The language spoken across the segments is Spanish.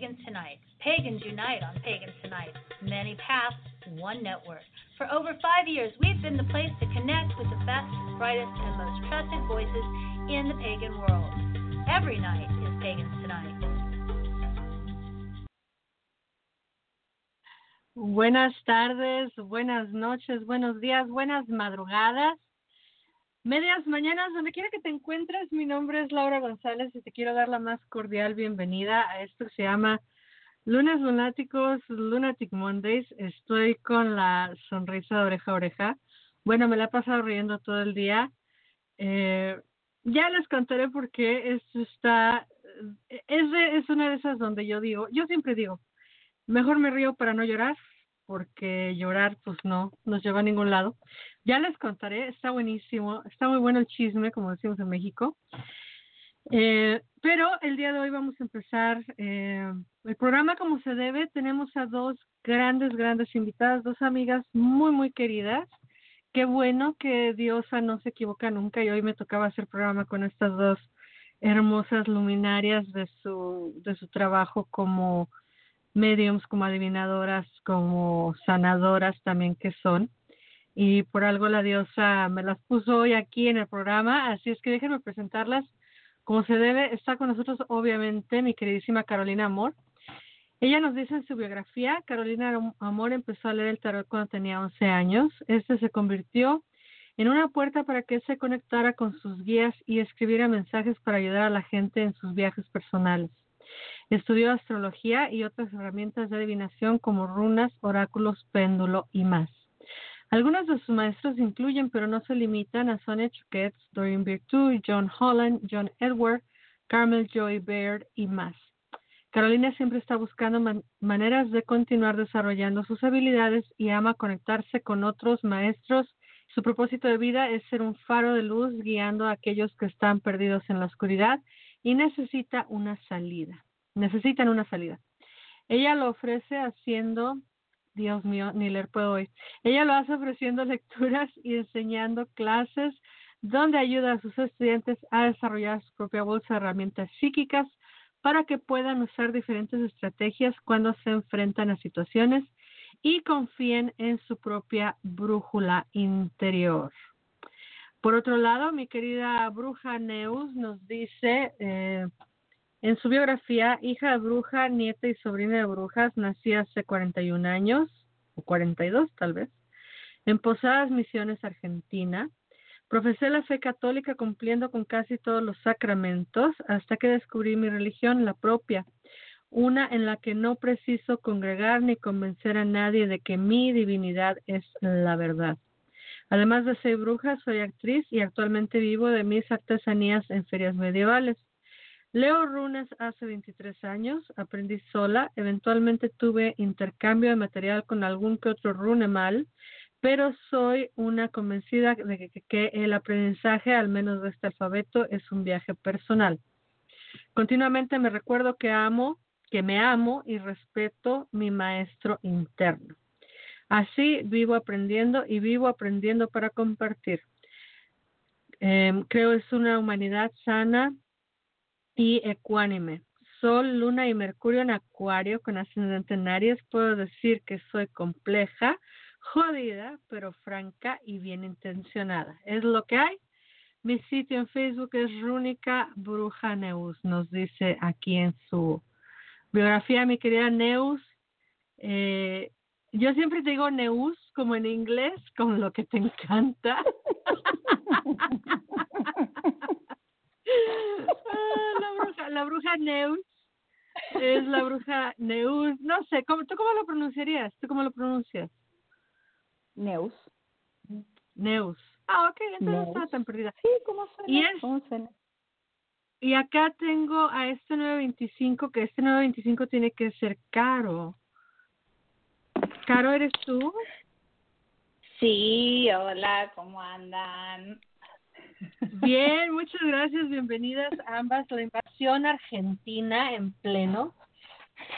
Pagans Tonight. Pagans unite on Pagans Tonight. Many paths, one network. For over five years, we've been the place to connect with the best, brightest, and most trusted voices in the pagan world. Every night is Pagans Tonight. Buenas tardes, buenas noches, buenos días, buenas madrugadas, medias mañanas, donde quiera que te encuentres. Mi nombre es Laura González y te quiero dar la más cordial bienvenida a esto que se llama Lunes Lunáticos, Lunatic Mondays. Estoy con la sonrisa de oreja a oreja. Bueno, me la he pasado riendo todo el día. Eh, ya les contaré por qué esto está. Es, de- es una de esas donde yo digo, yo siempre digo, mejor me río para no llorar, porque llorar pues no nos lleva a ningún lado. Ya les contaré, está buenísimo, está muy bueno el chisme, como decimos en México. Eh, pero el día de hoy vamos a empezar eh, el programa como se debe. Tenemos a dos grandes, grandes invitadas, dos amigas muy, muy queridas. Qué bueno que Diosa no se equivoca nunca y hoy me tocaba hacer programa con estas dos hermosas luminarias de su, de su trabajo como mediums, como adivinadoras, como sanadoras también que son. Y por algo la diosa me las puso hoy aquí en el programa, así es que déjenme presentarlas como se debe. Está con nosotros, obviamente, mi queridísima Carolina Amor. Ella nos dice en su biografía, Carolina Amor empezó a leer el tarot cuando tenía 11 años. Este se convirtió en una puerta para que se conectara con sus guías y escribiera mensajes para ayudar a la gente en sus viajes personales. Estudió astrología y otras herramientas de adivinación como runas, oráculos, péndulo y más. Algunos de sus maestros incluyen, pero no se limitan, a Sonia Choquette, Doreen Virtue, John Holland, John Edward, Carmel Joy Baird y más. Carolina siempre está buscando man- maneras de continuar desarrollando sus habilidades y ama conectarse con otros maestros. Su propósito de vida es ser un faro de luz guiando a aquellos que están perdidos en la oscuridad y necesita una salida. Necesitan una salida. Ella lo ofrece haciendo, Dios mío, ni leer puedo hoy. Ella lo hace ofreciendo lecturas y enseñando clases donde ayuda a sus estudiantes a desarrollar su propia bolsa de herramientas psíquicas para que puedan usar diferentes estrategias cuando se enfrentan a situaciones y confíen en su propia brújula interior. Por otro lado, mi querida bruja Neus nos dice eh, en su biografía, hija de bruja, nieta y sobrina de brujas, nací hace 41 años, o 42 tal vez, en Posadas Misiones, Argentina. Profesé la fe católica cumpliendo con casi todos los sacramentos hasta que descubrí mi religión, la propia, una en la que no preciso congregar ni convencer a nadie de que mi divinidad es la verdad. Además de ser bruja, soy actriz y actualmente vivo de mis artesanías en ferias medievales. Leo runas hace 23 años, aprendí sola, eventualmente tuve intercambio de material con algún que otro rune mal, pero soy una convencida de que, que el aprendizaje, al menos de este alfabeto, es un viaje personal. Continuamente me recuerdo que amo, que me amo y respeto mi maestro interno. Así vivo aprendiendo y vivo aprendiendo para compartir. Eh, creo es una humanidad sana y ecuánime. Sol, Luna y Mercurio en Acuario con ascendente en Aries. Puedo decir que soy compleja, jodida, pero franca y bien intencionada. Es lo que hay. Mi sitio en Facebook es Rúnica Bruja Neus, nos dice aquí en su biografía, mi querida Neus. Eh, yo siempre te digo Neus, como en inglés, con lo que te encanta. Ah, la bruja, la bruja Neus es la bruja Neus, no sé, ¿cómo, ¿tú cómo lo pronunciarías? ¿Tú cómo lo pronuncias? Neus. Neus. Ah, ok, entonces no estaba tan perdida. Sí, ¿cómo suena? Y es- ¿Cómo suena? Y acá tengo a este 925, que este 925 tiene que ser caro. Caro, ¿eres tú? Sí, hola, ¿cómo andan? Bien, muchas gracias. Bienvenidas ambas. La invasión argentina en pleno.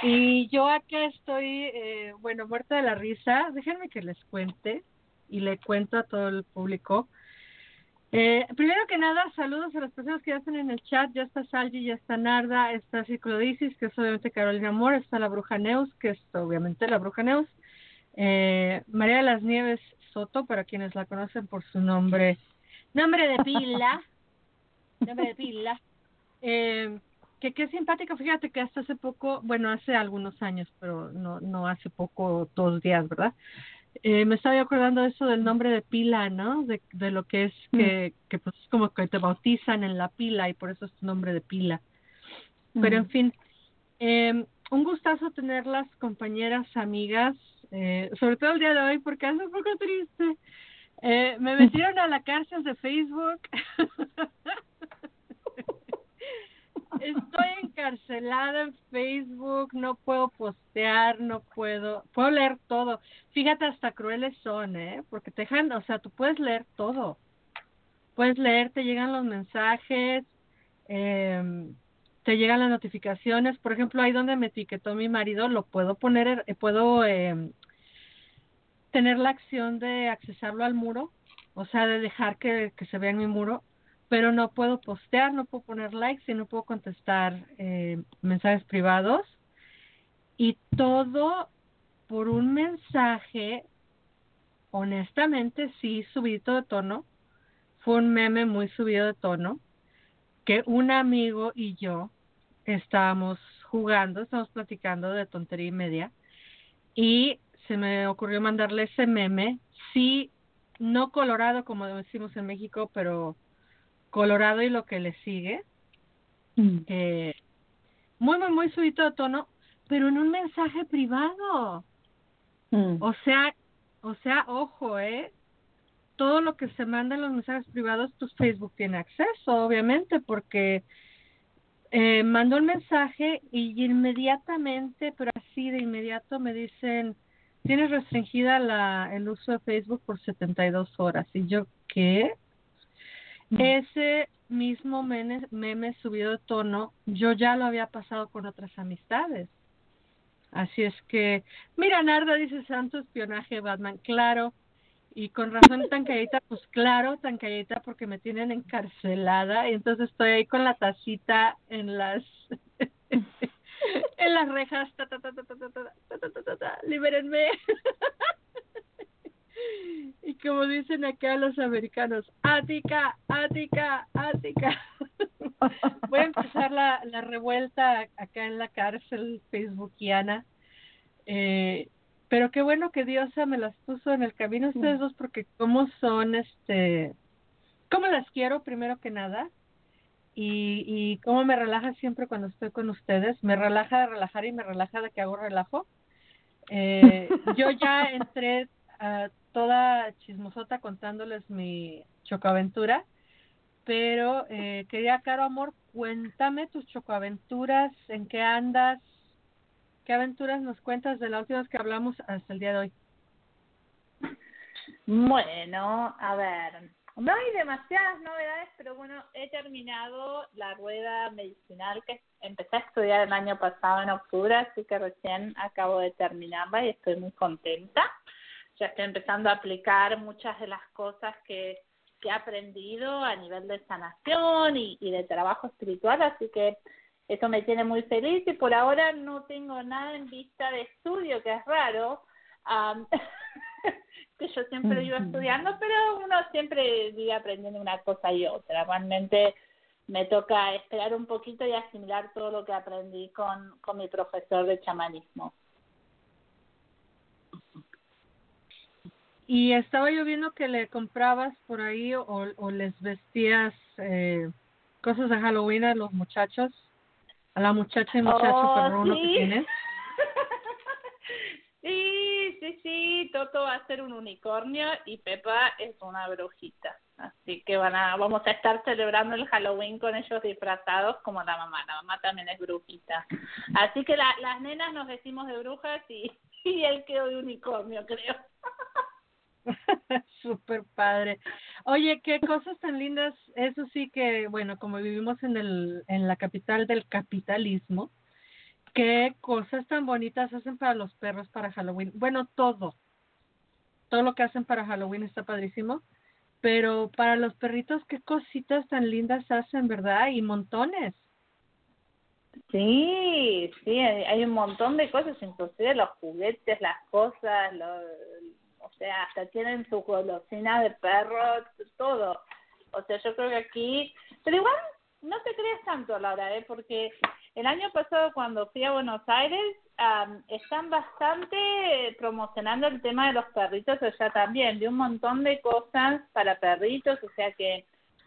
Y yo acá estoy, eh, bueno, muerta de la risa. Déjenme que les cuente y le cuento a todo el público. Eh, primero que nada, saludos a las personas que ya están en el chat. Ya está Salgi, ya está Narda, está Ciclodisis, que es obviamente Carolina Amor, está la Bruja Neus, que es obviamente la Bruja Neus. Eh, María de las Nieves Soto, para quienes la conocen por su nombre, nombre de pila, nombre de pila. Eh, que qué simpático, fíjate que hasta hace poco, bueno, hace algunos años, pero no, no hace poco, dos días, ¿verdad? Eh, me estaba acordando eso del nombre de pila, ¿no? De, de lo que es que, que pues es como que te bautizan en la pila y por eso es tu nombre de pila. Pero en fin, eh, un gustazo tenerlas, compañeras, amigas, eh, sobre todo el día de hoy porque hace un poco triste. Eh, me metieron a la cárcel de Facebook. Estoy encarcelada en Facebook, no puedo postear, no puedo, puedo leer todo. Fíjate, hasta crueles son, ¿eh? Porque te dejan, o sea, tú puedes leer todo. Puedes leer, te llegan los mensajes, eh, te llegan las notificaciones. Por ejemplo, ahí donde me etiquetó mi marido, lo puedo poner, eh, puedo eh, tener la acción de accesarlo al muro, o sea, de dejar que, que se vea en mi muro pero no puedo postear, no puedo poner likes y no puedo contestar eh, mensajes privados. Y todo por un mensaje, honestamente, sí, subido de tono. Fue un meme muy subido de tono, que un amigo y yo estábamos jugando, estábamos platicando de tontería y media, y se me ocurrió mandarle ese meme, sí, no colorado como decimos en México, pero Colorado y lo que le sigue. Mm. Eh, muy, muy, muy subido de tono, pero en un mensaje privado. Mm. O sea, o sea, ojo, ¿eh? Todo lo que se manda en los mensajes privados, pues Facebook tiene acceso, obviamente, porque eh, mandó el mensaje y inmediatamente, pero así de inmediato me dicen, tienes restringida la, el uso de Facebook por 72 horas. Y yo, ¿qué? Ese mismo meme, meme subido de tono, yo ya lo había pasado con otras amistades. Así es que, mira, Narda dice santo espionaje Batman, claro, y con razón tan calladita, pues claro, tan calladita porque me tienen encarcelada y entonces estoy ahí con la tacita en las en las rejas, ta, ta, ta, ta, ta, ta, ta, ta, ta, ta, ta, libérenme. Y como dicen acá los americanos, Ática, Ática, Ática. Voy a empezar la, la revuelta acá en la cárcel facebookiana. Eh, pero qué bueno que Diosa me las puso en el camino ustedes dos porque cómo son, este, cómo las quiero primero que nada y, y cómo me relaja siempre cuando estoy con ustedes. Me relaja de relajar y me relaja de que hago relajo. Eh, yo ya entré a toda chismosota contándoles mi chocoaventura, pero eh, quería, Caro Amor, cuéntame tus chocoaventuras, en qué andas, qué aventuras nos cuentas de las últimas que hablamos hasta el día de hoy. Bueno, a ver, no hay demasiadas novedades, pero bueno, he terminado la rueda medicinal que empecé a estudiar el año pasado en octubre, así que recién acabo de terminarla y estoy muy contenta. Ya estoy empezando a aplicar muchas de las cosas que, que he aprendido a nivel de sanación y, y de trabajo espiritual, así que eso me tiene muy feliz y por ahora no tengo nada en vista de estudio, que es raro, um, que yo siempre vivo estudiando, pero uno siempre vive aprendiendo una cosa y otra. Realmente me toca esperar un poquito y asimilar todo lo que aprendí con, con mi profesor de chamanismo. Y estaba yo viendo que le comprabas por ahí o, o les vestías eh, cosas de Halloween a los muchachos, a la muchacha y muchacho Oh, perruno sí. que tienes. sí, sí, sí, Toto va a ser un unicornio y Pepa es una brujita. Así que van a, vamos a estar celebrando el Halloween con ellos disfrazados como la mamá. La mamá también es brujita. Así que la, las nenas nos decimos de brujas y, y él quedó de unicornio, creo. Súper padre. Oye, qué cosas tan lindas. Eso sí que, bueno, como vivimos en, el, en la capital del capitalismo, qué cosas tan bonitas hacen para los perros para Halloween. Bueno, todo. Todo lo que hacen para Halloween está padrísimo. Pero para los perritos, qué cositas tan lindas hacen, ¿verdad? Y montones. Sí, sí, hay un montón de cosas, inclusive los juguetes, las cosas, los, o sea, hasta tienen su golosina de perro, todo. O sea, yo creo que aquí, pero igual no te creas tanto, Laura, ¿eh? porque el año pasado cuando fui a Buenos Aires están bastante promocionando el tema de los perritos allá también. Vi un montón de cosas para perritos, o sea que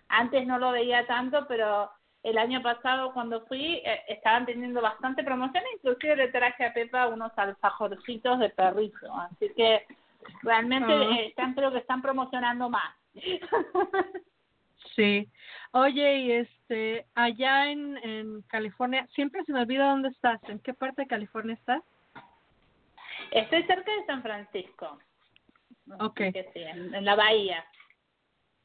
antes no lo veía tanto, pero el año pasado cuando fui eh, estaban teniendo bastante promoción, inclusive le traje a Pepa unos alfajorcitos de perrito, así que realmente ah. eh, están creo que están promocionando más. sí. Oye, y este, allá en, en California, siempre se me olvida dónde estás, ¿en qué parte de California estás? Estoy cerca de San Francisco. Ok. Sí, en la bahía.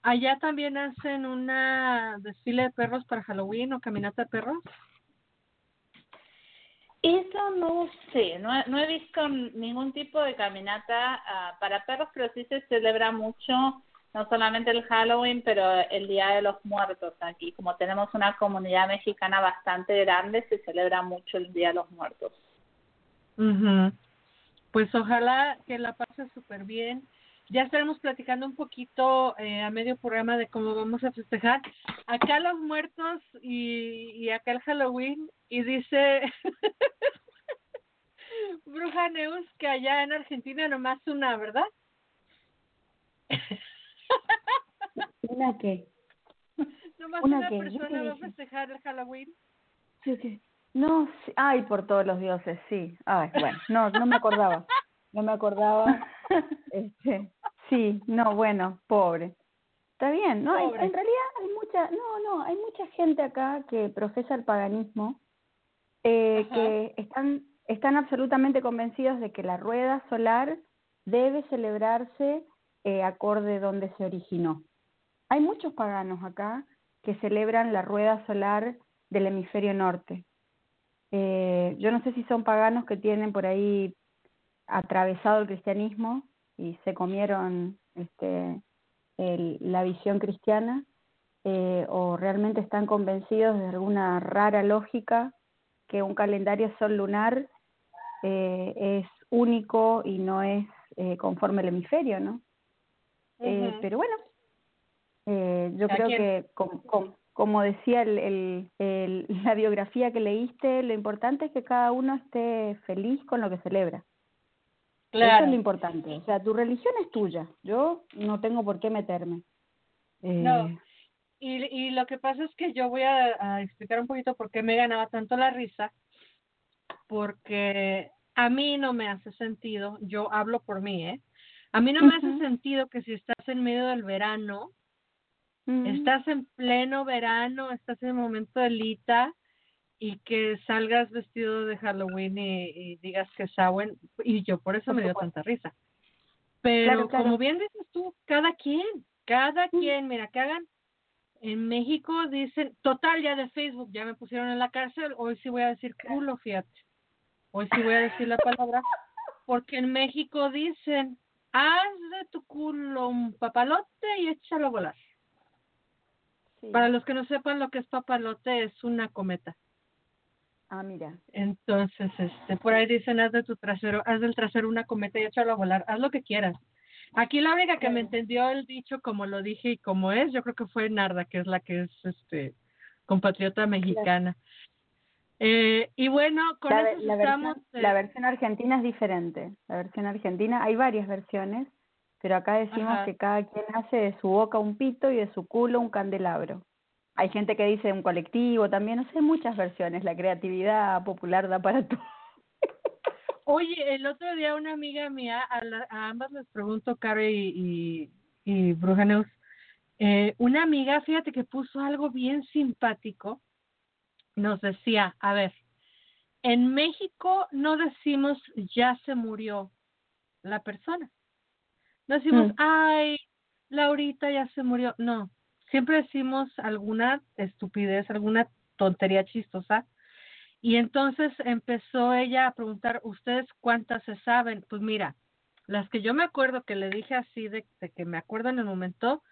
¿Allá también hacen una desfile de perros para Halloween o caminata de perros? Eso no sé, no, no he visto ningún tipo de caminata uh, para perros, pero sí se celebra mucho, no solamente el Halloween, pero el Día de los Muertos aquí. Como tenemos una comunidad mexicana bastante grande, se celebra mucho el Día de los Muertos. mhm Pues ojalá que la pases súper bien ya estaremos platicando un poquito eh, a medio programa de cómo vamos a festejar. Acá los muertos y, y acá el Halloween. Y dice Bruja Neus que allá en Argentina nomás una, ¿verdad? ¿Una qué? Nomás una, persona va a festejar el Halloween. Sí, sí. No, ay, por todos los dioses, sí. Ay, bueno, no, no me acordaba. No me acordaba. Este, Sí, no, bueno, pobre. Está bien, ¿no? En, realidad hay mucha, no, no, hay mucha gente acá que profesa el paganismo, eh, que están, están absolutamente convencidos de que la rueda solar debe celebrarse eh, acorde donde se originó. Hay muchos paganos acá que celebran la rueda solar del hemisferio norte. Eh, yo no sé si son paganos que tienen por ahí atravesado el cristianismo y se comieron este, la visión cristiana eh, o realmente están convencidos de alguna rara lógica que un calendario sol lunar eh, es único y no es eh, conforme al hemisferio, ¿no? pero bueno, yo creo que como decía el, el, la biografía que leíste, lo importante es que cada uno esté feliz con lo que celebra. Claro. Eso es lo importante. O sea, tu religión es tuya. Yo no tengo por qué meterme. No. Eh, y, y lo que pasa es que yo voy a, explicar un poquito por qué me ganaba tanto la risa. Porque a mí no me hace sentido, yo hablo por mí, ¿eh? A mí no me hace sentido que si estás en medio del verano, estás en pleno verano, estás en el momento de lita, y que salgas vestido de Halloween y, digas que es Samhain, y yo por eso me dio tanta risa. Pero como bien dices tú, cada quien, cada quien, mira, que hagan, en México dicen, total ya de Facebook, ya me pusieron en la cárcel, hoy sí voy a decir culo, fíjate, hoy sí voy a decir la palabra, porque en México dicen, haz de tu culo un papalote y échalo a volar. Para los que no sepan lo que es papalote, es una cometa. Ah, mira. Entonces, este, por ahí dicen, haz de tu trasero, haz del trasero una cometa y échalo a volar, haz lo que quieras. Aquí la única que me entendió el dicho como lo dije y como es, yo creo que fue Narda, que es la que es este compatriota mexicana. Eh, y bueno, con la, eso la estamos. Versión, La versión argentina es diferente. La versión argentina, hay varias versiones, pero acá decimos que cada quien hace de su boca un pito y de su culo un candelabro. Hay gente que dice un colectivo también, no sé, muchas versiones. La creatividad popular da para todo. Oye, el otro día una amiga mía, a, ambas les pregunto, Caro y, y, Brujaneus, eh, una amiga, fíjate que puso algo bien simpático, nos decía, a ver, En México no decimos ya se murió la persona. No decimos, Mm. ay, Laurita ya se murió. No, siempre decimos alguna estupidez, alguna tontería chistosa. Y entonces empezó ella a preguntar, ¿ustedes cuántas se saben? Pues mira, las que yo me acuerdo que le dije así de, de que me acuerdo en el momento,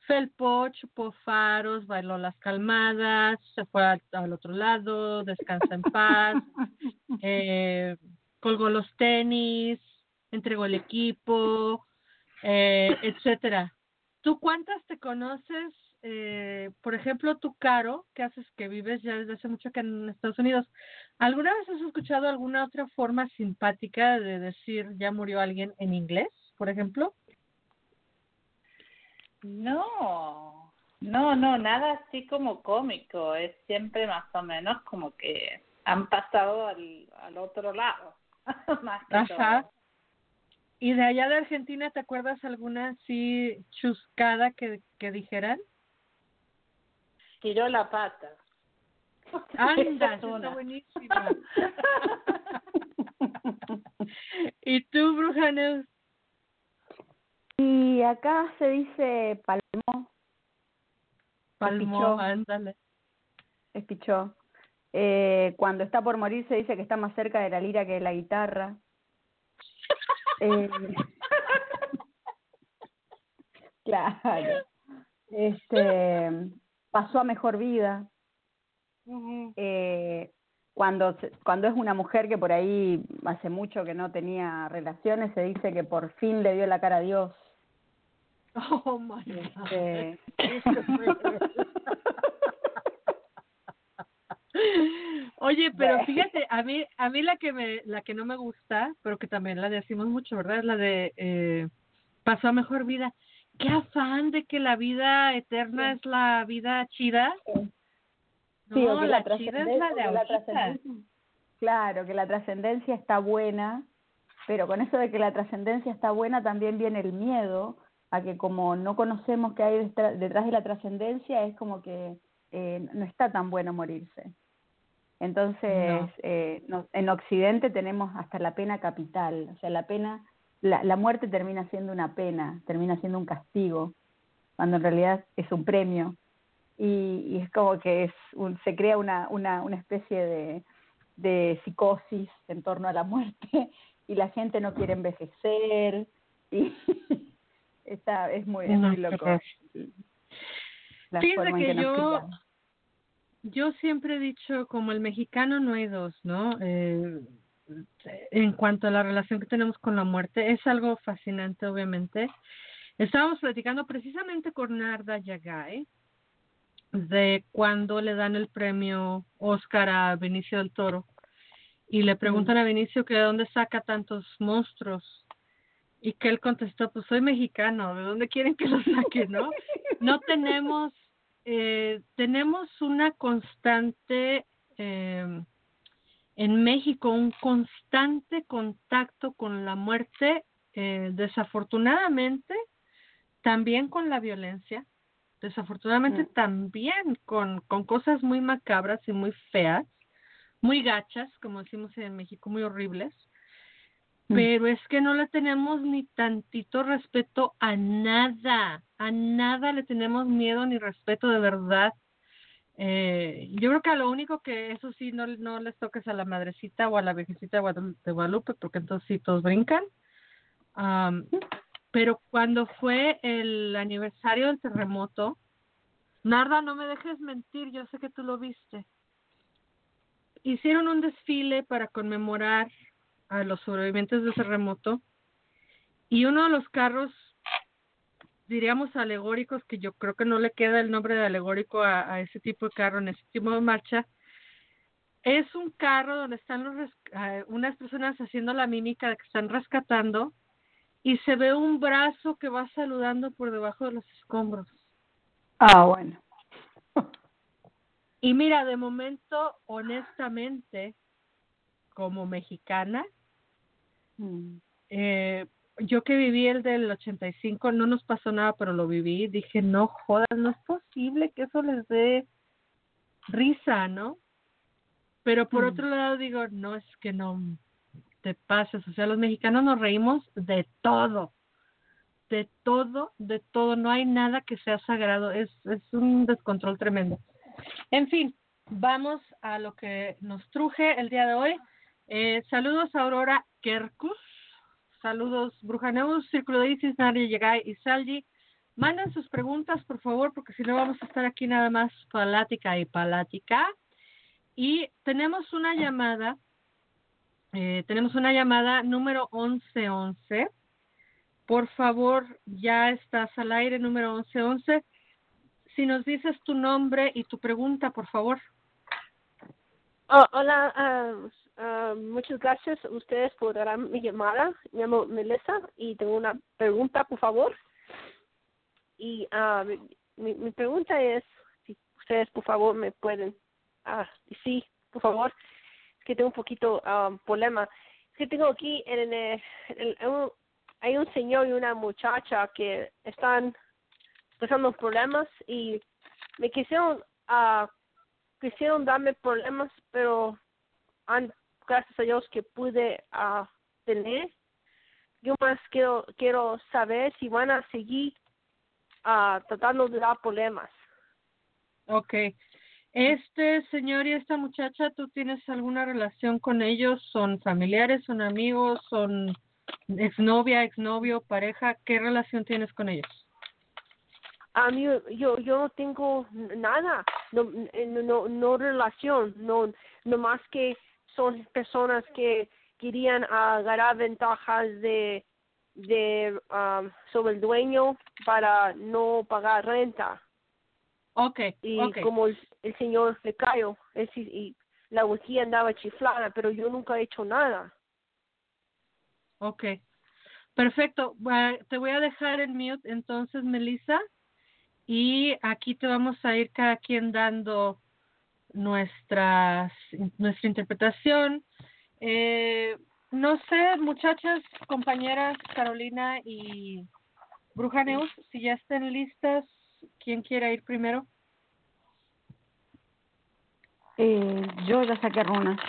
Felpo, chupó faros, bailó las calmadas, se fue al, al otro lado, descansa en paz, eh, colgó los tenis, entregó el equipo, eh, etcétera. ¿Tú cuántas te conoces? Eh, por ejemplo, tú, Caro, que haces que vives ya desde hace mucho que en Estados Unidos, ¿alguna vez has escuchado alguna otra forma simpática de decir ya murió alguien en inglés, por ejemplo? No, no, no, nada así como cómico, es siempre más o menos como que han pasado al, al otro lado. más que Ajá. todo. Y de allá de Argentina, ¿te acuerdas alguna así chuscada que, que dijeran? Tiró la pata. Anda, está buenísima. ¿Y tú, Brujaneus? Y acá se dice palmo, Palmó, Pichó. ándale. es pichó. Eh, cuando está por morir se dice que está más cerca de la lira que de la guitarra. Eh, claro. Este, pasó a mejor vida. Eh, cuando se- cuando es una mujer que por ahí hace mucho que no tenía relaciones, se dice que por fin le dio la cara a Dios. Oh, my God. Este, Oye, pero fíjate, a mí, a mí la que me, la que no me gusta, pero que también la decimos mucho, ¿verdad? Es la de eh, pasó a mejor vida. Qué afán de que la vida eterna es la vida chida. Sí, o No, que la, la chida es trascendencia- la de la Claro, que la trascendencia está buena, pero con eso de que la trascendencia está buena también viene el miedo a que como no conocemos qué hay detrás, detrás de la trascendencia, es como que eh, no está tan bueno morirse. Entonces, No. eh, no- en Occidente tenemos hasta la pena capital, o sea, la pena, la, la muerte termina siendo una pena, termina siendo un castigo, cuando en realidad es un premio y, y es como que es un, se crea una, una, una especie de, de psicosis en torno a la muerte y la gente no quiere envejecer y está es muy, es muy loco la forma en que yo-. Yo siempre he dicho, como el mexicano no hay dos, ¿no? Eh, en cuanto a la relación que tenemos con la muerte, es algo fascinante, obviamente. Estábamos platicando precisamente con Narda Yagay de cuando le dan el premio Oscar a Benicio del Toro y le preguntan a Benicio que de dónde saca tantos monstruos y que él contestó, pues soy mexicano, ¿de dónde quieren que lo saque, no? No tenemos eh, tenemos una constante eh, en México, un constante contacto con la muerte, eh, desafortunadamente también con la violencia, desafortunadamente Mm. también con, con cosas muy macabras y muy feas, muy gachas, como decimos en México, muy horribles. Pero es que no le tenemos ni tantito respeto a nada, a nada le tenemos miedo ni respeto de verdad. Eh, yo creo que a lo único que eso sí no, no les toques a la madrecita o a la viejecita de Guadalu- de Guadalupe, porque entonces sí todos brincan. Am, pero cuando fue el aniversario del terremoto, Narda, no me dejes mentir, yo sé que tú lo viste. Hicieron un desfile para conmemorar a los sobrevivientes del terremoto y uno de los carros diríamos alegóricos que yo creo que no le queda el nombre de alegórico a, a ese tipo de carro en ese tipo de marcha es un carro donde están los unas personas haciendo la mímica de que están rescatando y se ve un brazo que va saludando por debajo de los escombros Ah, bueno. y mira de momento honestamente como mexicana Mm. eh, yo que viví el del 85, no nos pasó nada, pero lo viví. Dije, no jodas, no es posible que eso les dé risa, ¿no? Pero por Mm. otro lado digo, no es que no te pases, o sea, los mexicanos nos reímos de todo, de todo, de todo, no hay nada que sea sagrado, es, es un descontrol tremendo. En fin, vamos a lo que nos truje el día de hoy. Eh, saludos Aurora Kerkus, saludos Brujaneus, Círculo de Isis, Nadia Yegai y Salji. Manden sus preguntas, por favor, porque si no vamos a estar aquí nada más palática y palática. Y tenemos una llamada, eh, tenemos una llamada número 1111. Por favor, ya estás al aire, número 1111. Si nos dices tu nombre y tu pregunta, por favor. Oh, hola, ah, ah, muchas gracias ustedes por dar mi llamada. Me llamo Melissa y tengo una pregunta, por favor. Y ah, mi, mi, pregunta es, si ustedes, por favor, me pueden ah, decir, por favor, es que tengo un poquito ah, problema. Es que tengo aquí, en, el, hay un señor y una muchacha que están pasando problemas y me quisieron ah quisieron darme problemas, pero han, gracias a Dios que pude ah, tener. Yo más quiero, quiero saber si van a seguir ah, tratando de dar problemas. Ok. Este señor y esta muchacha, ¿tú tienes alguna relación con ellos? ¿Son familiares, son amigos, son exnovia, exnovio, pareja? ¿Qué relación tienes con ellos? A mí, yo, yo no tengo nada, no, no, no, no relación, no, no más que son personas que querían agarrar ventajas de, de um, sobre el dueño para no pagar renta. Ok, y como el, el señor le cayó y la wiki andaba chiflada pero yo nunca he hecho nada Ok. Perfecto. Te voy a dejar en mute entonces, Melissa. Y aquí te vamos a ir cada quien dando nuestras, nuestra interpretación. Eh, no sé, muchachas, compañeras, Carolina y Brujaneus, si ya estén listas, ¿quién quiere ir primero? Eh, yo ya saqué runas.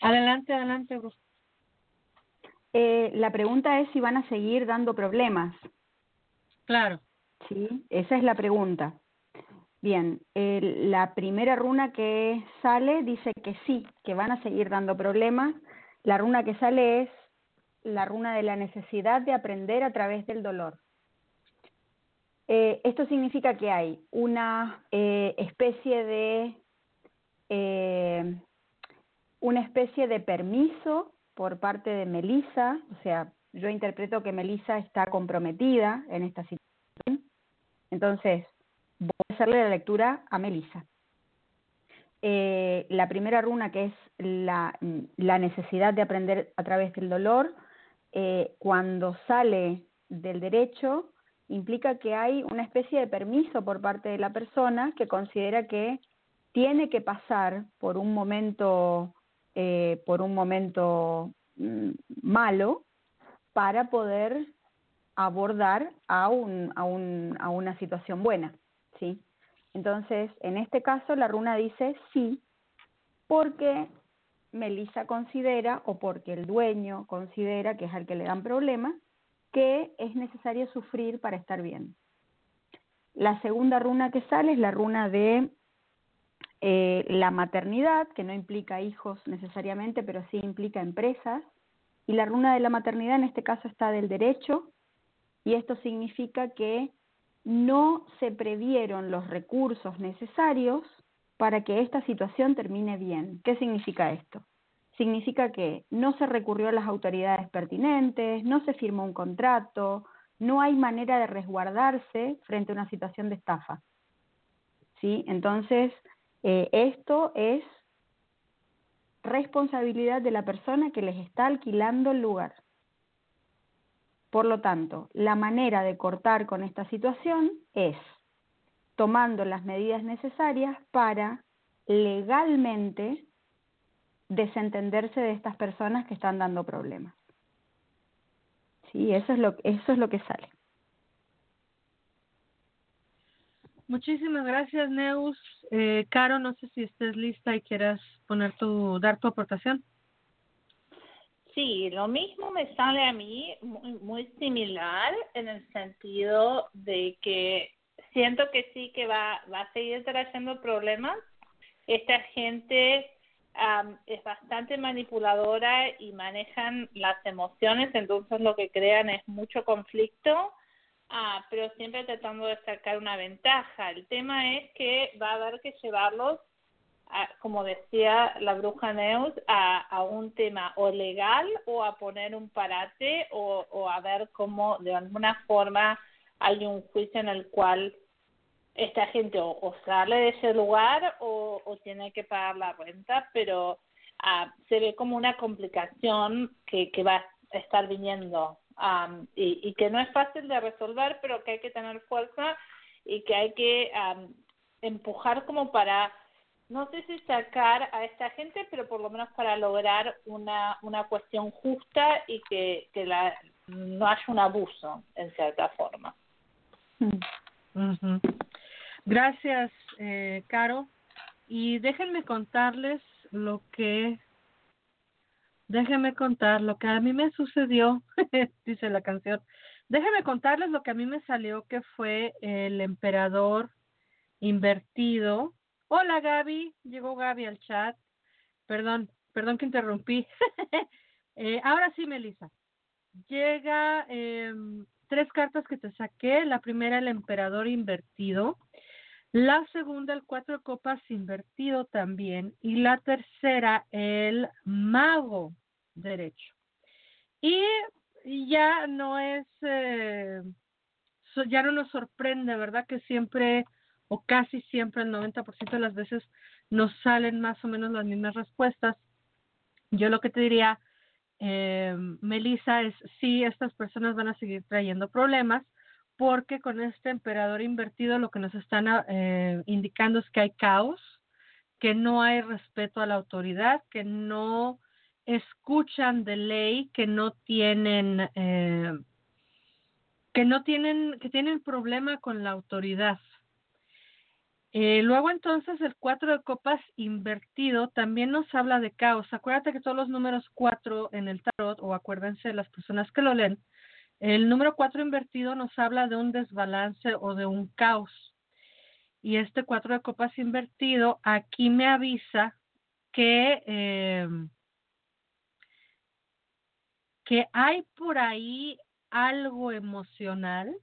Adelante, adelante, Bru. Eh, la pregunta es si van a seguir dando problemas. Claro. Sí, esa es la pregunta. Bien, la primera runa que sale dice que sí, que van a seguir dando problemas. La runa que sale es la runa de la necesidad de aprender a través del dolor. Eh, esto significa que hay una eh, especie de eh, una especie de permiso por parte de Melissa, o sea, yo interpreto que Melissa está comprometida en esta situación. Entonces, voy a hacerle la lectura a Melissa. Eh, la primera runa, que es la, la necesidad de aprender a través del dolor, eh, cuando sale del derecho, implica que hay una especie de permiso por parte de la persona que considera que tiene que pasar por un momento, eh, por un momento mm, malo para poder abordar a, un, a, un, a una situación buena, ¿sí? Entonces, en este caso, la runa dice sí, porque Melissa considera, o porque el dueño considera, que es al que le dan problemas, que es necesario sufrir para estar bien. La segunda runa que sale es la runa de eh, la maternidad, que no implica hijos necesariamente, pero sí implica empresas. Y la runa de la maternidad en este caso está del derecho, y esto significa que no se previeron los recursos necesarios para que esta situación termine bien. ¿Qué significa esto? Significa que no se recurrió a las autoridades pertinentes, no se firmó un contrato, no hay manera de resguardarse frente a una situación de estafa. ¿Sí? Entonces, eh, esto es responsabilidad de la persona que les está alquilando el lugar. Por lo tanto, la manera de cortar con esta situación es tomando las medidas necesarias para legalmente desentenderse de estas personas que están dando problemas. Sí, eso es lo, eso es lo que sale. muchísimas gracias, Neus. Eh, Caro, no sé si estés lista y quieras poner tu, dar tu aportación. Sí, lo mismo me sale a mí muy, muy similar en el sentido de que siento que sí que va, va a seguir trayendo problemas. Esta gente am, es bastante manipuladora y manejan las emociones, entonces lo que crean es mucho conflicto, ah, pero siempre tratando de sacar una ventaja. El tema es que va a haber que llevarlos, a, como decía la bruja Neus, a, a un tema o legal o a poner un parate o, o a ver cómo de alguna forma hay un juicio en el cual esta gente o, o sale de ese lugar o, o tiene que pagar la renta, pero ah, se ve como una complicación que, que va a estar viniendo am, y, y que no es fácil de resolver, pero que hay que tener fuerza y que hay que am, empujar como para, no sé si sacar a esta gente, pero por lo menos para lograr una, una cuestión justa y que, que la, no haya un abuso en cierta forma. Ujú. Gracias, eh, Caro. Y déjenme contarles lo que, déjenme contar lo que a mí me sucedió, dice la canción. Déjenme contarles lo que a mí me salió, que fue el emperador invertido. Hola Gaby, llegó Gaby al chat. Perdón, perdón que interrumpí. eh, ahora sí, Melissa. Llega eh, tres cartas que te saqué. La primera, el emperador invertido. La segunda, el cuatro copas invertido también. Y la tercera, el mago derecho. Y ya no es, eh, ya no nos sorprende, ¿verdad? Que siempre o casi siempre, el 90% de las veces, nos salen más o menos las mismas respuestas. Yo lo que te diría, eh, Melissa, es sí, estas personas van a seguir trayendo problemas, porque con este emperador invertido lo que nos están ah, eh, indicando es que hay caos, que no hay respeto a la autoridad, que no escuchan de ley, que no tienen, eh, que no tienen, que tienen problema con la autoridad. Eh, luego entonces el cuatro de copas invertido también nos habla de caos. Acuérdate que todos los números cuatro en el tarot, o acuérdense las personas que lo leen, el número cuatro invertido nos habla de un desbalance o de un caos. Y este cuatro de copas invertido aquí me avisa que, eh, que hay por ahí algo emocional,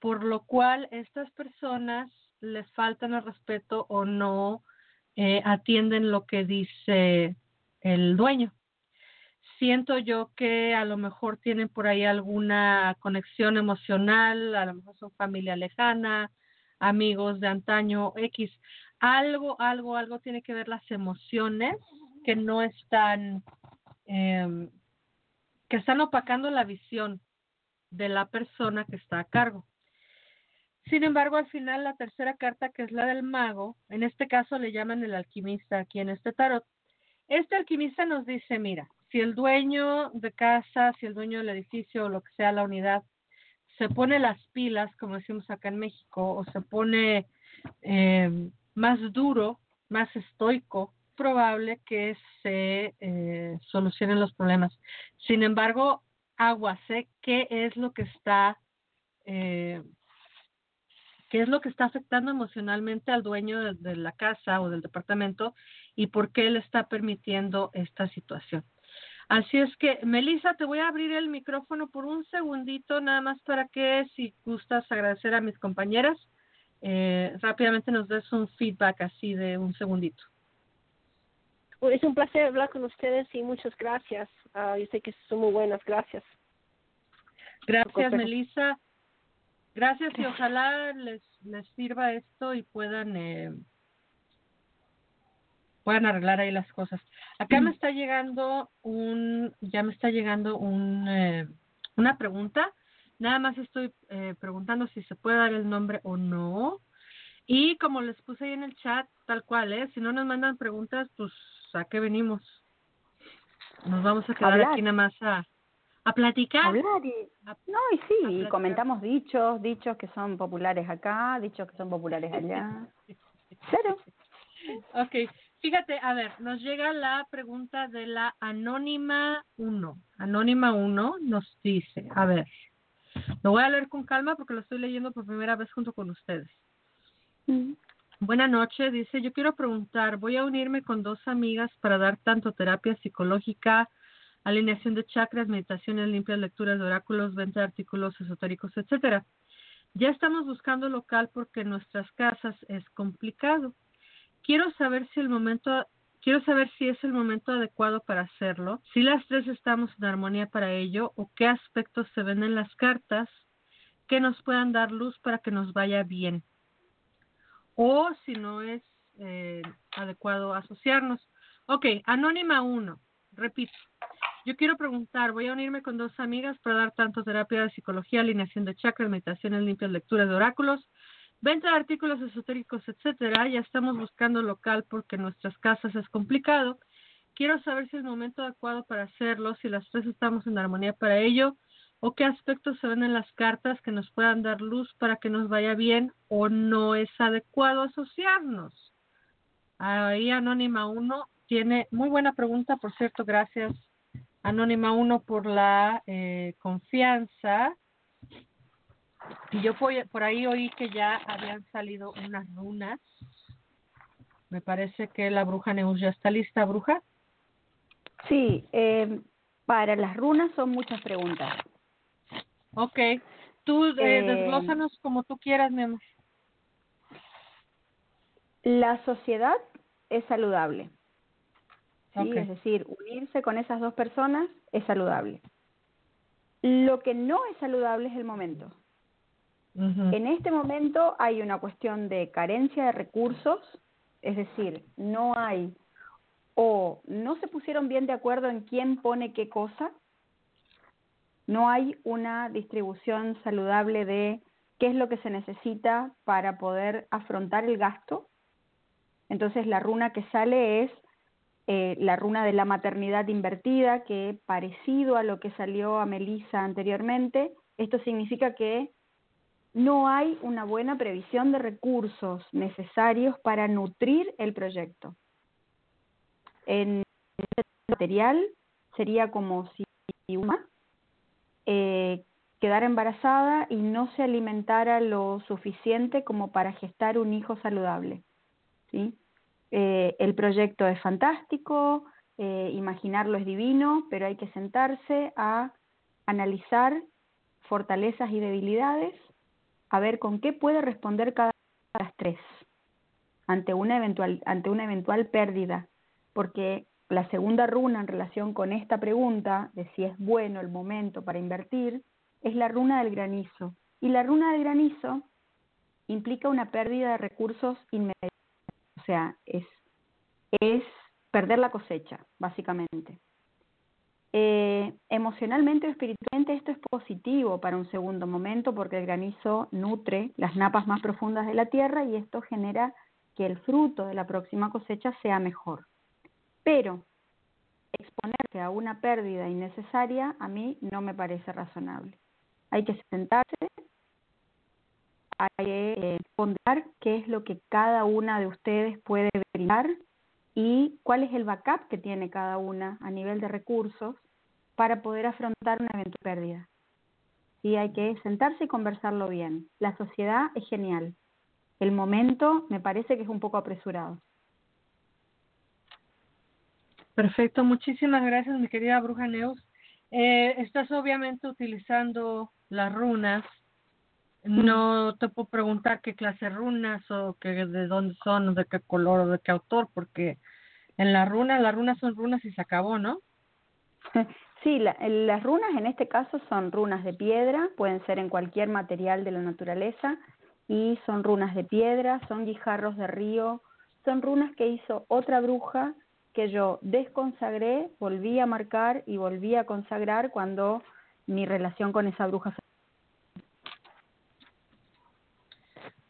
por lo cual estas personas les faltan el respeto o no eh, atienden lo que dice el dueño. Siento yo que a lo mejor tienen por ahí alguna conexión emocional, a lo mejor son familia lejana, amigos de antaño X. Algo, algo, algo tiene que ver las emociones que no están, eh, que están opacando la visión de la persona que está a cargo. Sin embargo, al final la tercera carta, que es la del mago, en este caso le llaman el alquimista aquí en este tarot. Este alquimista nos dice, mira, si el dueño de casa, si el dueño del edificio o lo que sea la unidad se pone las pilas, como decimos acá en México, o se pone eh, más duro, más estoico, probable que se eh, solucionen los problemas. Sin embargo, agua, sé qué es lo que está eh, qué es lo que está afectando emocionalmente al dueño de, de, la casa o del departamento y por qué él está permitiendo esta situación. Así es que, Melissa, te voy a abrir el micrófono por un segundito, nada más para que, si gustas agradecer a mis compañeras, eh, rápidamente nos des un feedback así de un segundito. Es un placer hablar con ustedes y muchas gracias. Uh, yo sé que son muy buenas, gracias. Gracias, Melissa. Gracias y ojalá les, les sirva esto y puedan eh, puedan arreglar ahí las cosas. Acá me está llegando un, ya me está llegando un, eh, una pregunta. Nada más estoy eh, preguntando si se puede dar el nombre o no. Y como les puse ahí en el chat, tal cual, ¿eh? Si no nos mandan preguntas, pues a qué venimos. Nos vamos a quedar Hablar. aquí nada más a, a platicar. Hablar y, no, y sí, y comentamos dichos, dichos que son populares acá, dichos que son populares allá. Claro. Ok, fíjate, a ver, nos llega la pregunta de la Anónima 1. Anónima 1 nos dice, a ver, lo voy a leer con calma porque lo estoy leyendo por primera vez junto con ustedes. Mm. Buenas noches, dice, yo quiero preguntar, voy a unirme con dos amigas para dar tanto terapia psicológica, alineación de chakras, meditaciones limpias, lecturas de oráculos, venta de artículos esotéricos, etcétera. Ya estamos buscando local porque en nuestras casas es complicado. Quiero saber si el momento quiero saber si es el momento adecuado para hacerlo, si las tres estamos en armonía para ello o qué aspectos se ven en las cartas que nos puedan dar luz para que nos vaya bien o si no es eh, adecuado asociarnos. Ok, Anónima 1, repito. Yo quiero preguntar, voy a unirme con dos amigas para dar tanto terapia de psicología, alineación de chakras, meditaciones limpias, lecturas de oráculos, venta de artículos esotéricos, etcétera. Ya estamos buscando local porque en nuestras casas es complicado. Quiero saber si es el momento adecuado para hacerlo, si las tres estamos en armonía para ello, o qué aspectos se ven en las cartas que nos puedan dar luz para que nos vaya bien o no es adecuado asociarnos. Ahí Anónima 1 tiene muy buena pregunta, por cierto, gracias Anónima 1 por la eh, confianza. Y yo por, por ahí oí que ya habían salido unas runas. Me parece que la bruja Neus ya está lista, bruja. Sí, eh, para las runas son muchas preguntas. Ok, tú eh, Eh, desglósanos como tú quieras, mi amor. La sociedad es saludable. ¿Sí? Es decir, unirse con esas dos personas es saludable. Lo que no es saludable es el momento. En este momento hay una cuestión de carencia de recursos, es decir, no hay o no se pusieron bien de acuerdo en quién pone qué cosa, no hay una distribución saludable de qué es lo que se necesita para poder afrontar el gasto. Entonces la runa que sale es eh, la runa de la maternidad invertida, que parecido a lo que salió a Melissa anteriormente, esto significa que no hay una buena previsión de recursos necesarios para nutrir el proyecto. En material sería como si una eh, quedara embarazada y no se alimentara lo suficiente como para gestar un hijo saludable. ¿sí? Eh, el proyecto es fantástico, eh, imaginarlo es divino, pero hay que sentarse a analizar fortalezas y debilidades, a ver con qué puede responder cada una de las tres ante una eventual, ante una eventual pérdida, porque la segunda runa en relación con esta pregunta de si es bueno el momento para invertir es la runa del granizo. Y la runa del granizo implica una pérdida de recursos inmediatos, sea, es, es perder la cosecha, básicamente. Eh, emocionalmente o espiritualmente esto es positivo para un segundo momento porque el granizo nutre las napas más profundas de la tierra y esto genera que el fruto de la próxima cosecha sea mejor. Pero exponerse a una pérdida innecesaria a mí no me parece razonable. Hay que sentarse, hay que eh, ponderar qué es lo que cada una de ustedes puede brindar y cuál es el backup que tiene cada una a nivel de recursos para poder afrontar una eventual pérdida. Y hay que sentarse y conversarlo bien. La sociedad es genial. El momento me parece que es un poco apresurado. Perfecto, muchísimas gracias, mi querida bruja Neus. Eh, estás obviamente utilizando las runas. No te puedo preguntar qué clase de runas o que, de dónde son, o de qué color o de qué autor, porque en la runa, las runas son runas y se acabó, ¿no? Sí, la- las runas en este caso son runas de piedra, pueden ser en cualquier material de la naturaleza, y son runas de piedra, son guijarros de río, son runas que hizo otra bruja que yo desconsagré, volví a marcar y volví a consagrar cuando mi relación con esa bruja se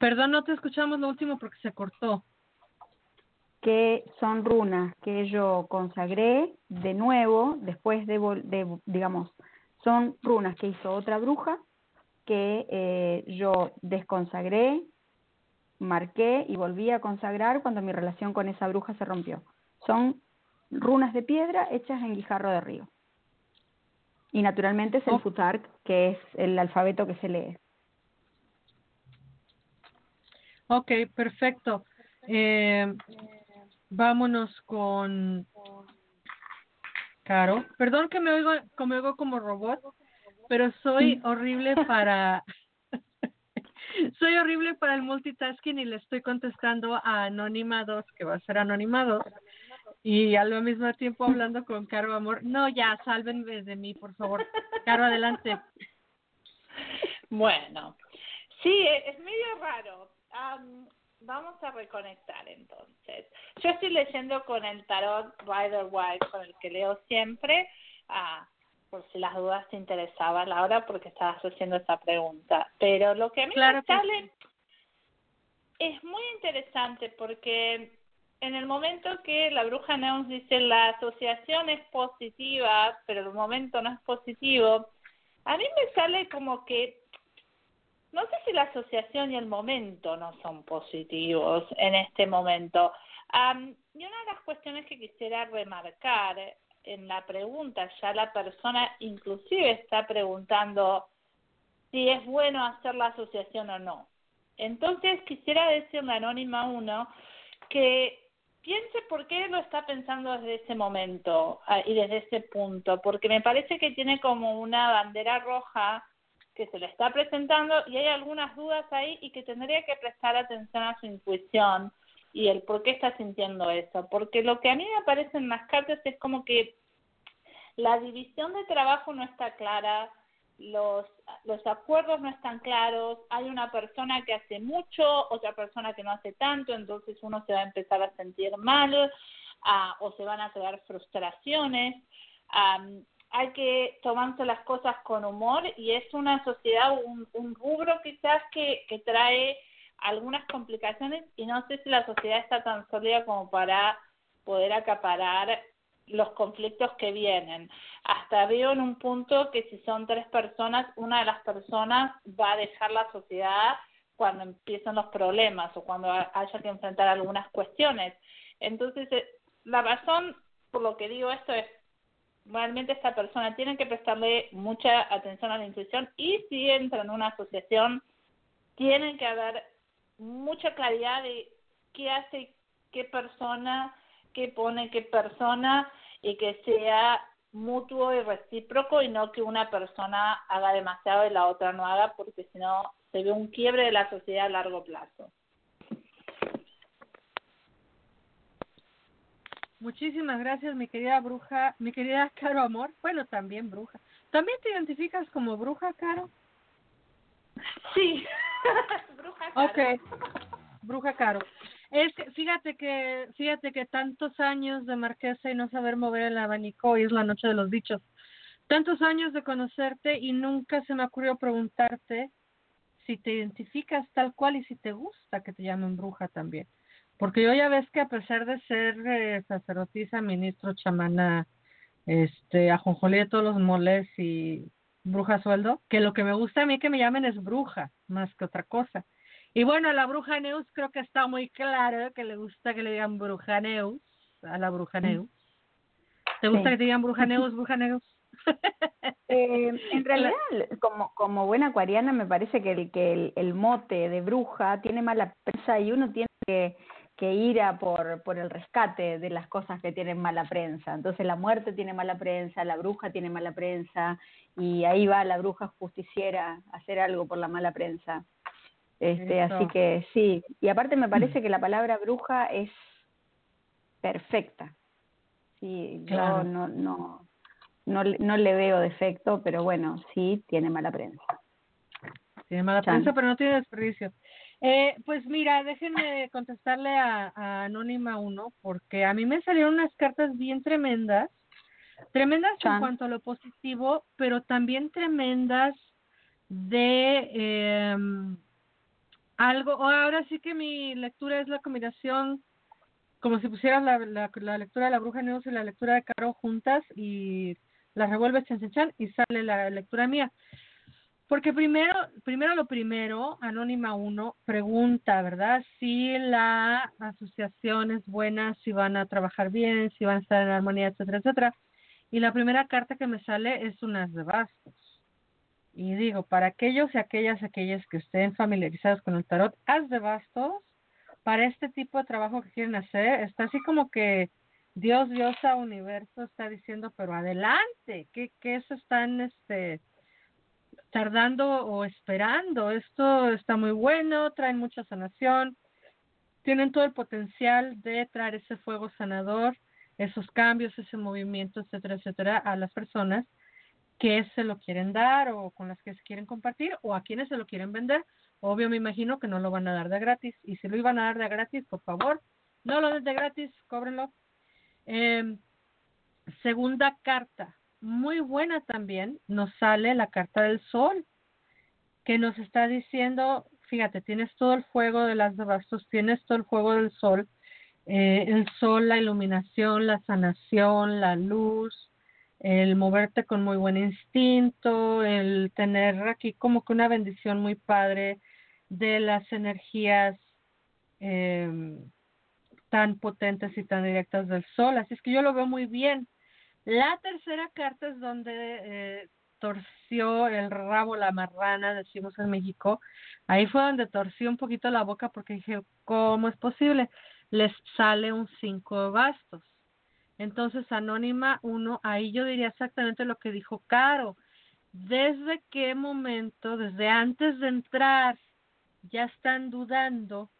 Perdón, no te escuchamos lo último porque se cortó. que son runas que yo consagré de nuevo después de, de, digamos, Son runas que hizo otra bruja que eh, yo desconsagré, marqué y volví a consagrar cuando mi relación con esa bruja se rompió. Son runas de piedra hechas en guijarro de río. Y naturalmente es el futark, que es el alfabeto que se lee. Ok, perfecto. Eh, vámonos con Caro. Perdón que me oigo, me oigo como robot, pero soy horrible para soy horrible para el multitasking y le estoy contestando a Anónima 2, que va a ser Anónima 2, y al mismo tiempo hablando con Caro Amor. No, ya, sálvenme de mí, por favor. Caro, adelante. Bueno, sí, e- es medio raro. Am, vamos a reconectar entonces. Yo estoy leyendo con el tarot Rider White, con el que leo siempre, ah, por si las dudas te interesaban ahora porque estabas haciendo esa pregunta. Pero lo que a mí Claro me que sale es muy interesante porque en el momento que la bruja Neus dice la asociación es positiva, pero el momento no es positivo, a mí me sale como que no sé si la asociación y el momento no son positivos en este momento. Am, y una de las cuestiones que quisiera remarcar en la pregunta, ya la persona inclusive está preguntando si es bueno hacer la asociación o no. Entonces quisiera decirle Anónima 1 que piense por qué lo está pensando desde ese momento ah, y desde ese punto, porque me parece que tiene como una bandera roja que se le está presentando y hay algunas dudas ahí y que tendría que prestar atención a su intuición y el por qué está sintiendo eso. Porque lo que a mí me aparece en las cartas es como que la división de trabajo no está clara, los, los acuerdos no están claros, hay una persona que hace mucho, otra persona que no hace tanto, entonces uno se va a empezar a sentir mal ah, o se van a crear frustraciones. Am, hay que tomarse las cosas con humor y es una sociedad, un, rubro quizás que, que trae algunas complicaciones y no sé si la sociedad está tan sólida como para poder acaparar los conflictos que vienen. Hasta veo en un punto que si son tres personas, una de las personas va a dejar la sociedad cuando empiezan los problemas o cuando haya que enfrentar algunas cuestiones. Entonces, eh, la razón por lo que digo esto es realmente esta persona tiene que prestarle mucha atención a la intuición y si entra en una asociación tiene que haber mucha claridad de qué hace qué persona, qué pone qué persona y que sea mutuo y recíproco y no que una persona haga demasiado y la otra no haga porque si no se ve un quiebre de la sociedad a largo plazo. Muchísimas gracias, mi querida bruja, mi querida Caro Amor. Bueno, también bruja. ¿También te identificas como bruja, Caro? Sí, bruja. Caro. Ok, bruja Caro. Es que, fíjate que, fíjate que tantos años de marquesa y no saber mover el abanico, hoy es la noche de los dichos. Tantos años de conocerte y nunca se me ocurrió preguntarte si te identificas tal cual y si te gusta que te llamen bruja también. Porque yo ya ves que a pesar de ser eh, sacerdotisa, ministro, chamana, este, ajonjolí de todos los moles y bruja sueldo, que lo que me gusta a mí que me llamen es bruja, más que otra cosa. Y bueno, a la bruja Neus creo que está muy claro que le gusta que le digan bruja Neus, a la bruja Neus. ¿Te gusta Sí. que te digan bruja Neus, bruja Neus? Eh, en realidad, como, como buena acuariana, me parece que el, que el, el mote de bruja tiene mala prensa y uno tiene que, que ir a por, por el rescate de las cosas que tienen mala prensa. Entonces la muerte tiene mala prensa, la bruja tiene mala prensa y ahí va la bruja justiciera a hacer algo por la mala prensa. Este, Eso. así que sí, y aparte me parece que la palabra bruja es perfecta. Sí, Claro. yo no, no, no, le- no le veo defecto, pero bueno, sí tiene mala prensa. Tiene mala Chan. prensa, pero no tiene desperdicio. Eh, pues mira, déjenme contestarle a, a Anónima 1, porque a mí me salieron unas cartas bien tremendas, tremendas en cuanto a lo positivo, pero también tremendas de eh, algo, ahora sí que mi lectura es la combinación, como si pusieras la, la, la lectura de la bruja Neus y la lectura de Caro juntas y las revuelves chan, chan, chan, y sale la lectura mía. Porque primero, primero lo primero, Anónima 1 pregunta, ¿verdad? Si la asociación es buena, si van a trabajar bien, si van a estar en armonía, etcétera, etcétera. Y la primera carta que me sale es unas de bastos. Y digo, para aquellos y aquellas, aquellas que estén familiarizados con el tarot, haz de bastos, para este tipo de trabajo que quieren hacer, está así como que Dios, Diosa, universo está diciendo, pero adelante, ¿qué, qué se están este, tardando o esperando? Esto está muy bueno, traen mucha sanación, tienen todo el potencial de traer ese fuego sanador, esos cambios, ese movimiento, etcétera, etcétera, a las personas que se lo quieren dar o con las que se quieren compartir o a quienes se lo quieren vender. Obvio, me imagino que no lo van a dar de gratis. Y si lo iban a dar de gratis, por favor, no lo den de gratis, cóbrenlo. Eh, segunda carta, muy buena también, nos sale la carta del sol, que nos está diciendo, fíjate, tienes todo el fuego de las bastos, tienes todo el fuego del sol, eh, el sol, la iluminación, la sanación, la luz, el moverte con muy buen instinto, el tener aquí como que una bendición muy padre de las energías eh, tan potentes y tan directas del sol. Así es que yo lo veo muy bien. La tercera carta es donde eh, torció el rabo la marrana, decimos en México. Ahí fue donde torció un poquito la boca porque dije, ¿cómo es posible? Les sale un cinco de bastos. Entonces, Anónima 1, ahí yo diría exactamente lo que dijo Caro. ¿Desde qué momento, desde antes de entrar, ya están dudando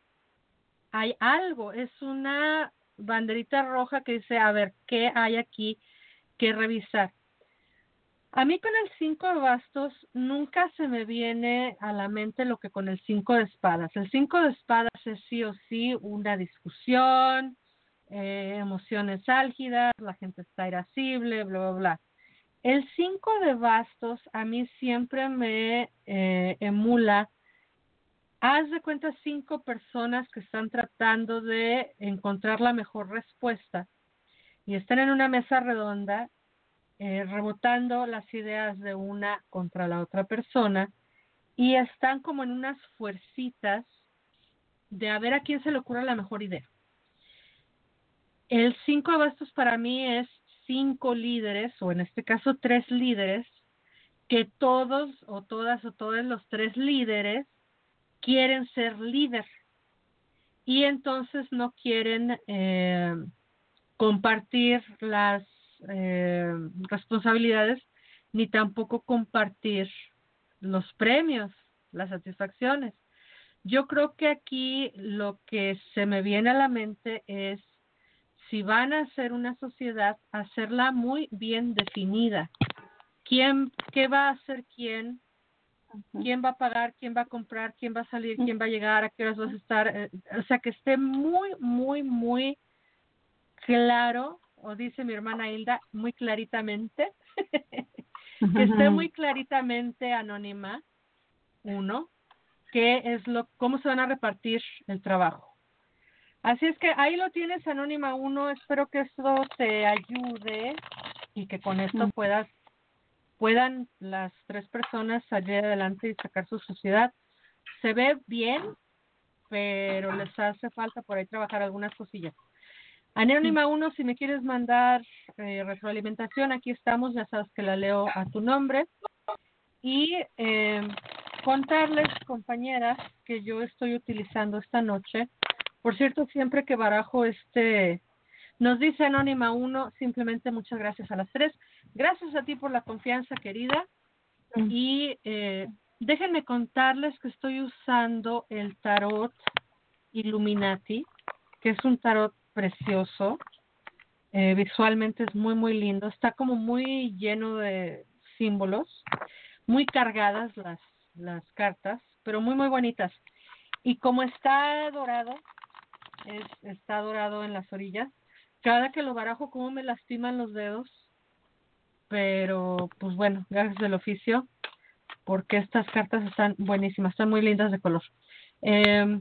hay algo, es una banderita roja que dice, a ver, ¿qué hay aquí que revisar? A mí con el 5 de bastos nunca se me viene a la mente lo que con el 5 de espadas. El 5 de espadas es sí o sí una discusión, eh, emociones álgidas, la gente está irascible, bla, bla, bla. El 5 de bastos a mí siempre me eh, emula haz de cuenta cinco personas que están tratando de encontrar la mejor respuesta y están en una mesa redonda eh, rebotando las ideas de una contra la otra persona y están como en unas fuercitas de a ver a quién se le ocurre la mejor idea. El cinco abastos para mí es cinco líderes, o en este caso tres líderes, que todos o todas o todos los tres líderes quieren ser líder y entonces no quieren eh, compartir las eh, responsabilidades ni tampoco compartir los premios, las satisfacciones. Yo creo que aquí lo que se me viene a la mente es si van a hacer una sociedad, hacerla muy bien definida. ¿Quién, qué va a hacer quién? quién va a pagar, quién va a comprar, quién va a salir, quién va a llegar, a qué horas vas a estar, eh, o sea, que esté muy, muy, muy claro, o dice mi hermana Hilda, muy claritamente, que esté muy claritamente anónima, uno, qué es lo, cómo se van a repartir el trabajo. Así es que ahí lo tienes, Anónima uno, espero que esto te ayude y que con esto puedas puedan las tres personas salir adelante y sacar su sociedad. Se ve bien, pero les hace falta por ahí trabajar algunas cosillas. Anónima 1, si me quieres mandar eh, retroalimentación, aquí estamos, ya sabes que la leo a tu nombre. Y eh, contarles, compañeras, que yo estoy utilizando esta noche. Por cierto, siempre que barajo este nos dice Anónima 1, simplemente muchas gracias a las tres. Gracias a ti por la confianza, querida. Y eh, déjenme contarles que estoy usando el tarot Illuminati, que es un tarot precioso. Eh, visualmente es muy, muy lindo. Está como muy lleno de símbolos, muy cargadas las, las cartas, pero muy, muy bonitas. Y como está dorado, es, está dorado en las orillas, cada que lo barajo, como me lastiman los dedos. Pero, pues bueno, gracias del oficio, porque estas cartas están buenísimas, están muy lindas de color. Eh,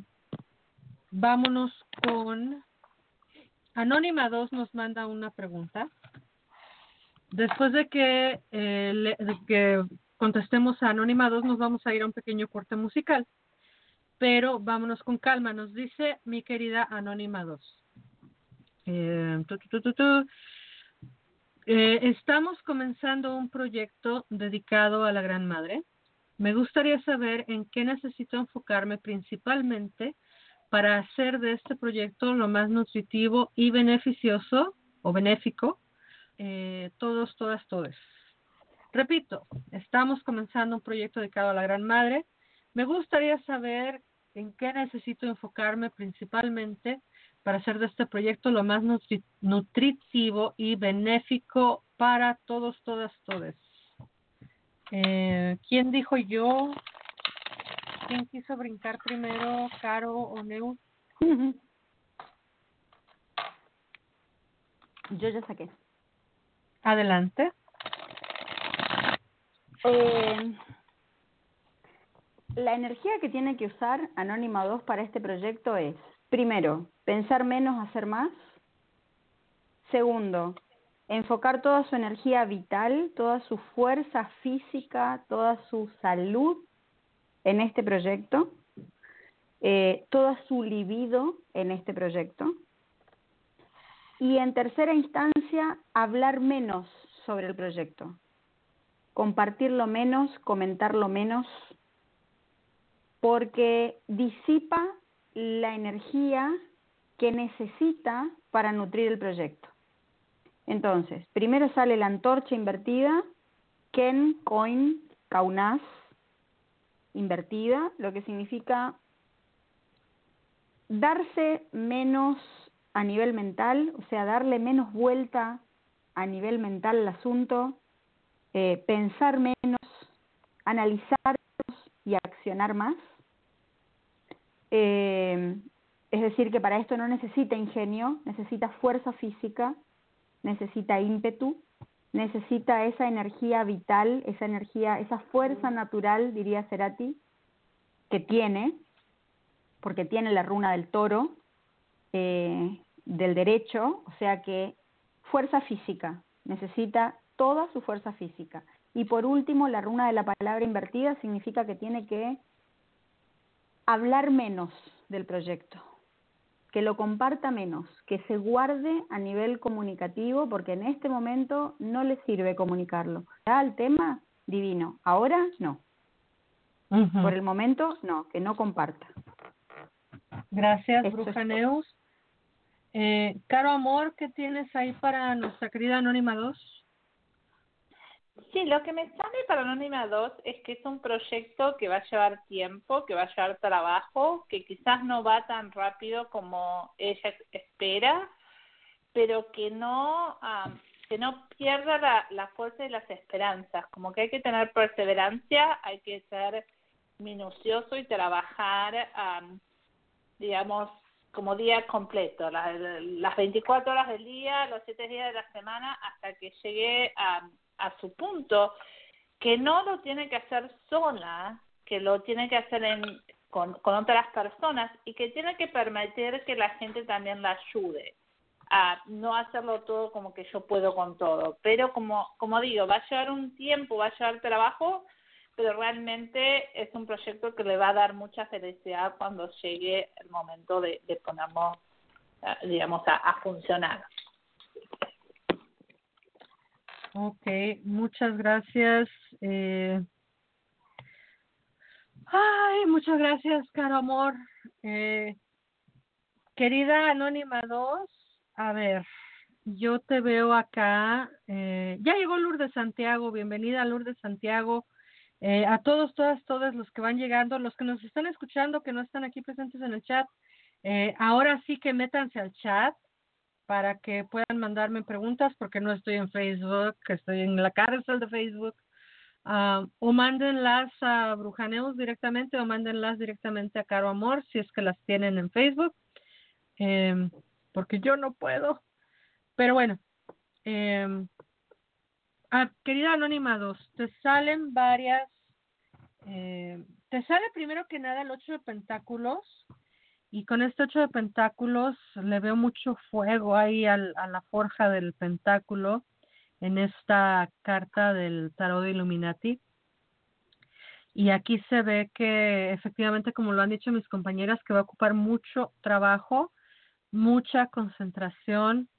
vámonos con Anónima 2 nos manda una pregunta. después de que, eh, contestemos a Anónima 2, nos vamos a ir a un pequeño corte musical. Pero vámonos con calma, nos dice mi querida Anónima 2. Eh. Eh, estamos comenzando un proyecto dedicado a la Gran Madre. Me gustaría saber en qué necesito enfocarme principalmente para hacer de este proyecto lo más nutritivo y beneficioso o benéfico. eh, todos, todas, todes. Repito, estamos comenzando un proyecto dedicado a la Gran Madre. Me gustaría saber en qué necesito enfocarme principalmente para hacer de este proyecto lo más nutri- nutritivo y benéfico para todos, todas, todes. Eh, ¿Quién dijo yo? ¿Quién quiso brincar primero, Caro o Neu? Yo ya saqué. Adelante. Eh, la energía que tiene que usar Anónima 2 para este proyecto es, primero, pensar menos, hacer más. Segundo, enfocar toda su energía vital, toda su fuerza física, toda su salud en este proyecto, eh, toda su libido en este proyecto. Y en tercera instancia, hablar menos sobre el proyecto compartirlo menos, comentarlo menos, porque disipa la energía que necesita para nutrir el proyecto. Entonces, primero sale la antorcha invertida, Ken, Coin, Kaunas, invertida, lo que significa darse menos a nivel mental, o sea, darle menos vuelta a nivel mental al asunto, eh, pensar menos, analizar y accionar más. Eh, es decir, que para esto no necesita ingenio, necesita fuerza física, necesita ímpetu, necesita esa energía vital, esa energía, esa fuerza natural, diría Cerati, que tiene, porque tiene la runa del toro, eh, del derecho, o sea que fuerza física, necesita toda su fuerza física. Y por último, la runa de la palabra invertida significa que tiene que hablar menos del proyecto, que lo comparta menos, que se guarde a nivel comunicativo, porque en este momento no le sirve comunicarlo. Ya el tema, divino. Ahora, no. Por el momento, no, que no comparta. Gracias, Esto es Bruja. Neus. Eh, Caro Amor, ¿qué tienes ahí para nuestra querida Anónima 2? Sí, lo que me sale para Anónima 2 es que es un proyecto que va a llevar tiempo, que va a llevar trabajo, que quizás no va tan rápido como ella espera, pero que no am, que no pierda la, la fuerza y las esperanzas. Como que hay que tener perseverancia, hay que ser minucioso y trabajar, am, digamos, como día completo, la- las 24 horas del día, los 7 días de la semana, hasta que llegue a, a su punto, que no lo tiene que hacer sola, que lo tiene que hacer en, con, otras personas y que tiene que permitir que la gente también la ayude a no hacerlo todo como que yo puedo con todo. Pero como, como digo, va a llevar un tiempo, va a llevar trabajo, pero realmente es un proyecto que le va a dar mucha felicidad cuando llegue el momento de, de ponerlo, eh, digamos, a funcionar. Ok, muchas gracias. Eh... Ay, muchas gracias, Caro Amor. Eh, querida Anónima 2, a ver, yo te veo acá. Eh, ya llegó Lourdes Santiago, bienvenida Lourdes Santiago. Eh, a todos, todas, todos los que van llegando, los que nos están escuchando, que no están aquí presentes en el chat, eh, ahora sí que métanse al chat para que puedan mandarme preguntas porque no estoy en Facebook, estoy en la cárcel de Facebook. Ah, o mándenlas a Brujaneus directamente o mándenlas directamente a Caro Amor si es que las tienen en Facebook, eh, porque yo no puedo. Pero bueno, eh, ah, querida Anónima 2, te salen varias, eh, te sale primero que nada el 8 de Pentáculos, y con este ocho de pentáculos le veo mucho fuego ahí al, a la forja del pentáculo. en esta carta del tarot de Illuminati. Y aquí se ve que efectivamente, como lo han dicho mis compañeras, que va a ocupar mucho trabajo, mucha concentración,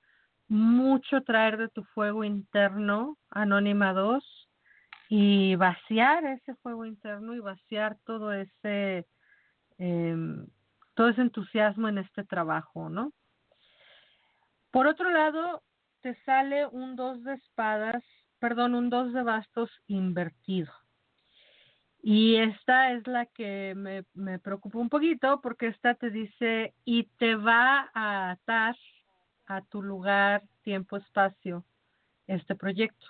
mucho traer de tu fuego interno, Anónima 2, y vaciar ese fuego interno y vaciar todo ese, eh, todo ese entusiasmo en este trabajo, ¿no? Por otro lado, te sale un dos de espadas, perdón, un dos de bastos invertido. Y esta es la que me, me preocupa un poquito porque esta te dice y te va a atar a tu lugar, tiempo, espacio, este proyecto.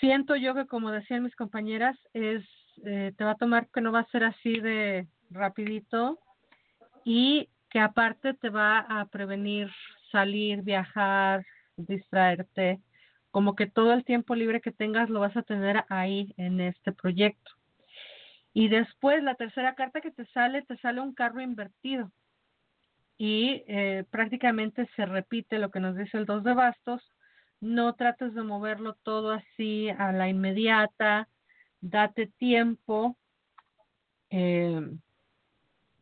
Siento yo que, como decían mis compañeras, es eh, te va a tomar que no va a ser así de rapidito y que aparte te va a prevenir salir, viajar, distraerte, como que todo el tiempo libre que tengas lo vas a tener ahí en este proyecto. Y después la tercera carta que te sale, te sale un carro invertido. Y eh, prácticamente se repite lo que nos dice el dos de bastos. No trates de moverlo todo así a la inmediata. Date tiempo. Eh,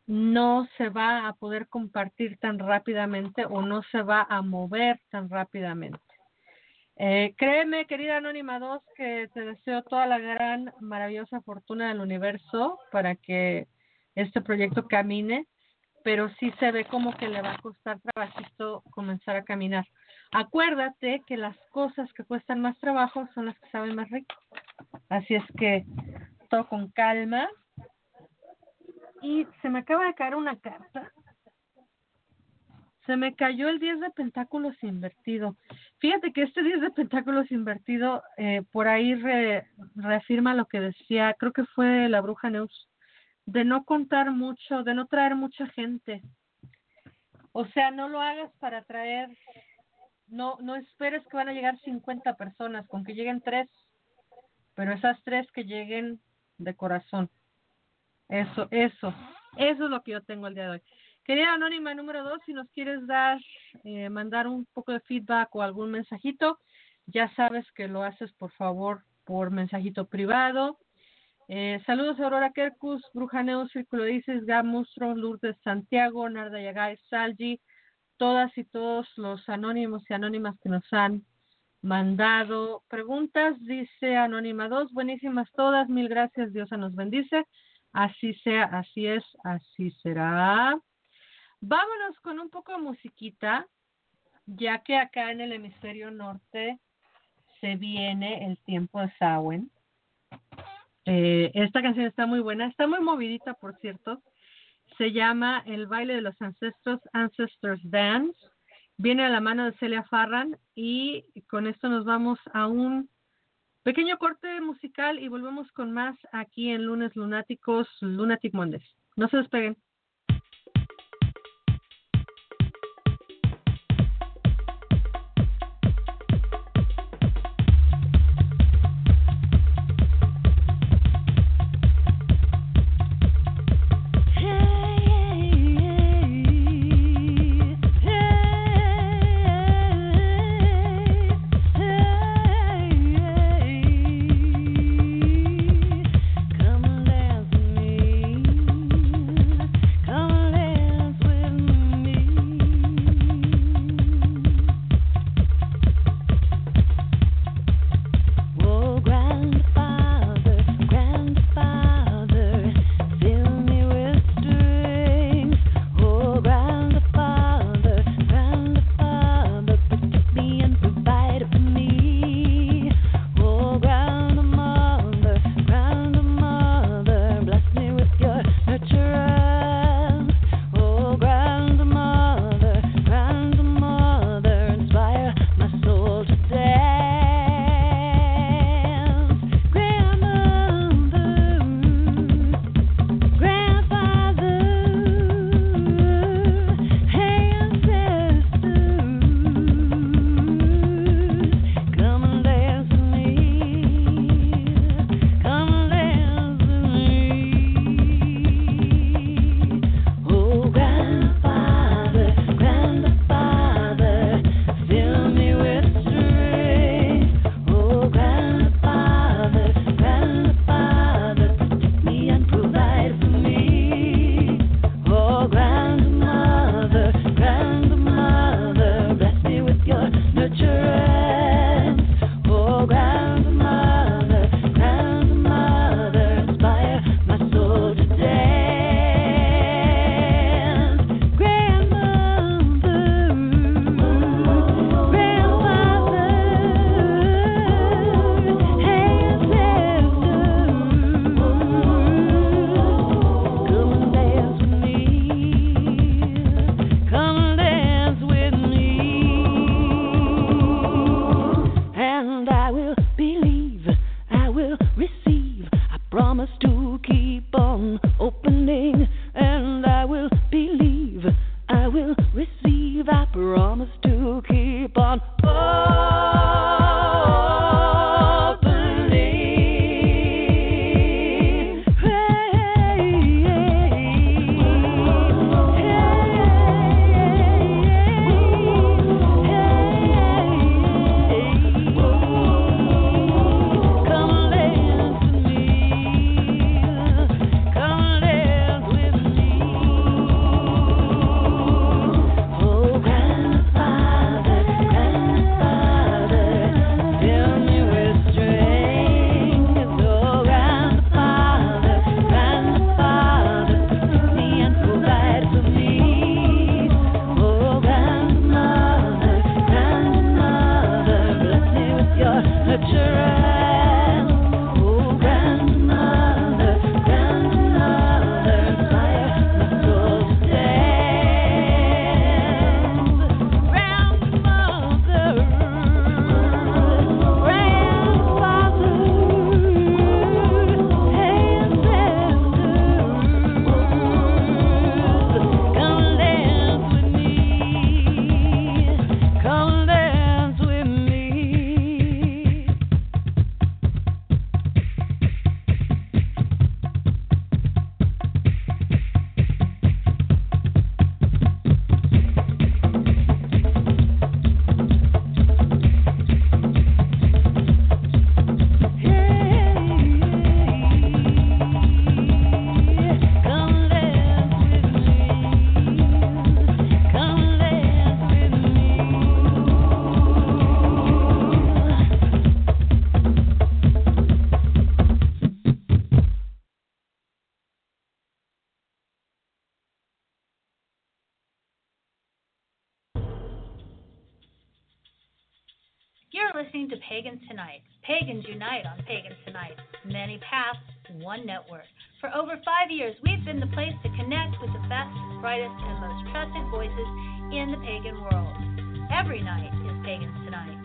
no se va a poder compartir tan rápidamente o no se va a mover tan rápidamente. Eh, créeme, querida Anónima 2, que te deseo toda la gran, maravillosa fortuna del universo para que este proyecto camine, pero sí se ve como que le va a costar trabajito comenzar a caminar. Acuérdate que las cosas que cuestan más trabajo son las que saben más rico. Así es que todo con calma, y se me acaba de caer una carta. Se me cayó el 10 de pentáculos invertido. Fíjate que este 10 de pentáculos invertido eh, por ahí reafirma lo que decía, creo que fue la bruja Neus, de no contar mucho, de no traer mucha gente. O sea, no lo hagas para traer, no, no esperes que van a llegar 50 personas, con que lleguen tres, pero esas tres que lleguen de corazón. Eso, eso, eso es lo que yo tengo el día de hoy. Querida Anónima número dos, si nos quieres dar, eh, mandar un poco de feedback o algún mensajito, ya sabes que lo haces por favor por mensajito privado. Eh, saludos a Aurora Kerkus, Brujaneo, Círculo Isis, Gamustro, Lourdes Santiago, Narda Yagay, Salgi, todas y todos los anónimos y anónimas que nos han mandado preguntas. Dice Anónima 2, buenísimas todas, mil gracias, Dios nos bendice. Así sea, así es, así será. Vámonos con un poco de musiquita, ya que acá en el hemisferio norte se viene el tiempo de Samhain. Eh, esta canción está muy buena, está muy movidita, por cierto. Se llama El baile de los ancestros, Ancestors Dance. Viene a la mano de Celia Farran y con esto nos vamos a un Pequeño corte musical y volvemos con más aquí en Lunes Lunáticos, Lunatic Mondays. No se despeguen. To Pagans Tonight. Pagans unite on Pagans Tonight. Many paths, one network. For over five years, we've been the place to connect with the best, brightest, and most trusted voices in the pagan world. Every night is Pagans Tonight.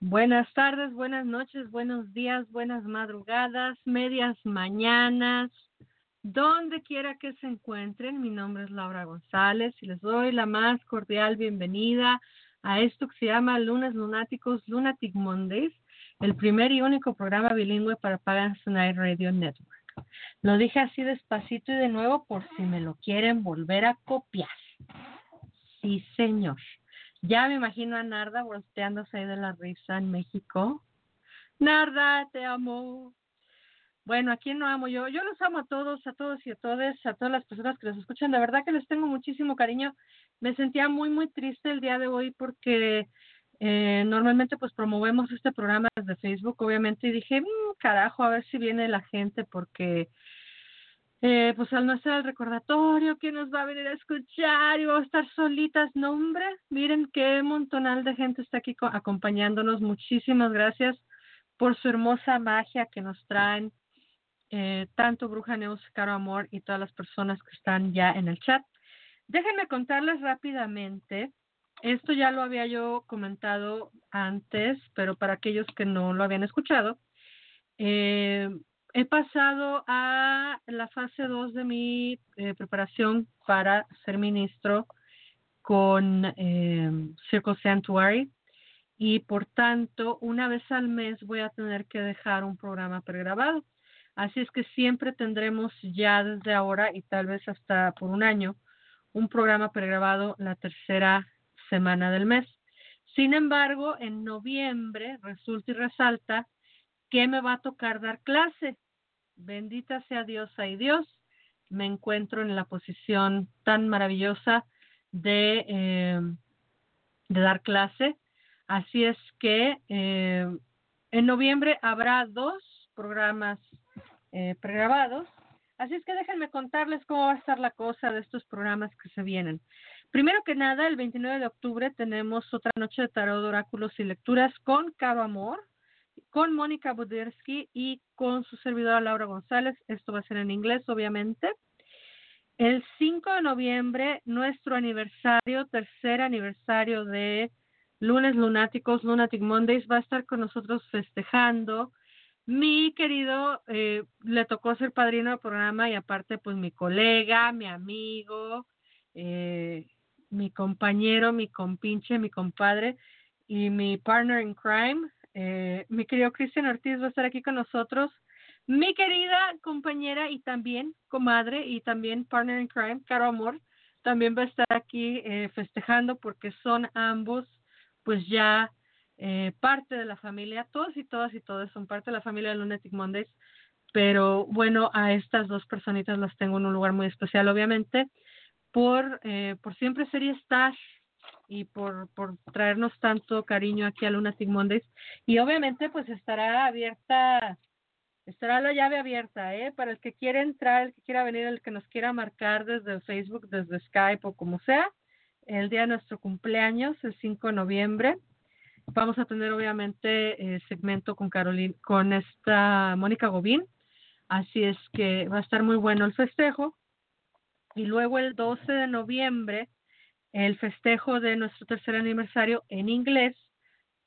Buenas tardes, buenas noches, buenos días, buenas madrugadas, medias mañanas, donde quiera que se encuentren. Mi nombre es Laura González y les doy la más cordial bienvenida a esto que se llama Lunes Lunáticos, Lunatic Mondays, el primer y único programa bilingüe para Pagans Tonight Radio Network. Lo dije así despacito y de nuevo por si me lo quieren volver a copiar. Sí, señor. Ya me imagino a Narda volteándose ahí de la risa en México. Narda, te amo. Bueno, ¿a quién no amo yo? Yo los amo a todos, a todos y a todas, a todas las personas que los escuchan. De verdad que les tengo muchísimo cariño. Me sentía muy, muy triste el día de hoy porque eh, normalmente pues promovemos este programa desde Facebook, obviamente, y dije, "Mm, carajo, a ver si viene la gente porque eh, pues al no estar el recordatorio, ¿quién nos va a venir a escuchar? Y vamos a estar solitas, no hombre, miren qué montonal de gente está aquí co- acompañándonos. Muchísimas gracias por su hermosa magia que nos traen eh, tanto Bruja Neus, Caro Amor y todas las personas que están ya en el chat. Déjenme contarles rápidamente, esto ya lo había yo comentado antes, pero para aquellos que no lo habían escuchado, eh, he pasado a la fase 2 de mi eh, preparación para ser ministro con eh, Circle Sanctuary y por tanto una vez al mes voy a tener que dejar un programa pregrabado. Así es que siempre tendremos ya desde ahora y tal vez hasta por un año un programa pregrabado la tercera semana del mes. Sin embargo, en noviembre resulta y resalta que me va a tocar dar clase. Bendita sea Dios y Dios. Me encuentro en la posición tan maravillosa de, eh, dar clase. Así es que eh, en noviembre habrá dos programas eh, pregrabados. Así es que déjenme contarles cómo va a estar la cosa de estos programas que se vienen. Primero que nada, el 29 de octubre tenemos otra noche de tarot, oráculos y lecturas con Caro Amor, con Mónica Budirsky y con su servidora Laura González. Esto va a ser en inglés, obviamente. El 5 de noviembre, nuestro aniversario, tercer aniversario de Lunes Lunáticos, Lunatic Mondays, va a estar con nosotros festejando mi querido, eh, le tocó ser padrino del programa y aparte pues mi colega, mi amigo, eh, mi compañero, mi compinche, mi compadre y mi partner in crime, eh, mi querido Cristian Ortiz va a estar aquí con nosotros. Mi querida compañera y también comadre y también partner in crime, Caro Amor, también va a estar aquí eh, festejando porque son ambos pues ya eh, parte de la familia, todos y todas y todos son parte de la familia de Lunatic Mondays, pero bueno, a estas dos personitas las tengo en un lugar muy especial, obviamente, por, eh, por siempre ser y estar y por, por traernos tanto cariño aquí a Lunatic Mondays. Y obviamente pues estará abierta, estará la llave abierta, ¿eh? Para el que quiera entrar, el que quiera venir, el que nos quiera marcar desde Facebook, desde Skype o como sea, el día de nuestro cumpleaños, el 5 de noviembre. Vamos a tener obviamente el segmento con Carolina, con esta Mónica Gobín. Así es que va a estar muy bueno el festejo. Y luego el 12 de noviembre, el festejo de nuestro tercer aniversario en inglés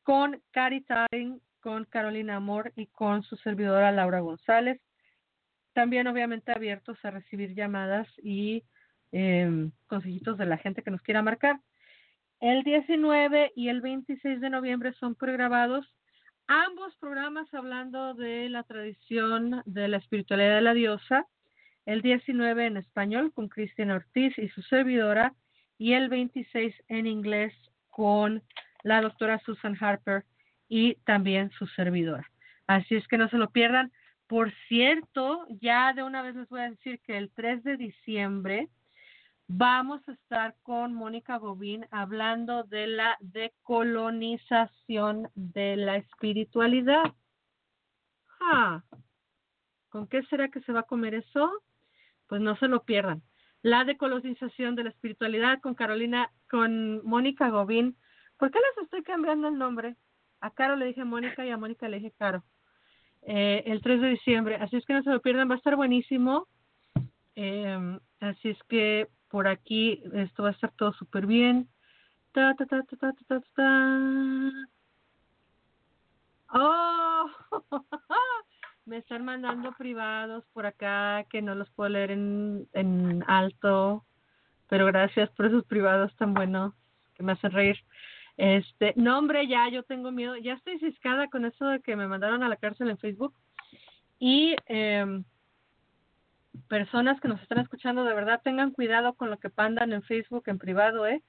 con Cari Time, con Carolina Amor y con su servidora Laura González. También obviamente abiertos a recibir llamadas y eh, consejitos de la gente que nos quiera marcar. El 19 y el 26 de noviembre son pregrabados ambos programas hablando de la tradición de la espiritualidad de la diosa. El 19 en español con Cristina Ortiz y su servidora y el 26 en inglés con la doctora Susan Harper y también su servidora. Así es que no se lo pierdan. Por cierto, ya de una vez les voy a decir que el 3 de diciembre vamos a estar con Mónica Bobín hablando de la decolonización de la espiritualidad. ¿Con qué será que se va a comer eso? Pues no se lo pierdan la decolonización de la espiritualidad con Carolina, con Mónica Gobín. ¿Por qué les estoy cambiando el nombre? A Caro le dije Mónica y a Mónica le dije Caro. Eh, el 3 de diciembre. Así es que no se lo pierdan, va a estar buenísimo. Eh, así es que por aquí esto va a estar todo súper bien. Ta, ta, ta, ta, ta, ta, ta. ¡Oh! me están mandando privados por acá que no los puedo leer en, en alto, pero gracias por esos privados tan buenos que me hacen reír. Este, no hombre, ya yo tengo miedo, ya estoy ciscada con eso de que me mandaron a la cárcel en Facebook y eh, personas que nos están escuchando de verdad tengan cuidado con lo que pandan en Facebook en privado, eh.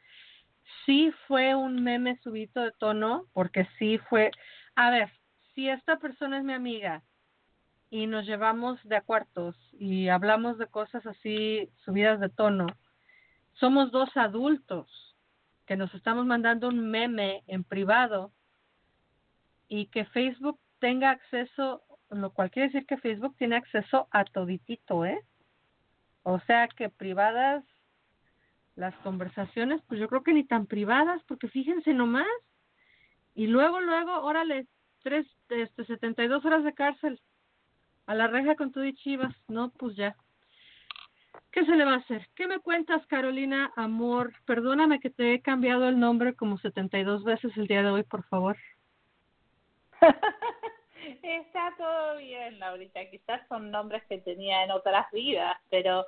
Sí fue un meme subito de tono, porque sí fue, a ver, si esta persona es mi amiga y nos llevamos de a cuartos y hablamos de cosas así subidas de tono, somos dos adultos que nos estamos mandando un meme en privado y que Facebook tenga acceso, lo cual quiere decir que Facebook tiene acceso a toditito, ¿eh? O sea que privadas las conversaciones, pues yo creo que ni tan privadas, porque fíjense nomás. Y luego, luego, órale, tres, este, 72 horas de cárcel a la reja con tu y chivas. No, pues ya. ¿Qué se le va a hacer? ¿Qué me cuentas, Carolina Amor? Perdóname que te he cambiado el nombre como 72 veces el día de hoy, por favor. Está todo bien, Laurita. Quizás son nombres que tenía en otras vidas, pero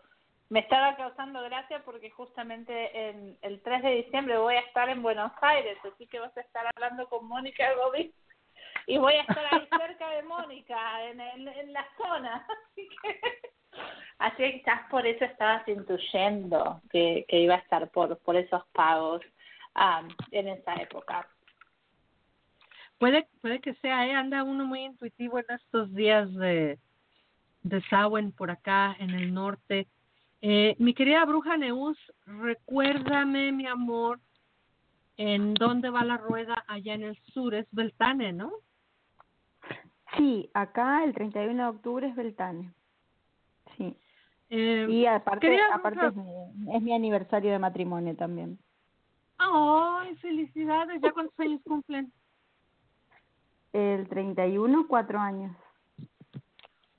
me estaba causando gracia porque justamente en el 3 de diciembre voy a estar en Buenos Aires, así que vas a estar hablando con Mónica Godín y voy a estar ahí cerca de Mónica, en, en, la zona. Así que, así quizás por eso estabas intuyendo que, que iba a estar por, por esos pagos um, en esa época. Puede, puede que sea, ¿eh? anda uno muy intuitivo en estos días de, de Samhain por acá en el norte. Eh, mi querida bruja Neus, recuérdame, mi amor, en dónde va la rueda allá en el sur, es Beltane, ¿no? Sí, acá el 31 de octubre es Beltane. Sí. Eh, y aparte, aparte es, mi, es mi aniversario de matrimonio también. ¡Ay, felicidades! ¿Ya cuántos años cumplen? El 31, cuatro años.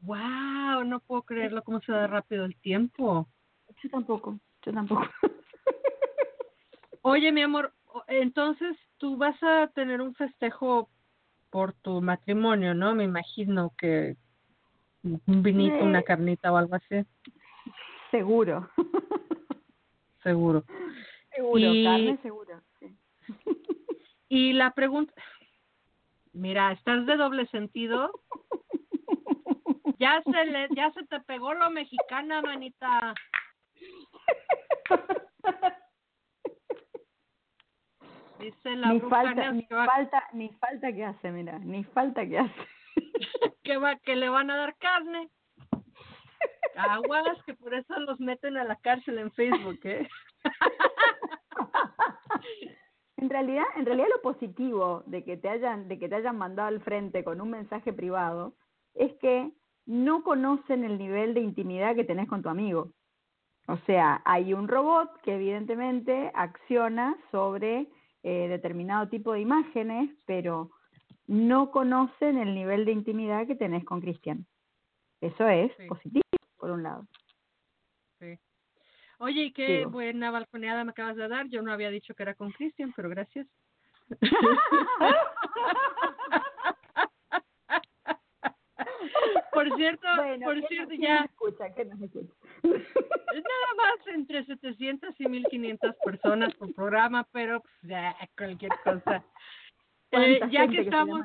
¡Wow! No puedo creerlo, cómo se da rápido el tiempo. Yo tampoco, yo tampoco. Oye, mi amor, entonces tú vas a tener un festejo por tu matrimonio, ¿no? Me imagino que un vinito, una carnita o algo así, Seguro. seguro. seguro, Y- carne seguro. sí. Y la pregunta, mira, estás de doble sentido. Ya se le, ya se te pegó lo mexicana, manita. Dice la ni bruja falta, ni falta, ni falta que hace, mira, ni falta que hace. que va, que le van a dar carne. Aguas, que por eso los meten a la cárcel en Facebook, ¿eh? En realidad, en realidad lo positivo de que te hayan, de que te hayan mandado al frente con un mensaje privado es que no conocen el nivel de intimidad que tenés con tu amigo. O sea, hay un robot que evidentemente acciona sobre eh, determinado tipo de imágenes, pero no conocen el nivel de intimidad que tenés con Cristian. Eso es Sí. positivo, por un lado. Oye, y qué Digo. buena balconeada me acabas de dar. Yo no había dicho que era con Cristian, pero gracias. por cierto, Bueno, por ¿quién nos- cierto, ya escucha? ¿Quién nos escucha? nada más entre 700 y 1500 personas por programa, pero pues, ya, cualquier cosa. Eh, ¿Cuánta ya que estamos,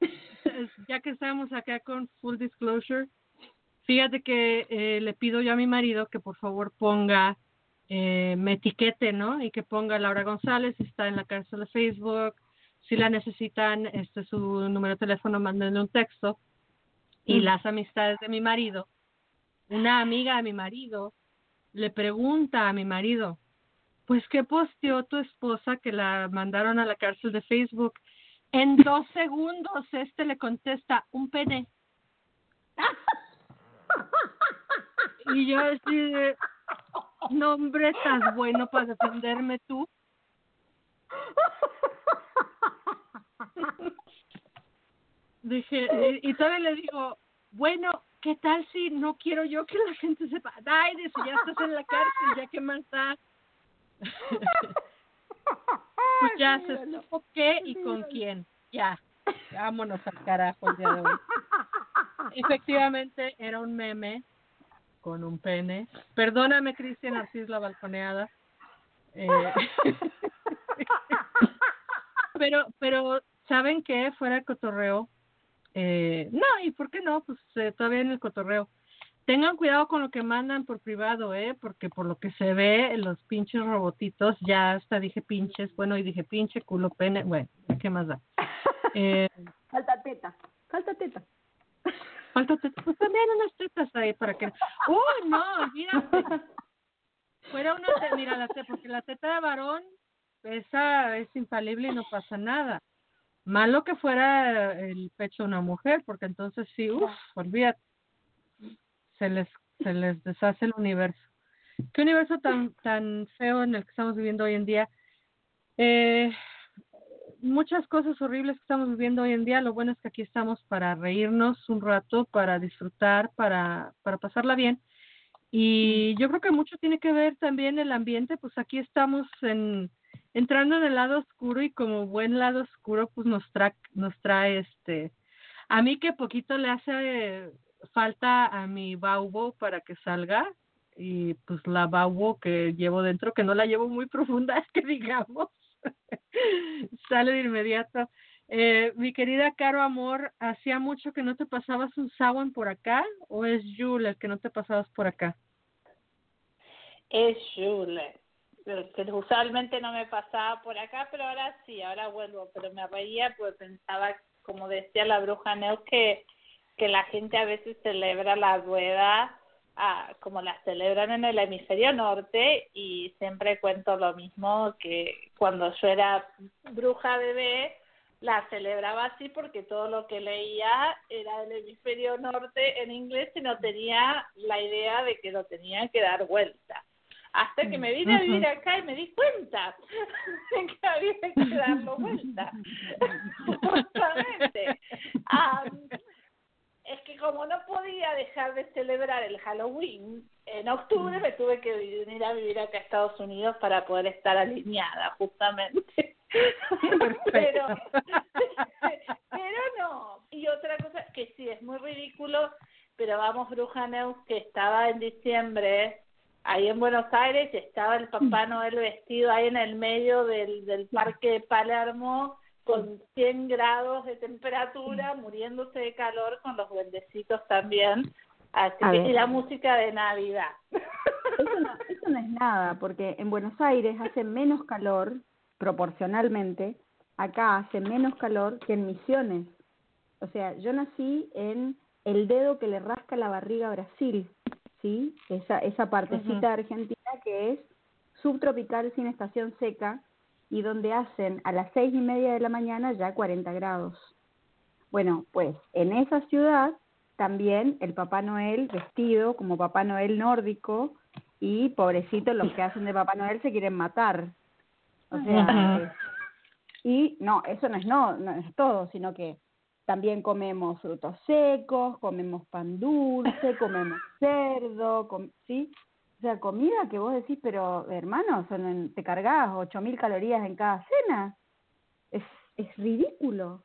ya que estamos acá con full disclosure, fíjate que eh, le pido yo a mi marido que por favor ponga, eh, me etiquete, ¿no? Y que ponga Laura González, está en la cárcel de Facebook. Si la necesitan, este es su número de teléfono, mándenle un texto. Y Mm. las amistades de mi marido, una amiga de mi marido le pregunta a mi marido, pues qué posteó tu esposa que la mandaron a la cárcel de Facebook. En dos segundos este le contesta, un pene. Y yo así de, no hombre, estás bueno para defenderme tú. Dije, y, y todavía le digo, bueno, ¿qué tal si no quiero yo que la gente sepa? Ay, dice, ya estás en la cárcel, ya que más da. pues ya se supo qué y con quién. Ya, vámonos al carajo el día de hoy. Efectivamente, era un meme con un pene. Perdóname, Cristian Arcis, la balconeada. Eh, pero, pero, ¿saben qué? Fuera el cotorreo. Eh, no, ¿y por qué no? Pues eh, todavía en el cotorreo. Tengan cuidado con lo que mandan por privado, ¿eh? Porque por lo que se ve, los pinches robotitos, ya hasta dije pinches, bueno, y dije pinche, culo, pene, bueno, ¿qué más da? Eh, Falta teta, falta teta. Falta teta, pues también unas tetas ahí para que... ¡Uy, no! Olvídate. Fuera una teta, mira, la teta, porque la teta de varón, esa es infalible y no pasa nada. Malo que fuera el pecho de una mujer, porque entonces sí, uff, olvídate. Se les, se les deshace el universo. Qué universo tan, tan feo en el que estamos viviendo hoy en día. Eh, muchas cosas horribles que estamos viviendo hoy en día. Lo bueno es que aquí estamos para reírnos un rato, para disfrutar, para, para pasarla bien. Y yo creo que mucho tiene que ver también el ambiente, pues aquí estamos en, entrando en el lado oscuro y como buen lado oscuro, pues nos trae, nos trae este, a mí que poquito le hace falta a mi baubo para que salga y pues la baubo que llevo dentro, que no la llevo muy profunda, que digamos, sale de inmediato. Eh, mi querida Caro Amor, ¿hacía mucho que no te pasabas un Sawan por acá o es Yule el que no te pasabas por acá? Es. Que usualmente no me pasaba por acá, pero ahora sí, ahora vuelvo. Pero me reía porque pensaba, como decía la bruja Neus, que, que la gente a veces celebra la rueda ah, como la celebran en el hemisferio norte y siempre cuento lo mismo que cuando yo era bruja bebé la celebraba así porque todo lo que leía era del hemisferio norte en inglés y no tenía la idea de que lo tenía que dar vuelta. Hasta que me vine a vivir acá y me di cuenta de que había que darlo vuelta. Justamente. Am, es que como no podía dejar de celebrar el Halloween en octubre, me tuve que venir a vivir acá a Estados Unidos para poder estar alineada, justamente. Pero otra cosa que sí, es muy ridículo, pero vamos, Bruja Neus, que estaba en diciembre ahí en Buenos Aires y estaba el Papá Noel vestido ahí en el medio del, del parque de Palermo con 100 grados de temperatura, muriéndose de calor con los duendecitos también. Así que, y la música de Navidad. Eso no, eso no es nada, porque en Buenos Aires hace menos calor, proporcionalmente, acá hace menos calor que en Misiones. O sea, yo nací en el dedo que le rasca la barriga a Brasil, ¿sí? Esa, esa partecita de Argentina que es subtropical sin estación seca y donde hacen a las seis y media de la mañana ya 40 grados. Bueno, pues en esa ciudad también el Papá Noel vestido como Papá Noel nórdico y pobrecitos los que hacen de Papá Noel se quieren matar. O sea, y no, eso no es no, no es todo, sino que también comemos frutos secos, comemos pan dulce, comemos cerdo, com- ¿sí? O sea, comida que vos decís, pero hermano, son en- te cargas ocho mil calorías en cada cena. Es, es ridículo,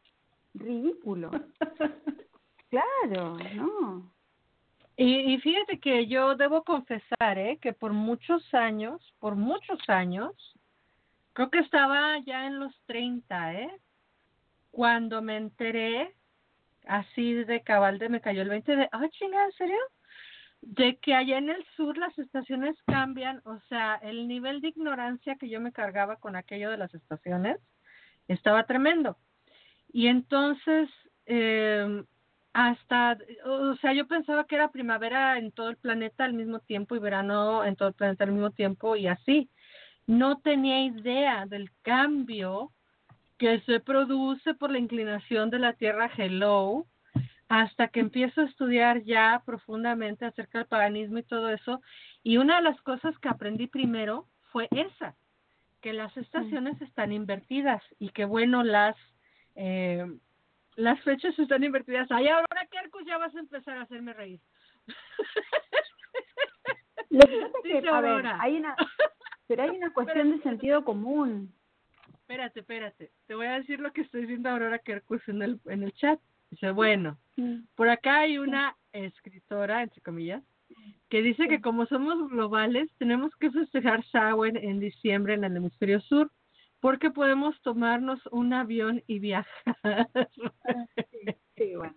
ridículo. Claro, no. Y, y fíjate que yo debo confesar, ¿eh? Que por muchos años, por muchos años, creo que estaba ya en los 30, ¿eh? Cuando me enteré, así de cabal de me cayó el 20 de, ah, chingada, ¿en serio? De que allá en el sur las estaciones cambian, o sea, el nivel de ignorancia que yo me cargaba con aquello de las estaciones estaba tremendo. Y entonces, eh, hasta, o sea, yo pensaba que era primavera en todo el planeta al mismo tiempo y verano en todo el planeta al mismo tiempo y así. No tenía idea del cambio que se produce por la inclinación de la Tierra Hello hasta que empiezo a estudiar ya profundamente acerca del paganismo y todo eso. Y una de las cosas que aprendí primero fue esa, que las estaciones están invertidas y que bueno, las eh, las fechas están invertidas. Ay, ahora Kerkus ya vas a empezar a hacerme reír. Lo que pasa es Dice que, a ver, Aurora. hay una, pero hay una cuestión de sentido común. Espérate, espérate. Te voy a decir lo que estoy diciendo Aurora Kerkus en el, en el chat. Dice, bueno, por acá hay una escritora, entre comillas, que dice que como somos globales, tenemos que festejar Samhain en diciembre en el hemisferio sur, porque podemos tomarnos un avión y viajar. Sí, bueno.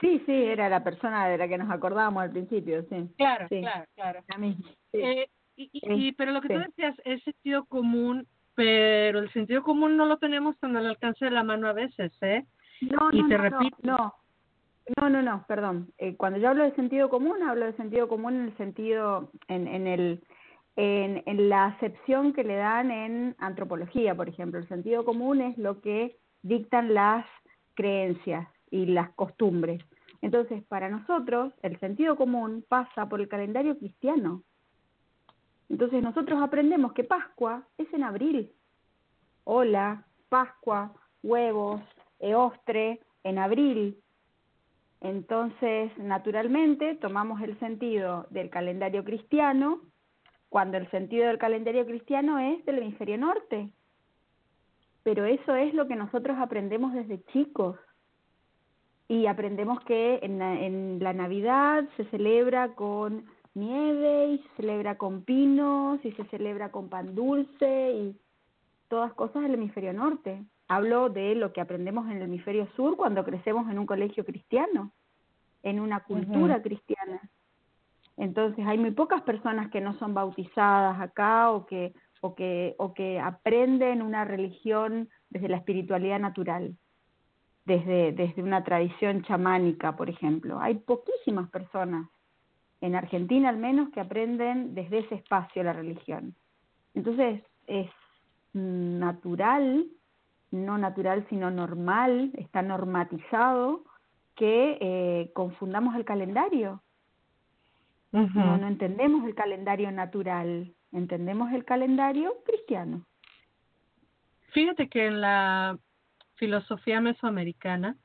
Sí, sí, era la persona de la que nos acordábamos al principio, sí. Claro, Sí. claro, claro. La misma. sí. Eh, y, y, y- pero lo que tú decías es sentido común, pero el sentido común no lo tenemos tan al alcance de la mano a veces, ¿eh? No, y no, no. No, no, no, no, perdón. Eh, cuando yo hablo de sentido común, hablo de sentido común en el sentido, en, en el, en, en la acepción que le dan en antropología, por ejemplo. El sentido común es lo que dictan las creencias y las costumbres. Entonces, para nosotros, el sentido común pasa por el calendario cristiano. Entonces, nosotros aprendemos que Pascua es en abril. Hola, Pascua, huevos, eostre, en abril. Entonces, naturalmente, tomamos el sentido del calendario cristiano, cuando el sentido del calendario cristiano es del hemisferio norte. Pero eso es lo que nosotros aprendemos desde chicos. Y aprendemos que en la, en la Navidad se celebra con nieve y se celebra con pinos y se celebra con pan dulce y todas cosas del hemisferio norte. Hablo de lo que aprendemos en el hemisferio sur cuando crecemos en un colegio cristiano, en una cultura cristiana. Entonces hay muy pocas personas que no son bautizadas acá o que o que o que aprenden una religión desde la espiritualidad natural, desde desde una tradición chamánica, por ejemplo. Hay poquísimas personas en Argentina al menos que aprenden desde ese espacio la religión. Entonces es mm, natural, no natural sino normal, está normatizado que eh, confundamos el calendario. No, no entendemos el calendario natural, entendemos el calendario cristiano. Fíjate que en la filosofía mesoamericana,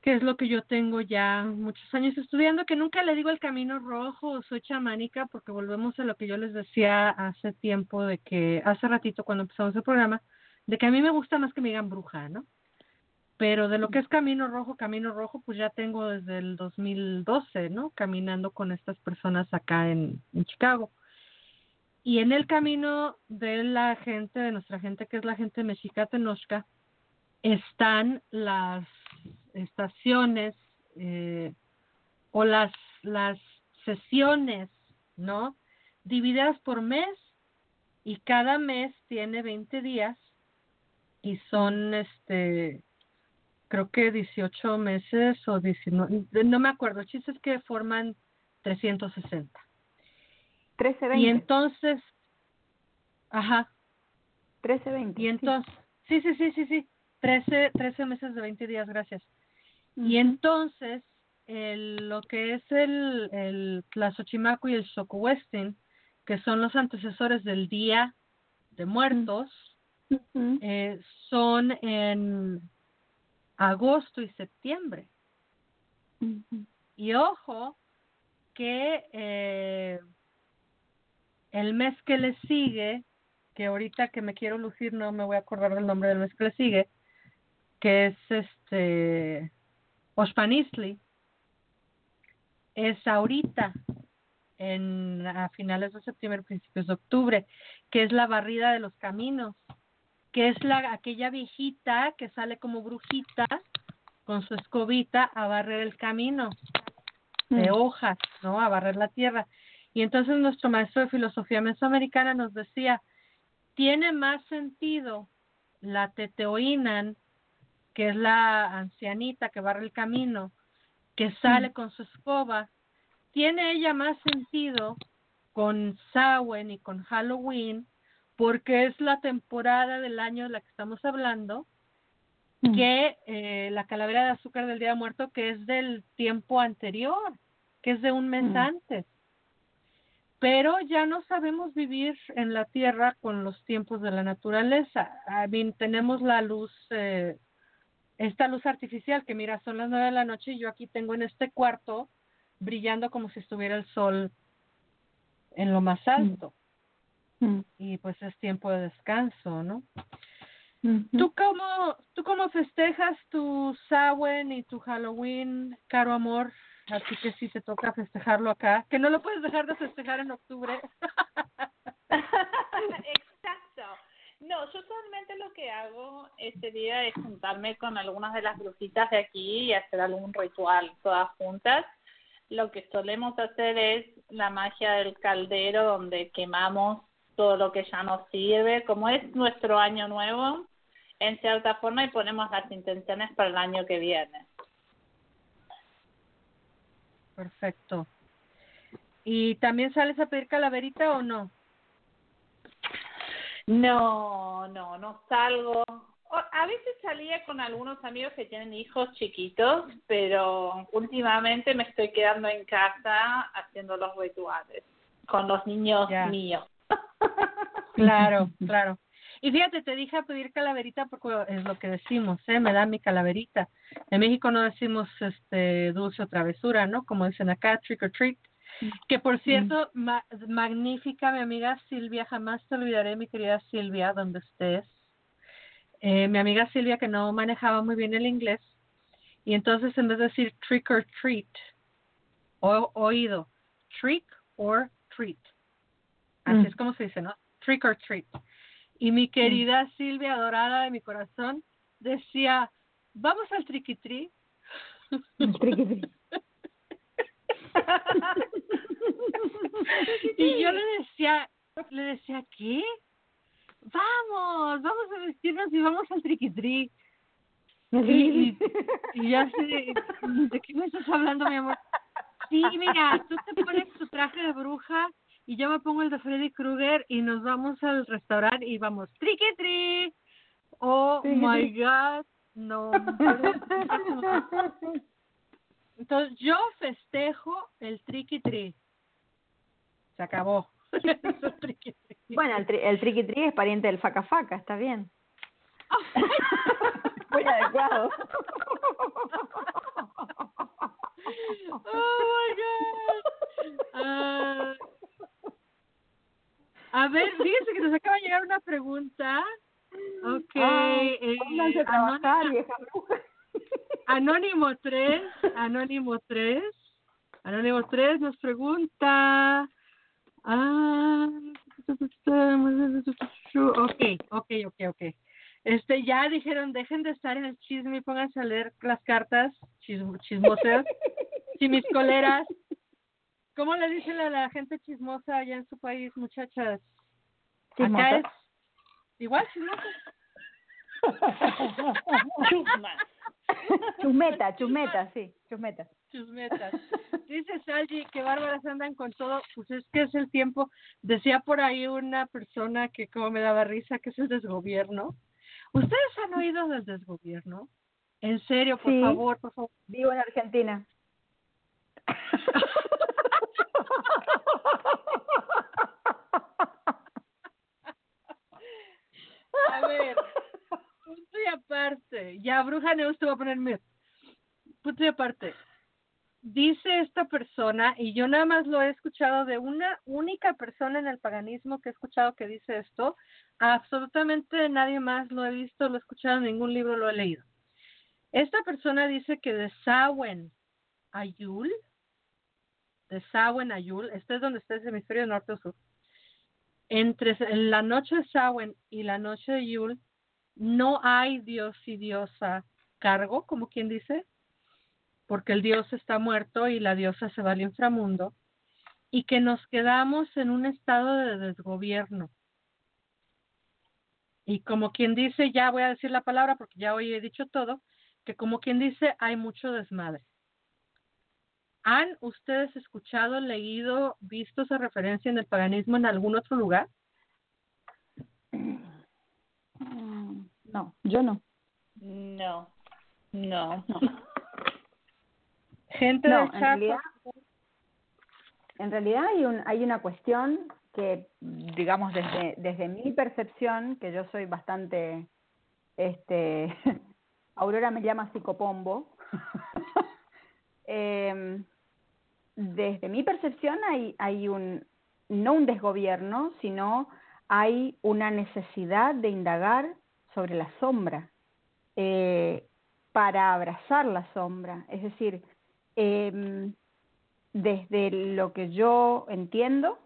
que es lo que yo tengo ya muchos años estudiando, que nunca le digo el camino rojo o soy chamánica, porque volvemos a lo que yo les decía hace tiempo, de que hace ratito cuando empezamos el programa, de que a mí me gusta más que me digan bruja, ¿no? pero de lo que es Camino Rojo, Camino Rojo, pues ya tengo desde el 2012, ¿no? Caminando con estas personas acá en, en Chicago. Y en el camino de la gente, de nuestra gente, que es la gente mexica Tenochca, están las estaciones eh, o las, las sesiones, ¿no? Divididas por mes y cada mes tiene 20 días y son, este, creo que 18 meses o 19, no me acuerdo, el chiste es que forman 360. 13, 20. Y entonces, ajá, 13, 20. y entonces, sí, sí, sí, sí, sí, 13, 13 meses de 20 días, gracias. Y entonces, el, lo que es el, el Tlazochimaco y el Xocohuestin, que son los antecesores del Día de Muertos, Eh, son en agosto y septiembre. Y ojo que eh, el mes que le sigue, que ahorita que me quiero lucir no me voy a acordar del nombre del mes que le sigue, que es este Oshpanisli, es ahorita en a finales de septiembre, principios de octubre, que es la barrida de los caminos, que es la aquella viejita que sale como brujita con su escobita a barrer el camino de Mm. hojas, ¿no? A barrer la tierra. Y entonces nuestro maestro de filosofía mesoamericana nos decía, tiene más sentido la teteoinan, que es la ancianita que barre el camino, que sale con su escoba, tiene ella más sentido con Samhain y con Halloween, porque es la temporada del año de la que estamos hablando, Mm. que eh, la calavera de azúcar del Día de Muerto, que es del tiempo anterior, que es de un mes Mm. antes. Pero ya no sabemos vivir en la Tierra con los tiempos de la naturaleza. I mean, tenemos la luz, eh, esta luz artificial, que mira, son las nueve de la noche y yo aquí tengo en este cuarto brillando como si estuviera el sol en lo más alto. Mm. Y pues es tiempo de descanso, ¿no? ¿Tú cómo, ¿Tú cómo festejas tu Samhain y tu Halloween, caro amor? Así que sí te toca festejarlo acá, que no lo puedes dejar de festejar en octubre. Exacto. No, yo usualmente lo que hago ese día es juntarme con algunas de las brujitas de aquí y hacer algún ritual todas juntas. Lo que solemos hacer es la magia del caldero donde quemamos todo lo que ya nos sirve, como es nuestro año nuevo, en cierta forma, y ponemos las intenciones para el año que viene. Perfecto. ¿Y también sales a pedir calaverita o no? No, no, no salgo. A veces salía con algunos amigos que tienen hijos chiquitos, pero últimamente me estoy quedando en casa haciendo los rituales con los niños Ya. míos. Claro, claro. Y fíjate, te dije a pedir calaverita porque es lo que decimos, ¿eh? Me da mi calaverita. En México no decimos este dulce o travesura, ¿no? Como dicen acá, trick or treat. Que por cierto, ma- magnífica mi amiga Silvia, jamás te olvidaré, mi querida Silvia, donde estés. Eh, mi amiga Silvia que no manejaba muy bien el inglés y entonces en vez de decir trick or treat, o oído, trick or treat. Así Mm. es como se dice, ¿no? Trick or treat. Y mi querida Silvia, adorada de mi corazón, decía, vamos al tricky treat. Triqui, triqui. y yo le decía, le decía, ¿qué? Vamos, vamos a vestirnos y vamos al treat. Y, y, y ya sé, ¿de qué me estás hablando, mi amor? Sí, mira, tú te pones tu traje de bruja y yo me pongo el de Freddy Krueger y nos vamos al restaurante y vamos, tricky treat. Oh my God, no. Entonces yo festejo el tricky treat. Se acabó. Bueno, el, tri el triqui tri es pariente del faca faca, está bien. Muy adecuado. Oh my God. Ah, a ver, fíjense que nos acaba de llegar una pregunta. Ok. Ay, eh, a trabajar, Anónima- vieja bruja. Anónimo 3, Anónimo 3, Anónimo 3 nos pregunta. Ah, ok, ok, ok, ok. Este, ya dijeron, dejen de estar en el chisme y pónganse a leer las cartas chism chismosas, chimiscoleras. ¿Cómo le dicen a la gente chismosa allá en su país, muchachas? Acá Chismosa. es igual chismosa. Chusma. Chusmeta, chusmeta, sí, chusmeta. Chusmetas. Dice Salgi que bárbaras andan con todo, pues es que es el tiempo. Decía por ahí una persona que como me daba risa, que es el desgobierno. ¿Ustedes han oído del desgobierno? En serio, por Sí. favor, por favor. Vivo en Argentina. A ver, punto y aparte. Ya, Bruja Neus te voy a poner mute. Punto y aparte. Dice esta persona, y yo nada más lo he escuchado de una única persona en el paganismo que he escuchado que dice esto. Absolutamente nadie más lo he visto, lo he escuchado ningún libro, lo he leído. Esta persona dice que de Samhain a Yul, de Samhain a este es donde está el hemisferio norte o sur, entre la noche de Samhain y la noche de Yul, no hay dios y diosa cargo, como quien dice, porque el dios está muerto y la diosa se va al inframundo, y que nos quedamos en un estado de desgobierno. Y como quien dice, ya voy a decir la palabra porque ya hoy he dicho todo, que como quien dice, hay mucho desmadre. ¿Han ustedes escuchado, leído, visto esa referencia en el paganismo en algún otro lugar? Mm, No, yo no. No, no. No. Gente No, del en chat, realidad, en realidad hay, un, hay una cuestión que, digamos, desde, desde mi percepción, que yo soy bastante, este, Aurora me llama psicopombo, Em, desde mi percepción hay, hay un, no un desgobierno, sino hay una necesidad de indagar sobre la sombra, eh, para abrazar la sombra. Es decir, em, desde lo que yo entiendo,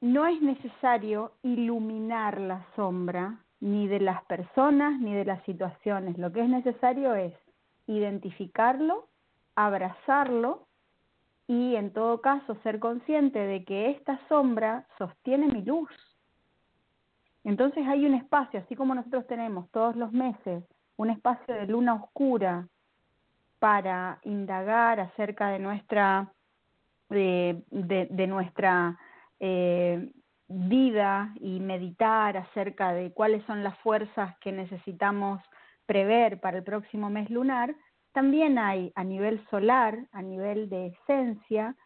no es necesario iluminar la sombra ni de las personas ni de las situaciones. Lo que es necesario es identificarlo, abrazarlo y en todo caso ser consciente de que esta sombra sostiene mi luz. Entonces hay un espacio, así como nosotros tenemos todos los meses un espacio de luna oscura para indagar acerca de nuestra de, de, nuestra eh, vida y meditar acerca de cuáles son las fuerzas que necesitamos prever para el próximo mes lunar, también hay a nivel solar, a nivel de esencia,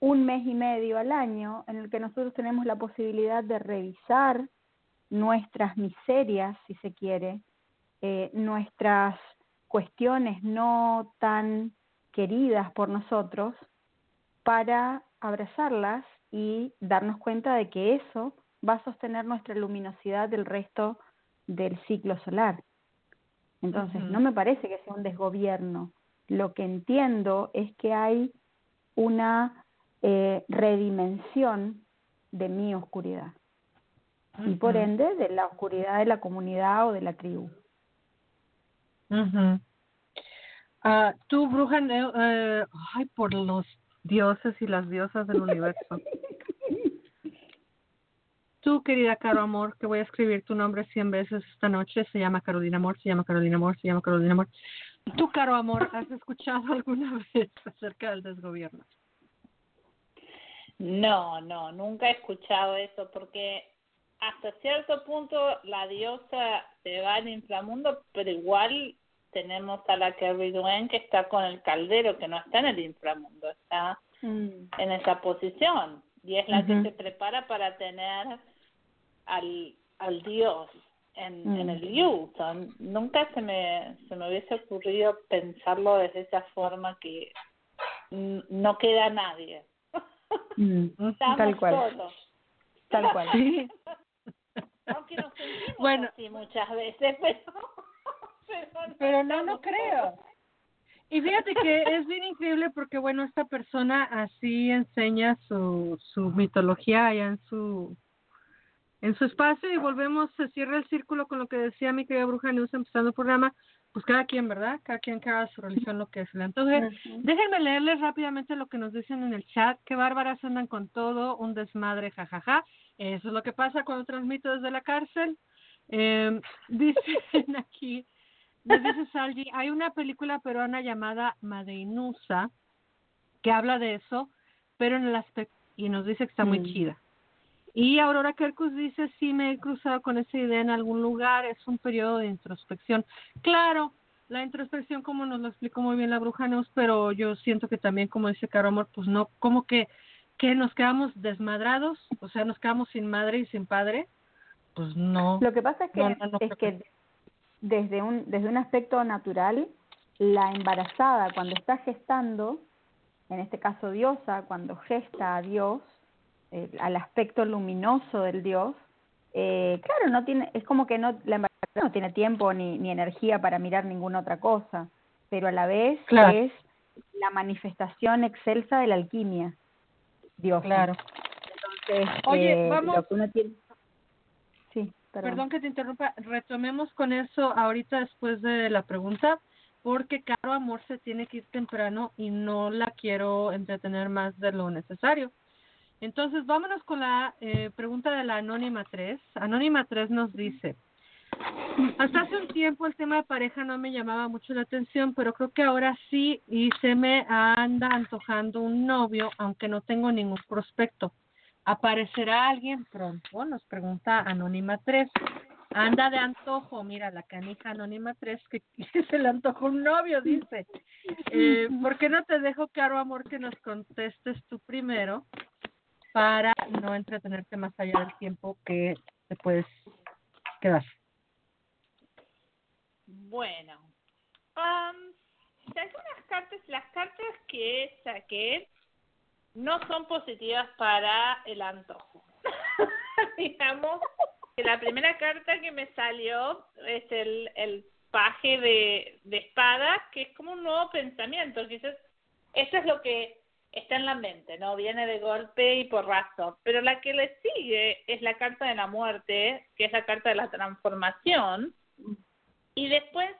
un mes y medio al año en el que nosotros tenemos la posibilidad de revisar nuestras miserias, si se quiere, eh, nuestras cuestiones no tan queridas por nosotros, para abrazarlas y darnos cuenta de que eso va a sostener nuestra luminosidad del resto del ciclo solar. Entonces, no me parece que sea un desgobierno. Lo que entiendo es que hay una eh, redimensión de mi oscuridad y por ende de la oscuridad de la comunidad o de la tribu. Ujú. Ah, tú, bruja, eh, ay, por los dioses y las diosas del universo. Tú, querida Caro Amor, que voy a escribir tu nombre cien veces esta noche, se llama Carolina Amor, se llama Carolina Amor, se llama Carolina Amor. Tú, Caro Amor, ¿has escuchado alguna vez acerca del desgobierno? No, no, nunca he escuchado eso porque hasta cierto punto la diosa se va al inframundo, pero igual tenemos a la Kerry Duen que está con el caldero, que no está en el inframundo, está en esa posición y es la que se prepara para tener al, al dios en, en Mm. el. O sea, nunca se me, se me hubiese ocurrido pensarlo desde esa forma que no queda nadie. Mm, Estamos Tal cual, tal cual. Sí. Aunque nos sentimos Bueno. así muchas veces, pero Pero no, no creo. Y fíjate que es bien increíble porque, bueno, esta persona así enseña su, su mitología allá en su en su espacio y volvemos, se cierra el círculo con lo que decía mi querida Bruja News empezando el programa, pues cada quien, ¿verdad? Cada quien que haga su religión lo que se le antoje. Déjenme leerles rápidamente lo que nos dicen en el chat. Qué bárbaras andan con todo, un desmadre, jajaja. Eso es lo que pasa cuando transmito desde la cárcel. Eh, dicen aquí, nos dice Salgi, hay una película peruana llamada Madeinusa que habla de eso, pero en el aspecto, y nos dice que está muy Mm. chida. Y Aurora Kerkus dice, sí me he cruzado con esa idea en algún lugar, es un periodo de introspección. Claro, la introspección como nos lo explicó muy bien la bruja Neus, pero yo siento que también, como dice Caro Amor, pues no, como que, que nos quedamos desmadrados, o sea, nos quedamos sin madre y sin padre, pues no. Lo que pasa es que, No, no, no es que desde un, desde un aspecto natural, la embarazada cuando está gestando, en este caso diosa, cuando gesta a Dios, eh, al aspecto luminoso del Dios, eh, claro, no tiene, es como que no, la embarazada no tiene tiempo ni, ni energía para mirar ninguna otra cosa, pero a la vez Claro. es la manifestación excelsa de la alquimia, Dios. Claro. Entonces, Oye, eh, vamos- lo que uno tiene... Sí, perdón. Perdón que te interrumpa, retomemos con eso ahorita después de la pregunta, porque Caro Amor se tiene que ir temprano y no la quiero entretener más de lo necesario. Entonces, vámonos con la eh, pregunta de la Anónima 3. Anónima 3 nos dice, hasta hace un tiempo el tema de pareja no me llamaba mucho la atención, pero creo que ahora sí y se me anda antojando un novio, aunque no tengo ningún prospecto. ¿Aparecerá alguien pronto? Nos pregunta Anónima 3. Anda de antojo, mira, la canija Anónima 3 que, que se le antojó un novio, dice. Eh, ¿Por qué no te dejo, Caro Amor, que nos contestes tú primero para no entretenerte más allá del tiempo que te puedes quedar? Bueno, am, saqué unas cartas, las cartas que saqué no son positivas para el antojo. Digamos que la primera carta que me salió es el, el paje de, de espadas, que es como un nuevo pensamiento. Quizás eso es lo que está en la mente, ¿no? Viene de golpe y porrazo. Pero la que le sigue es la carta de la muerte, que es la carta de la transformación. Y después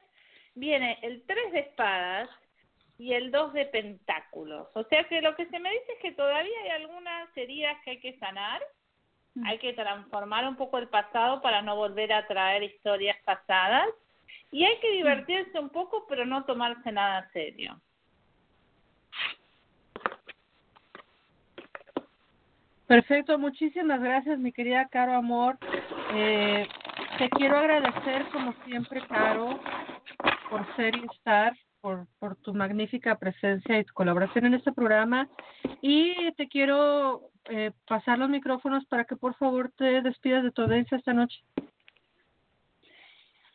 viene el 3 de espadas y el 2 de pentáculos. O sea que lo que se me dice es que todavía hay algunas heridas que hay que sanar, hay que transformar un poco el pasado para no volver a traer historias pasadas y hay que divertirse un poco pero no tomarse nada serio. Perfecto, muchísimas gracias, mi querida Caro Amor. Eh, te quiero agradecer, como siempre, Caro, por ser y estar, por, por tu magnífica presencia y tu colaboración en este programa. Y te quiero eh, pasar los micrófonos para que por favor te despidas de tu audiencia esta noche.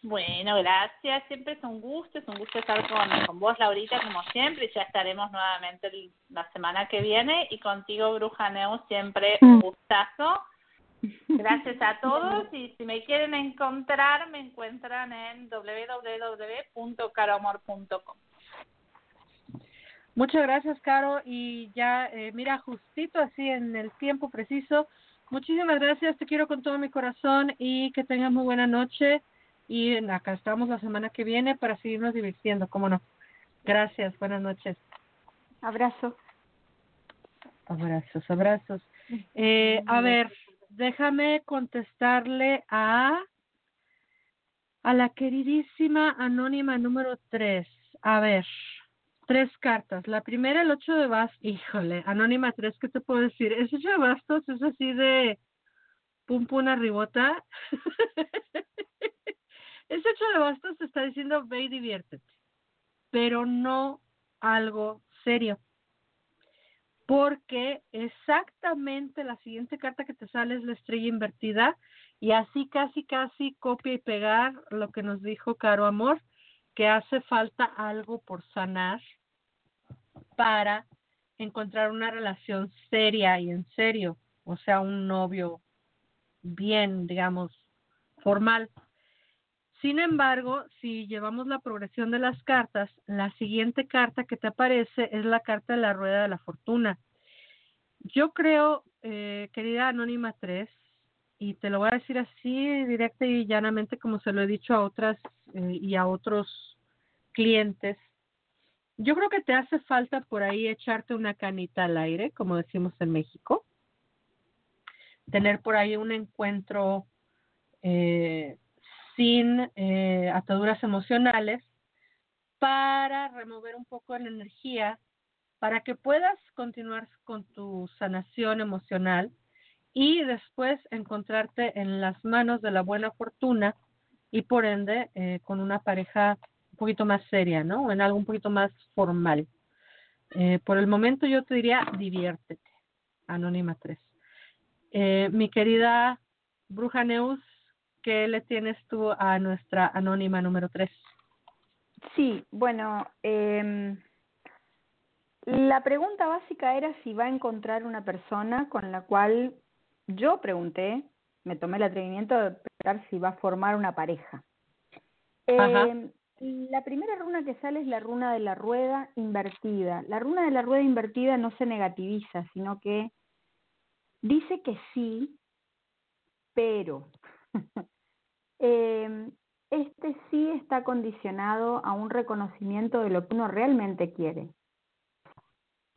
Bueno, gracias. Siempre es un gusto, es un gusto estar con, con vos, Laurita, como siempre. Y ya estaremos nuevamente el- la semana que viene. Y contigo, Bruja Neu, siempre un gustazo. Gracias a todos. Y si me quieren encontrar, me encuentran en www.caroamor.com. Muchas gracias, Caro. Y ya, eh, mira, justito así en el tiempo preciso. Muchísimas gracias, te quiero con todo mi corazón y que tengas muy buena noche. Y acá estamos la semana que viene para seguirnos divirtiendo, ¿cómo no? Gracias, buenas noches. Abrazo. Abrazos, abrazos. Eh, a ver, déjame contestarle a a la queridísima anónima número tres. A ver, tres cartas. La primera, el ocho de bastos. Híjole, anónima tres, ¿qué te puedo decir? Ese ocho de bastos es así de pum pum arribota. Ese ocho de bastos te está diciendo ve y diviértete, pero no algo serio porque exactamente la siguiente carta que te sale es la estrella invertida y así casi casi copia y pegar lo que nos dijo Caro Amor, que hace falta algo por sanar para encontrar una relación seria y en serio, o sea, un novio bien, digamos, formal. Sin embargo, si llevamos la progresión de las cartas, la siguiente carta que te aparece es la carta de la rueda de la fortuna. Yo creo, eh, querida Anónima 3, y te lo voy a decir así directa y llanamente como se lo he dicho a otras eh, y a otros clientes, yo creo que te hace falta por ahí echarte una canita al aire, como decimos en México, tener por ahí un encuentro eh, sin eh, ataduras emocionales para remover un poco la energía, para que puedas continuar con tu sanación emocional y después encontrarte en las manos de la buena fortuna y por ende eh, con una pareja un poquito más seria, ¿no? O en algo un poquito más formal. Eh, por el momento yo te diría diviértete, Anónima 3. Eh, mi querida Bruja Neus, ¿qué le tienes tú a nuestra Anónima número 3? Sí, bueno, eh, la pregunta básica era si va a encontrar una persona con la cual yo pregunté, me tomé el atrevimiento de preguntar si va a formar una pareja. Eh, la primera runa que sale es la runa de la rueda invertida. La runa de la rueda invertida no se negativiza, sino que dice que sí, pero eh, este sí está condicionado a un reconocimiento de lo que uno realmente quiere.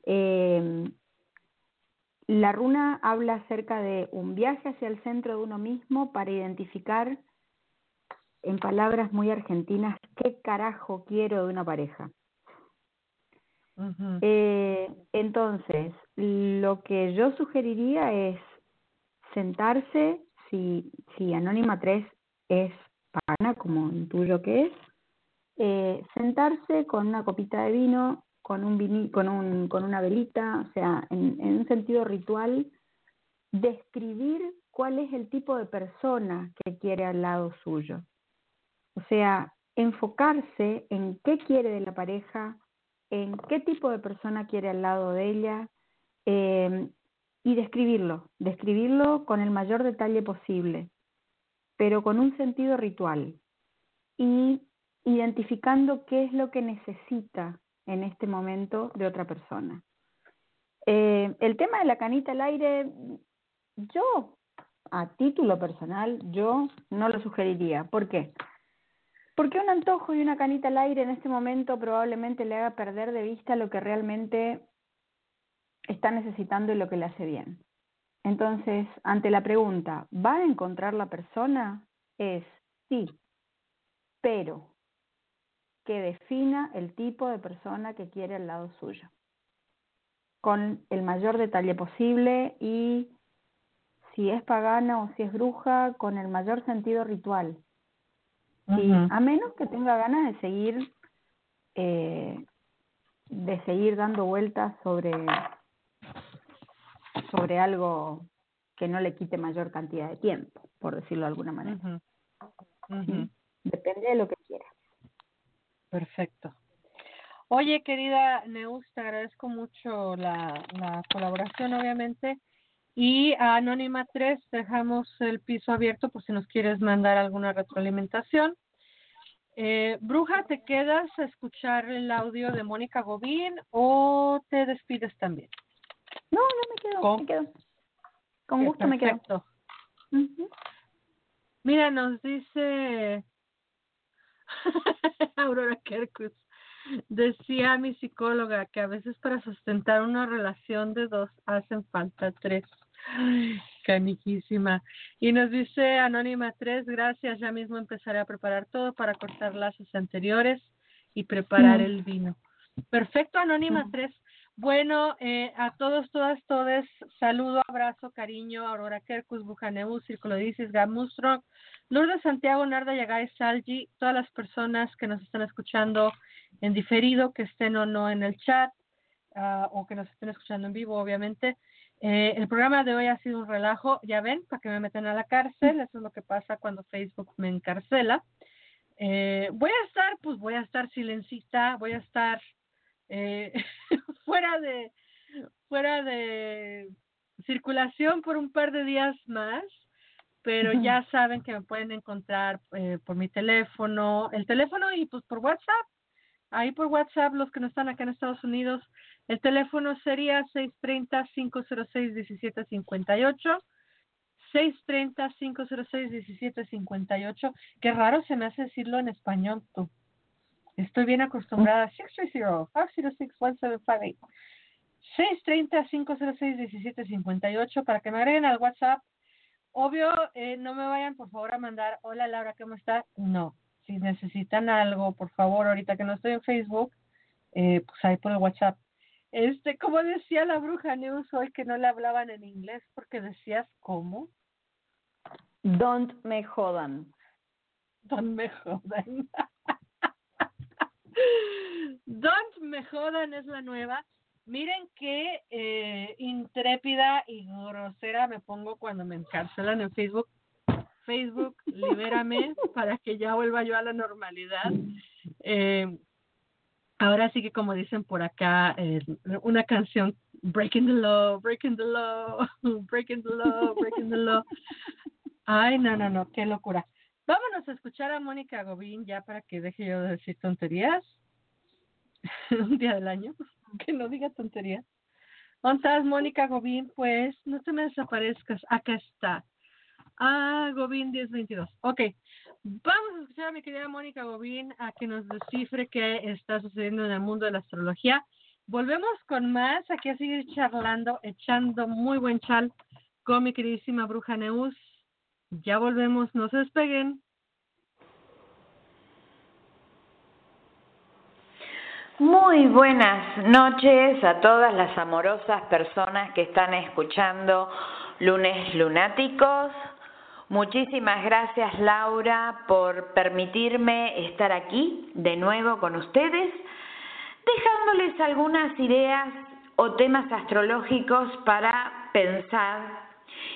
Eh, la runa habla acerca de un viaje hacia el centro de uno mismo para identificar, en palabras muy argentinas, qué carajo quiero de una pareja. eh, entonces, lo que yo sugeriría es sentarse, si, si Anónima 3 es pana, como intuyo que es, eh, sentarse con una copita de vino, con un, vini, con, un con una velita, o sea, en, en un sentido ritual, describir cuál es el tipo de persona que quiere al lado suyo. O sea, enfocarse en qué quiere de la pareja, en qué tipo de persona quiere al lado de ella eh, y describirlo, describirlo con el mayor detalle posible, pero con un sentido ritual y identificando qué es lo que necesita en este momento de otra persona. Eh, el tema de la canita al aire, yo, a título personal, yo no lo sugeriría. ¿Por qué? Porque un antojo y una canita al aire en este momento probablemente le haga perder de vista lo que realmente está necesitando y lo que le hace bien. Entonces, ante la pregunta, ¿va a encontrar la persona? Es sí, pero que defina el tipo de persona que quiere al lado suyo, con el mayor detalle posible y si es pagana o si es bruja, con el mayor sentido ritual. y a menos que tenga ganas de seguir eh, de seguir dando vueltas sobre sobre algo que no le quite mayor cantidad de tiempo, por decirlo de alguna manera. Depende de lo que quiera. Perfecto. Oye, querida Neus, te agradezco mucho la, la colaboración, obviamente. Y a Anónima 3 dejamos el piso abierto por si nos quieres mandar alguna retroalimentación. Eh, Bruja, ¿te quedas a escuchar el audio de Mónica Gobín o te despides también? No, no me quedo, Con- me quedo. Con gusto me quedo. Mira, nos dice Aurora Kerkus. Decía mi psicóloga que a veces para sustentar una relación de dos hacen falta tres. Ay, Canijísima. Y nos dice Anónima 3, gracias, ya mismo empezaré a preparar todo para cortar lazos anteriores y preparar Mm. el vino. Perfecto, Anónima Mm. 3. Bueno, eh, a todos, todas, todes, saludo, abrazo, cariño, Aurora Kerkus, Bujaneu, Círculo de Isis, Gamustro, Lourdes Santiago, Narda Yagay, Salgi, todas las personas que nos están escuchando en diferido, que estén o no en el chat, ah, o que nos estén escuchando en vivo, obviamente. Eh, el programa de hoy ha sido un relajo, ya ven, para que me metan a la cárcel, eso es lo que pasa cuando Facebook me encarcela. Eh, voy a estar, pues voy a estar silencista, voy a estar eh, fuera de fuera de circulación por un par de días más, pero ya saben que me pueden encontrar eh, por mi teléfono, el teléfono y pues por WhatsApp. Ahí por WhatsApp, los que no están acá en Estados Unidos, el teléfono sería 630-506-1758. 630-506-1758. Qué raro se me hace decirlo en español, tú. Estoy bien acostumbrada. 630-506-1758. 630-506-1758 para que me agreguen al WhatsApp. Obvio, eh, no me vayan por favor a mandar, hola Laura, ¿cómo está? No. Si necesitan algo, por favor, ahorita que no estoy en Facebook, eh, pues ahí por el WhatsApp. Este, como decía la bruja News hoy que no le hablaban en inglés porque decías, ¿cómo? Don't me jodan. Don't me jodan. Don't me jodan es la nueva. Miren qué eh, intrépida y grosera me pongo cuando me encarcelan en Facebook. Facebook, libérame para que ya vuelva yo a la normalidad. Eh, ahora sí que como dicen por acá, eh, una canción, Breaking the Law, Breaking the Law, Breaking the Law, Breaking the Law. Ay, no, no, no, qué locura. Vámonos a escuchar a Mónica Gobín ya para que deje yo de decir tonterías. Un día del año, que no diga tonterías. ¿Dónde estás, Mónica Gobín? Pues no te me desaparezcas. Acá está. Ah, Gobín 1022. Ok. Vamos a escuchar a mi querida Mónica Gobín a que nos descifre qué está sucediendo en el mundo de la astrología. Volvemos con más, aquí a seguir charlando, echando muy buen chal con mi queridísima bruja Neus. Ya volvemos, no se despeguen. Muy buenas noches a todas las amorosas personas que están escuchando Lunes Lunáticos. Muchísimas gracias Laura por permitirme estar aquí de nuevo con ustedes, dejándoles algunas ideas o temas astrológicos para pensar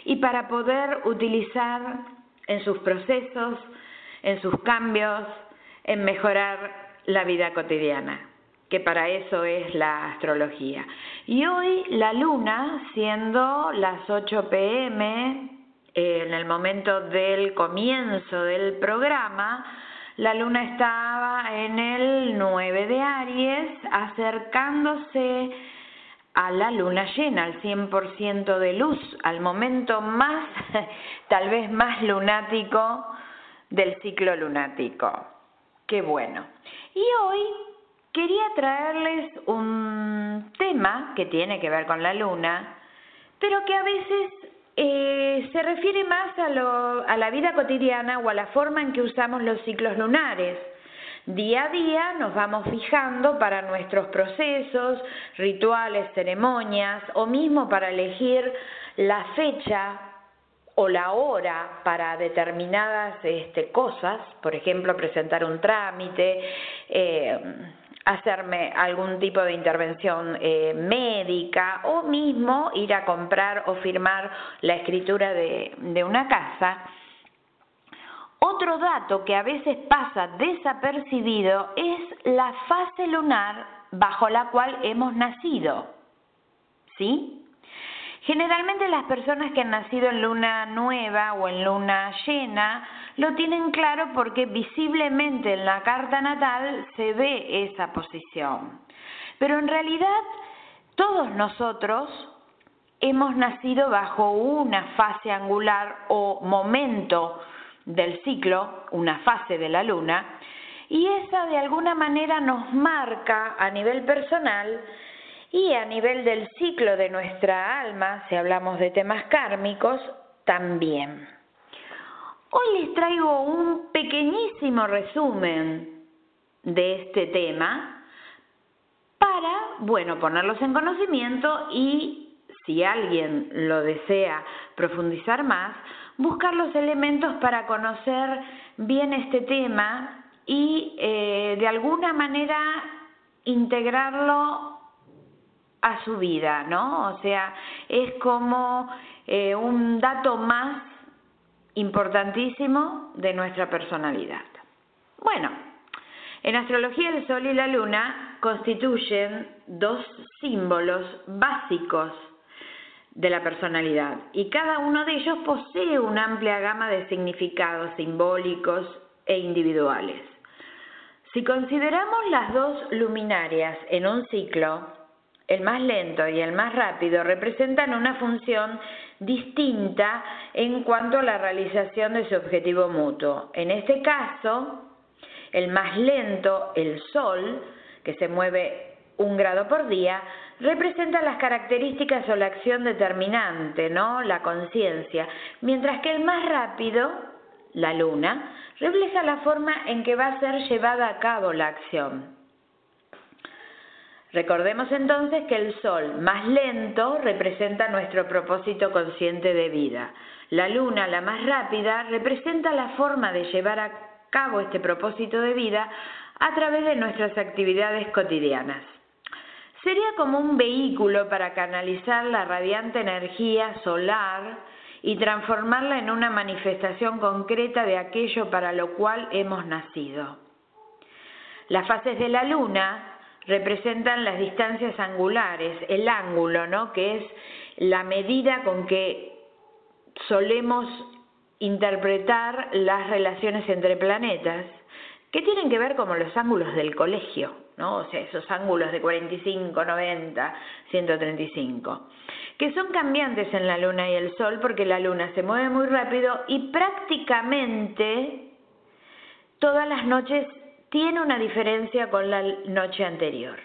y para poder utilizar en sus procesos, en sus cambios, en mejorar la vida cotidiana, que para eso es la astrología. Y hoy la luna, siendo las 8 pm, en el momento del comienzo del programa, la luna estaba en el 9 de Aries, acercándose a la luna llena, al 100% de luz, al momento más, tal vez más lunático del ciclo lunático. Qué bueno. Y hoy quería traerles un tema que tiene que ver con la luna, pero que a veces eh, se refiere más a, lo, a la vida cotidiana o a la forma en que usamos los ciclos lunares. Día a día nos vamos fijando para nuestros procesos, rituales, ceremonias o mismo para elegir la fecha o la hora para determinadas este, cosas, por ejemplo, presentar un trámite, eh, hacerme algún tipo de intervención eh, médica o mismo ir a comprar o firmar la escritura de, de una casa otro dato que a veces pasa desapercibido es la fase lunar bajo la cual hemos nacido. ¿Sí? Generalmente las personas que han nacido en luna nueva o en luna llena lo tienen claro porque visiblemente en la carta natal se ve esa posición. Pero en realidad todos nosotros hemos nacido bajo una fase angular o momento del ciclo, una fase de la luna, y esa de alguna manera nos marca a nivel personal y a nivel del ciclo de nuestra alma, si hablamos de temas kármicos, también. Hoy les traigo un pequeñísimo resumen de este tema para, bueno, ponerlos en conocimiento y si alguien lo desea profundizar más, buscar los elementos para conocer bien este tema y eh, de alguna manera integrarlo a su vida, ¿no? O sea, es como eh, un dato más importantísimo de nuestra personalidad. Bueno, en astrología el Sol y la Luna constituyen dos símbolos básicos de la personalidad y cada uno de ellos posee una amplia gama de significados simbólicos e individuales. Si consideramos las dos luminarias en un ciclo, el más lento y el más rápido representan una función distinta en cuanto a la realización de su objetivo mutuo. En este caso, el más lento, el Sol, que se mueve un grado por día, representa las características o la acción determinante, ¿no? La conciencia, mientras que el más rápido, la Luna, refleja la forma en que va a ser llevada a cabo la acción. Recordemos entonces que el Sol más lento representa nuestro propósito consciente de vida. La Luna, la más rápida, representa la forma de llevar a cabo este propósito de vida a través de nuestras actividades cotidianas. Sería como un vehículo para canalizar la radiante energía solar y transformarla en una manifestación concreta de aquello para lo cual hemos nacido. Las fases de la luna representan las distancias angulares, el ángulo, ¿no? que es la medida con que solemos interpretar las relaciones entre planetas, que tienen que ver como los ángulos del colegio, O sea, esos ángulos de 45, 90, 135, que son cambiantes en la Luna y el Sol porque la Luna se mueve muy rápido y prácticamente todas las noches tiene una diferencia con la noche anterior.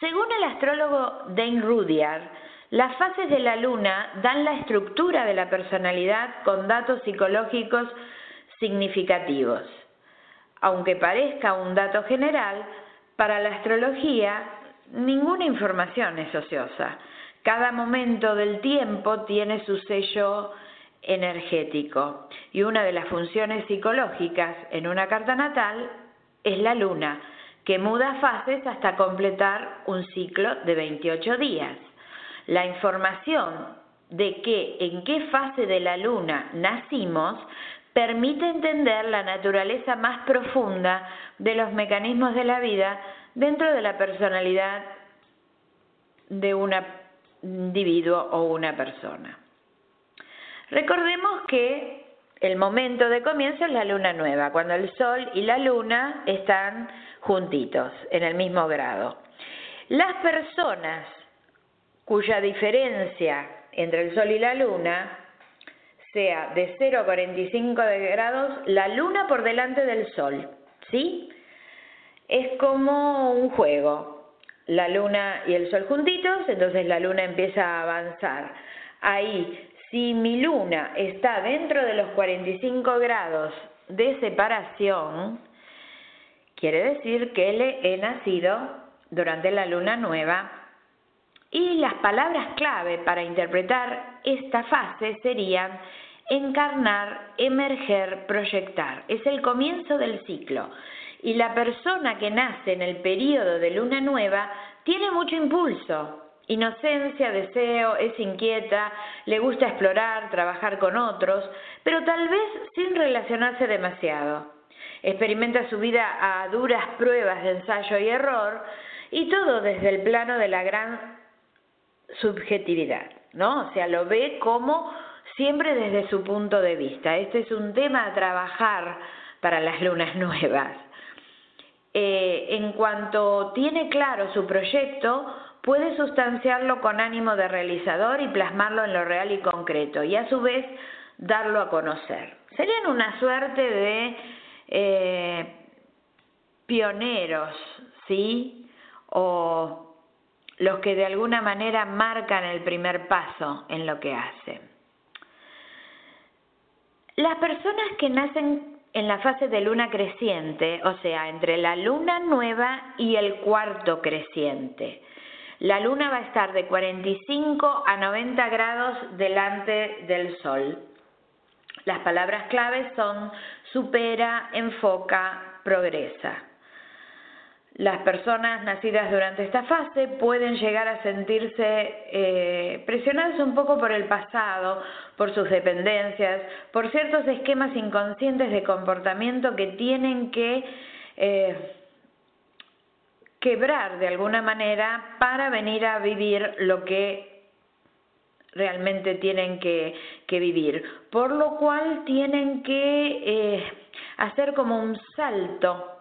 Según el astrólogo Dane Rudyard, las fases de la luna dan la estructura de la personalidad con datos psicológicos significativos. Aunque parezca un dato general, para la astrología ninguna información es ociosa. Cada momento del tiempo tiene su sello energético y una de las funciones psicológicas en una carta natal es la luna, que muda fases hasta completar un ciclo de 28 días. La información de que en qué fase de la luna nacimos permite entender la naturaleza más profunda de los mecanismos de la vida dentro de la personalidad de un individuo o una persona. Recordemos que el momento de comienzo es la luna nueva, cuando el sol y la luna están juntitos, en el mismo grado. Las personas cuya diferencia entre el sol y la luna sea de 0 a 45 grados, la luna por delante del sol, ¿sí? Es como un juego. La luna y el sol juntitos, entonces la luna empieza a avanzar. Ahí si mi luna está dentro de los 45 grados de separación, quiere decir que le he nacido durante la luna nueva y las palabras clave para interpretar esta fase serían encarnar, emerger, proyectar. Es el comienzo del ciclo. Y la persona que nace en el periodo de luna nueva tiene mucho impulso, inocencia, deseo, es inquieta, le gusta explorar, trabajar con otros, pero tal vez sin relacionarse demasiado. Experimenta su vida a duras pruebas de ensayo y error y todo desde el plano de la gran subjetividad, ¿no? O sea, lo ve como siempre desde su punto de vista. Este es un tema a trabajar para las lunas nuevas. Eh, en cuanto tiene claro su proyecto, puede sustanciarlo con ánimo de realizador y plasmarlo en lo real y concreto, y a su vez darlo a conocer. Serían una suerte de eh, pioneros, ¿sí? O los que de alguna manera marcan el primer paso en lo que hacen. Las personas que nacen en la fase de luna creciente, o sea, entre la luna nueva y el cuarto creciente, la luna va a estar de 45 a 90 grados delante del sol. Las palabras claves son supera, enfoca, progresa. Las personas nacidas durante esta fase pueden llegar a sentirse eh, presionadas un poco por el pasado, por sus dependencias, por ciertos esquemas inconscientes de comportamiento que tienen que eh, quebrar de alguna manera para venir a vivir lo que realmente tienen que, vivir, por lo cual tienen que eh, hacer como un salto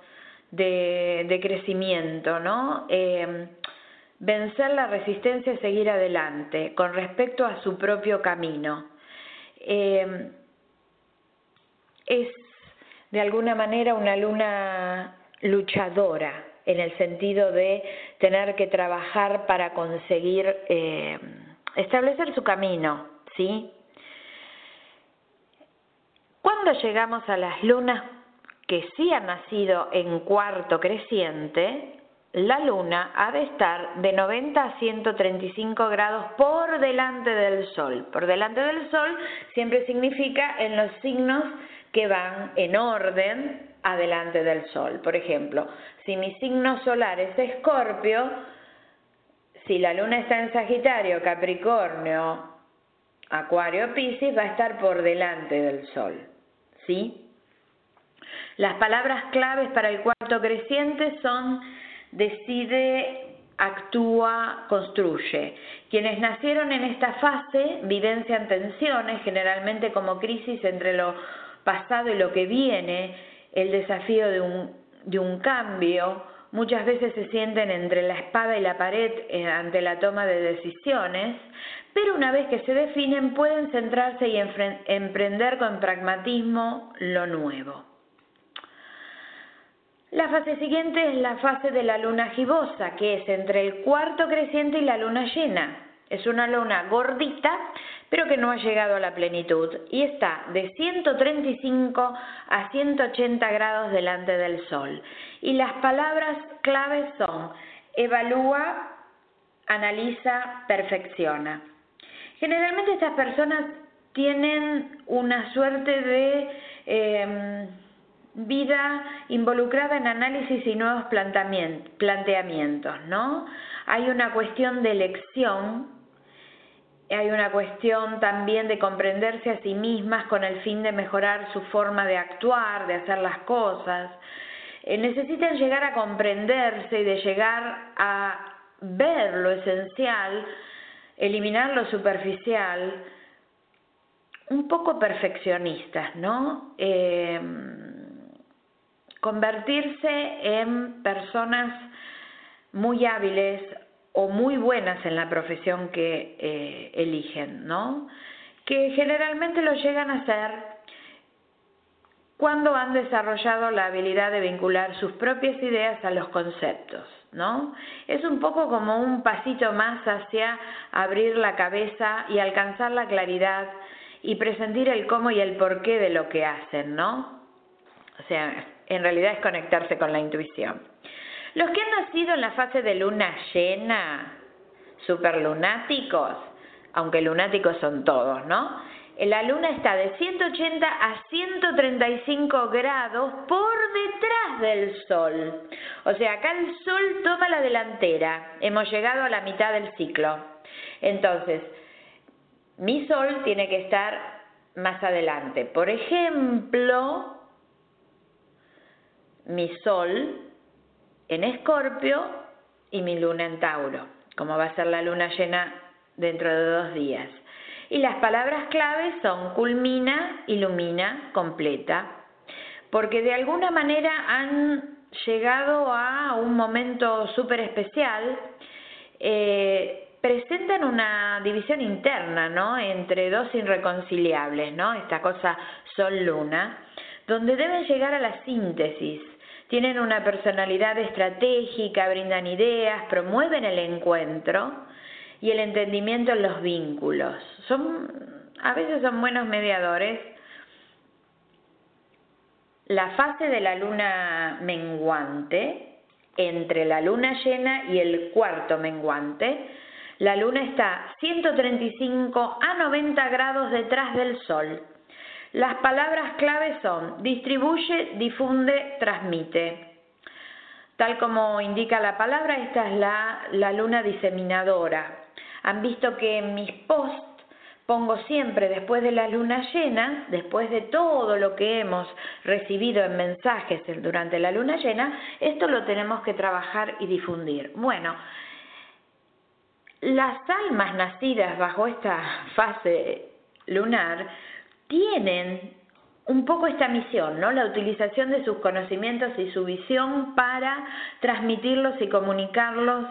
de, crecimiento, ¿no? Eh, vencer la resistencia y seguir adelante con respecto a su propio camino. Eh, es de alguna manera una luna luchadora en el sentido de tener que trabajar para conseguir eh, establecer su camino, ¿sí? Cuando llegamos a las lunas que sí han nacido en cuarto creciente, la luna ha de estar de 90 a 135 grados por delante del sol. Por delante del sol siempre significa en los signos que van en orden adelante del sol. Por ejemplo, si mi signo solar es Escorpio, si la luna está en Sagitario, Capricornio, Acuario, Piscis, va a estar por delante del sol. ¿Sí? Las palabras claves para el cuarto creciente son decide, actúa, construye. Quienes nacieron en esta fase vivencian tensiones, generalmente como crisis entre lo pasado y lo que viene, el desafío de un, de un cambio, muchas veces se sienten entre la espada y la pared eh, ante la toma de decisiones, pero una vez que se definen pueden centrarse y emprender con pragmatismo lo nuevo. La fase siguiente es la fase de la luna gibosa, que es entre el cuarto creciente y la luna llena. Es una luna gordita, pero que no ha llegado a la plenitud y está de 135 a 180 grados delante del Sol. Y las palabras claves son evalúa, analiza, perfecciona. Generalmente estas personas tienen una suerte de... Em, vida involucrada en análisis y nuevos planteamientos, ¿no? Hay una cuestión de elección, hay una cuestión también de comprenderse a sí mismas con el fin de mejorar su forma de actuar, de hacer las cosas. Eh, necesitan llegar a comprenderse y de llegar a ver lo esencial, eliminar lo superficial, un poco perfeccionistas, ¿no? Eh, convertirse en personas muy hábiles o muy buenas en la profesión que eh, eligen, ¿no? Que generalmente lo llegan a ser cuando han desarrollado la habilidad de vincular sus propias ideas a los conceptos, ¿no? Es un poco como un pasito más hacia abrir la cabeza y alcanzar la claridad y presentir el cómo y el porqué de lo que hacen, ¿no? O sea, en realidad es conectarse con la intuición. Los que han nacido en la fase de luna llena, superlunáticos, aunque lunáticos son todos, ¿no? La luna está de 180 a 135 grados por detrás del sol. O sea, acá el sol toma la delantera. Hemos llegado a la mitad del ciclo. Entonces, mi sol tiene que estar más adelante. Por ejemplo, mi sol en Escorpio y mi luna en Tauro, como va a ser la luna llena dentro de dos días. Y las palabras claves son culmina, ilumina, completa, porque de alguna manera han llegado a un momento súper especial, eh, presentan una división interna, ¿no? Entre dos irreconciliables, ¿no? Esta cosa sol-luna, donde deben llegar a la síntesis tienen una personalidad estratégica, brindan ideas, promueven el encuentro y el entendimiento en los vínculos. Son, a veces son buenos mediadores. La fase de la luna menguante, entre la luna llena y el cuarto menguante, la luna está 135 a 90 grados detrás del sol las palabras clave son distribuye, difunde, transmite. Tal como indica la palabra, esta es la, luna diseminadora. Han visto que en mis posts pongo siempre después de la luna llena, después de todo lo que hemos recibido en mensajes durante la luna llena, esto lo tenemos que trabajar y difundir. Bueno, las almas nacidas bajo esta fase lunar tienen un poco esta misión, ¿no? La utilización de sus conocimientos y su visión para transmitirlos y comunicarlos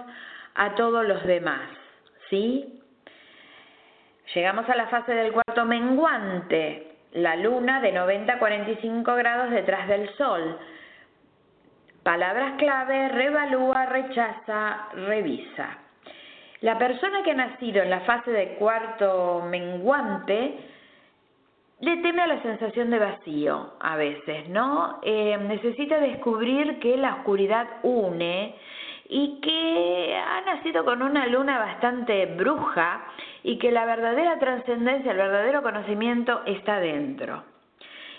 a todos los demás, ¿sí? Llegamos a la fase del cuarto menguante, la luna de 90 a 45 grados detrás del sol. Palabras clave, revalúa, rechaza, revisa. La persona que ha nacido en la fase de cuarto menguante le teme a la sensación de vacío a veces, ¿no? Eh, necesita descubrir que la oscuridad une y que ha nacido con una luna bastante bruja y que la verdadera trascendencia, el verdadero conocimiento está dentro.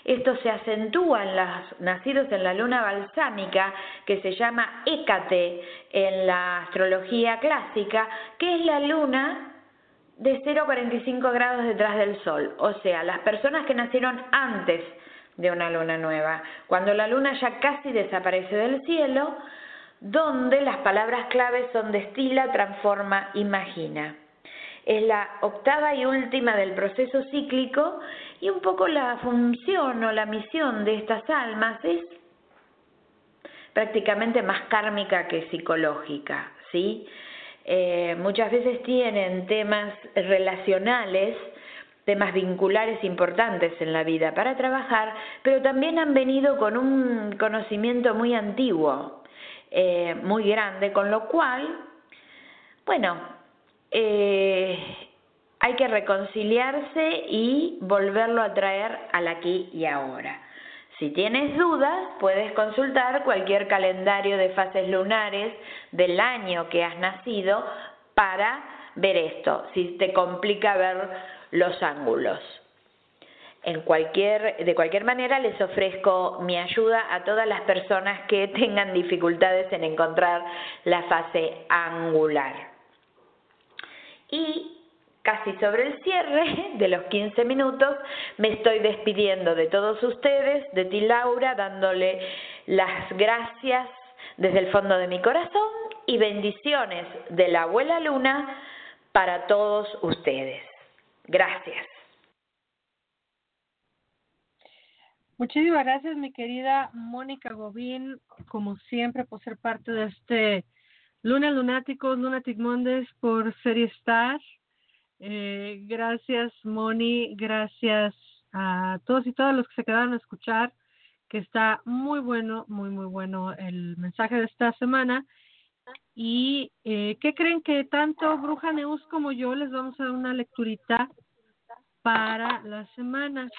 Esto se acentúa en los nacidos en la luna balsámica, que se llama Hécate en la astrología clásica, que es la luna de 0 a 45 grados detrás del Sol. O sea, las personas que nacieron antes de una luna nueva, cuando la luna ya casi desaparece del cielo, donde las palabras claves son destila, transforma, imagina. Es la octava y última del proceso cíclico y un poco la función o la misión de estas almas es prácticamente más kármica que psicológica, ¿sí? Eh, muchas veces tienen temas relacionales, temas vinculares importantes en la vida para trabajar, pero también han venido con un conocimiento muy antiguo, eh, muy grande, con lo cual, bueno, eh, hay que reconciliarse y volverlo a traer al aquí y ahora. Si tienes dudas, puedes consultar cualquier calendario de fases lunares del año que has nacido para ver esto, si te complica ver los ángulos. De cualquier manera, les ofrezco mi ayuda a todas las personas que tengan dificultades en encontrar la fase angular. Y casi sobre el cierre de los 15 minutos, me estoy despidiendo de todos ustedes, de ti Laura, dándole las gracias desde el fondo de mi corazón y bendiciones de la abuela Luna para todos ustedes. Gracias. Muchísimas gracias, mi querida Mónica Gobín, como siempre, por ser parte de este Luna Lunáticos, Lunatic Mondays por Serie Star. Eh, gracias, Moni. Gracias a todos y todas los que se quedaron a escuchar, que está muy bueno, muy, muy bueno el mensaje de esta semana. ¿Y eh, qué creen que tanto Bruja Neus como yo les vamos a dar una lecturita para la semana?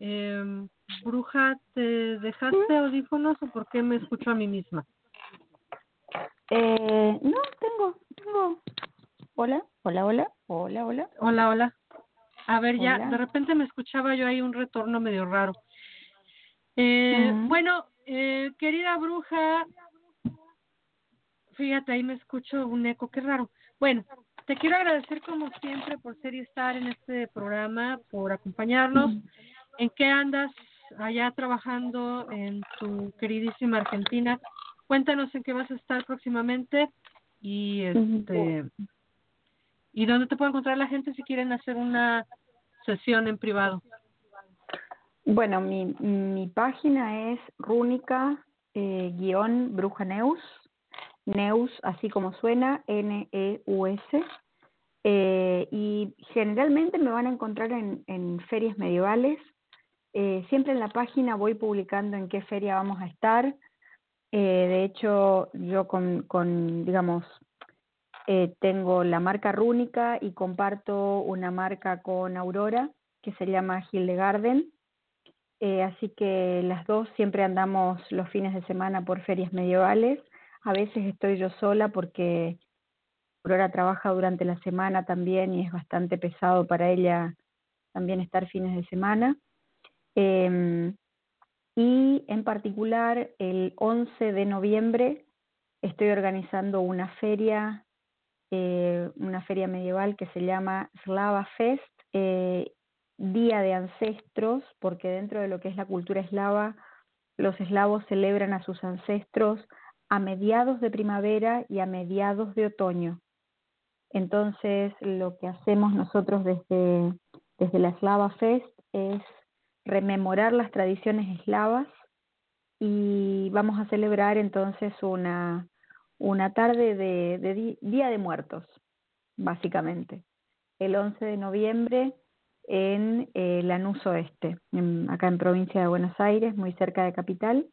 Eh, Bruja, ¿te dejaste audífonos o por qué me escucho a mí misma? Eh, no, tengo, tengo. Hola, hola, hola. Hola, hola. Hola, hola. A ver, ya, de repente me escuchaba yo ahí un retorno medio raro. Eh, Bueno, eh, querida bruja, fíjate, ahí me escucho un eco, qué raro. Bueno, te quiero agradecer como siempre por ser y estar en este programa, por acompañarnos. ¿En qué andas allá trabajando en tu queridísima Argentina? Cuéntanos en qué vas a estar próximamente y este ¿Y dónde te puede encontrar la gente si quieren hacer una sesión en privado? Bueno, mi, mi página es rúnica eh, bruja neus, neus así como suena, N-E-U-S. Eh, y generalmente me van a encontrar en, en ferias medievales. Eh, siempre en la página voy publicando en qué feria vamos a estar. Eh, de hecho, yo con, con digamos, eh, tengo la marca Rúnica y comparto una marca con Aurora que se llama Hildegarden. Eh, así que las dos siempre andamos los fines de semana por ferias medievales. A veces estoy yo sola porque Aurora trabaja durante la semana también y es bastante pesado para ella también estar fines de semana. Em, y en particular el 11 de noviembre estoy organizando una feria eh, una feria medieval que se llama Slava Fest, eh, Día de Ancestros, porque dentro de lo que es la cultura eslava, los eslavos celebran a sus ancestros a mediados de primavera y a mediados de otoño. Entonces, lo que hacemos nosotros desde, desde la Slava Fest es rememorar las tradiciones eslavas y vamos a celebrar entonces una, una tarde de, de Día de Muertos, básicamente. El 11 de noviembre en eh, Lanús Oeste, acá en provincia de Buenos Aires, muy cerca de Capital.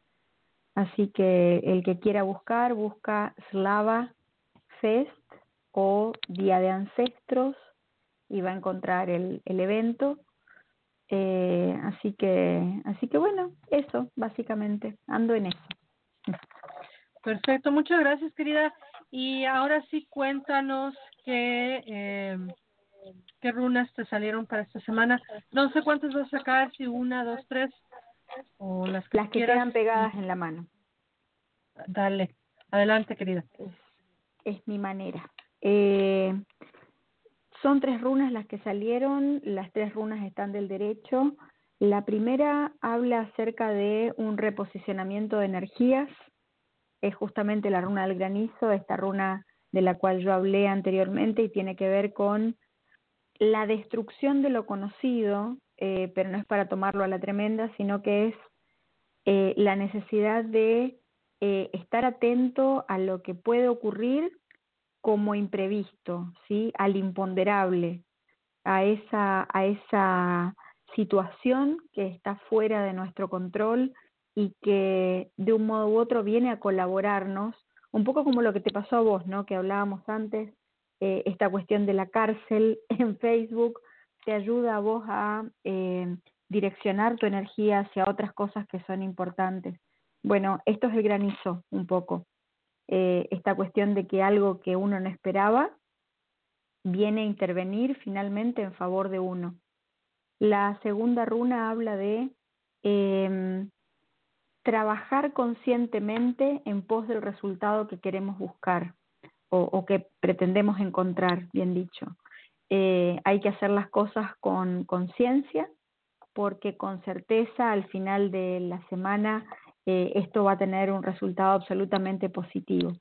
Así que el que quiera buscar, busca Slava Fest o Día de Ancestros y va a encontrar el, el evento. Eh, así que, así que bueno, eso básicamente, ando en eso. Perfecto, muchas gracias querida. Y ahora sí cuéntanos que eh, qué runas te salieron para esta semana. No sé cuántas vas a sacar, si una, dos, tres, o las que, las que quedan pegadas en la mano. Dale, adelante, querida. Es, mi manera. Eh, son tres runas las que salieron, las tres runas están del derecho. La primera habla acerca de un reposicionamiento de energías, es justamente la runa del granizo, esta runa de la cual yo hablé anteriormente y tiene que ver con la destrucción de lo conocido, eh, pero no es para tomarlo a la tremenda, sino que es eh, la necesidad de eh, estar atento a lo que puede ocurrir como imprevisto, ¿sí? al imponderable, a esa, a esa situación que está fuera de nuestro control y que de un modo u otro viene a colaborarnos, un poco como lo que te pasó a vos, ¿no? que hablábamos antes, eh, esta cuestión de la cárcel en Facebook te ayuda a vos a eh, direccionar tu energía hacia otras cosas que son importantes. Bueno, esto es el granizo un poco. Eh, esta cuestión de que algo que uno no esperaba viene a intervenir finalmente en favor de uno. La segunda runa habla de em, trabajar conscientemente en pos del resultado que queremos buscar o, que pretendemos encontrar, bien dicho. Eh, hay que hacer las cosas con conciencia, porque con certeza al final de la semana eh, esto va a tener un resultado absolutamente positivo.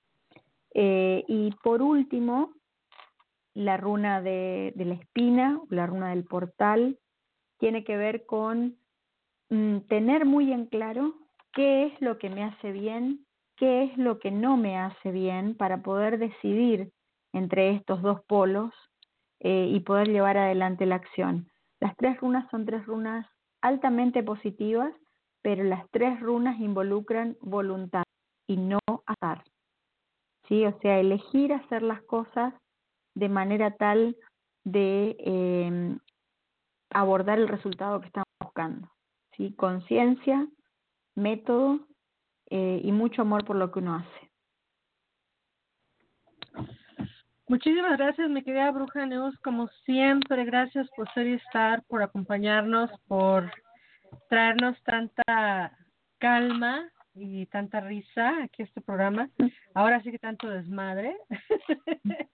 Eh, y por último, la runa de, la espina, la runa del portal, tiene que ver con mm, tener muy en claro qué es lo que me hace bien qué es lo que no me hace bien para poder decidir entre estos dos polos eh, y poder llevar adelante la acción. Las tres runas son tres runas altamente positivas, pero las tres runas involucran voluntad y no azar. ¿Sí? O sea, elegir hacer las cosas de manera tal de em, abordar el resultado que estamos buscando. ¿Sí? Conciencia, método eh, y mucho amor por lo que uno hace. Muchísimas gracias, mi querida Bruja News. Como siempre, gracias por ser y estar, por acompañarnos, por traernos tanta calma y tanta risa aquí a este programa. Ahora sí que tanto desmadre.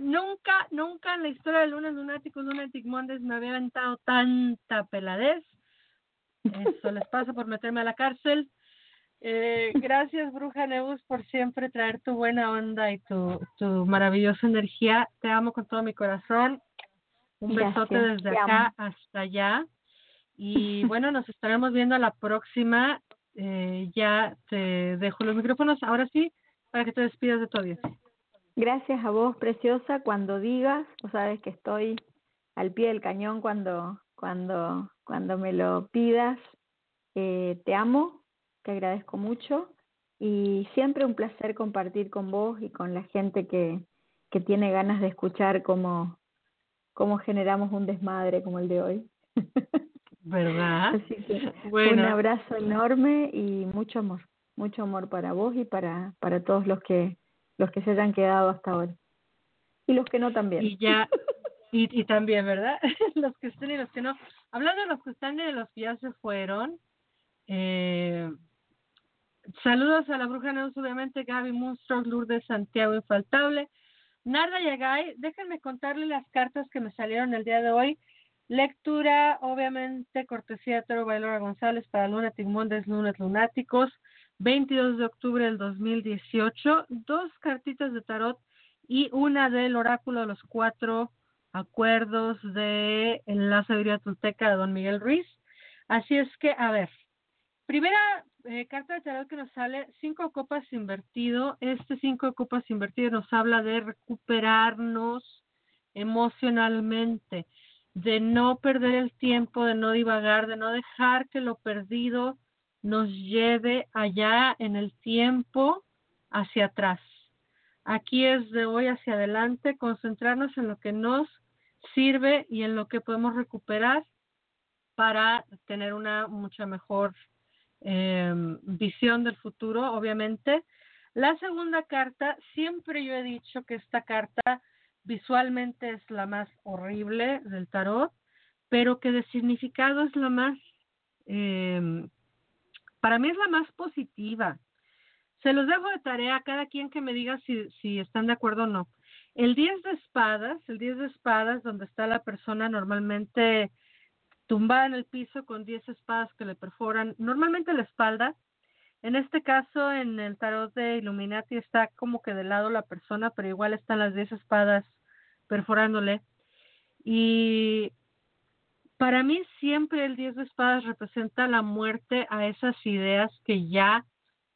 nunca, nunca en la historia de Lunes Lunáticos, Lunatic Mondays me había aventado tanta peladez. Eso les pasa por meterme a la cárcel. Eh, gracias, Bruja Neus, por siempre traer tu buena onda y tu, tu maravillosa energía. Te amo con todo mi corazón. Un besote desde acá hasta allá. Y bueno, nos estaremos viendo la próxima. Eh, ya te dejo los micrófonos. Ahora sí, para que te despidas de tu audiencia. Gracias a vos, preciosa. Cuando digas, tú sabes que estoy al pie del cañón cuando, cuando cuando me lo pidas. Eh, te amo, te agradezco mucho y siempre un placer compartir con vos y con la gente que, que tiene ganas de escuchar cómo, cómo generamos un desmadre como el de hoy. ¿Verdad? Así que un abrazo enorme y mucho amor, mucho amor para vos y para, para todos los que, los que se hayan quedado hasta ahora. Y los que no también. Y ya, y, y también, ¿verdad? los que estén y los que no. Hablando de los que están y de los que ya se fueron, eh, saludos a la bruja Neus, obviamente, Gaby Moonstruck, Lourdes Santiago Infaltable, Narda Yagay, déjenme contarle las cartas que me salieron el día de hoy. Lectura, obviamente, cortesía de Toro Bailora González para Lunatic Mondays, Lunes Lunáticos, 22 de octubre del 2018. Dos cartitas de tarot y una del oráculo de los cuatro acuerdos de la sabiduría tolteca de Don Miguel Ruiz. Así es que, a ver, primera eh, carta de tarot que nos sale, cinco copas invertido. Este cinco copas invertido nos habla de recuperarnos emocionalmente, de no perder el tiempo, de no divagar, de no dejar que lo perdido nos lleve allá en el tiempo hacia atrás. Aquí es de hoy hacia adelante concentrarnos en lo que nos sirve y en lo que podemos recuperar para tener una mucha mejor eh, visión del futuro, obviamente. La segunda carta, siempre yo he dicho que esta carta visualmente es la más horrible del tarot, pero que de significado es la más, eh, para mí es la más positiva. Se los dejo de tarea a cada quien que me diga si, si están de acuerdo o no. El 10 de espadas, el 10 de espadas, donde está la persona normalmente tumbada en el piso con 10 espadas que le perforan normalmente la espalda. En este caso, en el tarot de Illuminati está como que de lado la persona, pero igual están las 10 espadas perforándole. Y para mí siempre el 10 de espadas representa la muerte a esas ideas que ya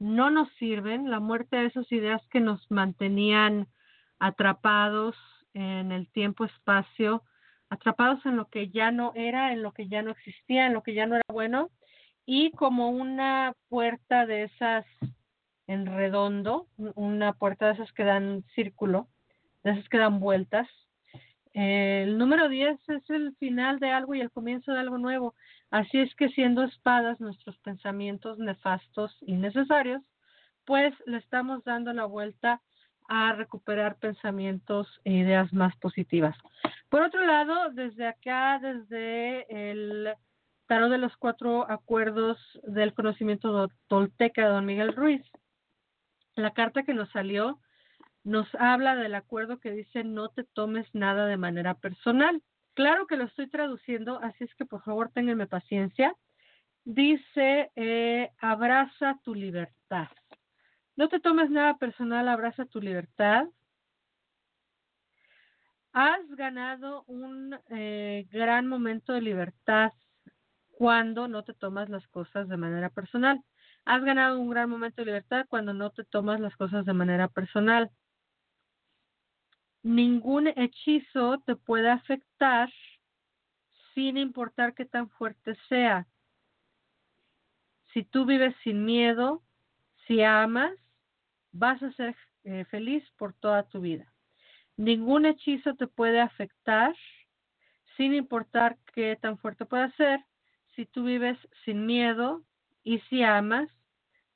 no nos sirven, la muerte a esas ideas que nos mantenían atrapados en el tiempo-espacio, atrapados en lo que ya no era, en lo que ya no existía, en lo que ya no era bueno, y como una puerta de esas en redondo, una puerta de esas que dan círculo, de esas que dan vueltas, el número 10 es el final de algo y el comienzo de algo nuevo. Así es que siendo espadas nuestros pensamientos nefastos y necesarios, pues le estamos dando la vuelta a recuperar pensamientos e ideas más positivas. Por otro lado, desde acá, desde el tarot de los cuatro acuerdos del conocimiento tolteca de don Miguel Ruiz, la carta que nos salió nos habla del acuerdo que dice no te tomes nada de manera personal. Claro que lo estoy traduciendo, así es que por favor ténganme paciencia. Dice, eh, abraza tu libertad. No te tomes nada personal, abraza tu libertad. Has ganado un eh, gran momento de libertad cuando no te tomas las cosas de manera personal. Has ganado un gran momento de libertad cuando no te tomas las cosas de manera personal ningún hechizo te puede afectar sin importar qué tan fuerte sea. Si tú vives sin miedo, si amas, vas a ser eh, feliz por toda tu vida. Ningún hechizo te puede afectar sin importar qué tan fuerte pueda ser. Si tú vives sin miedo y si amas,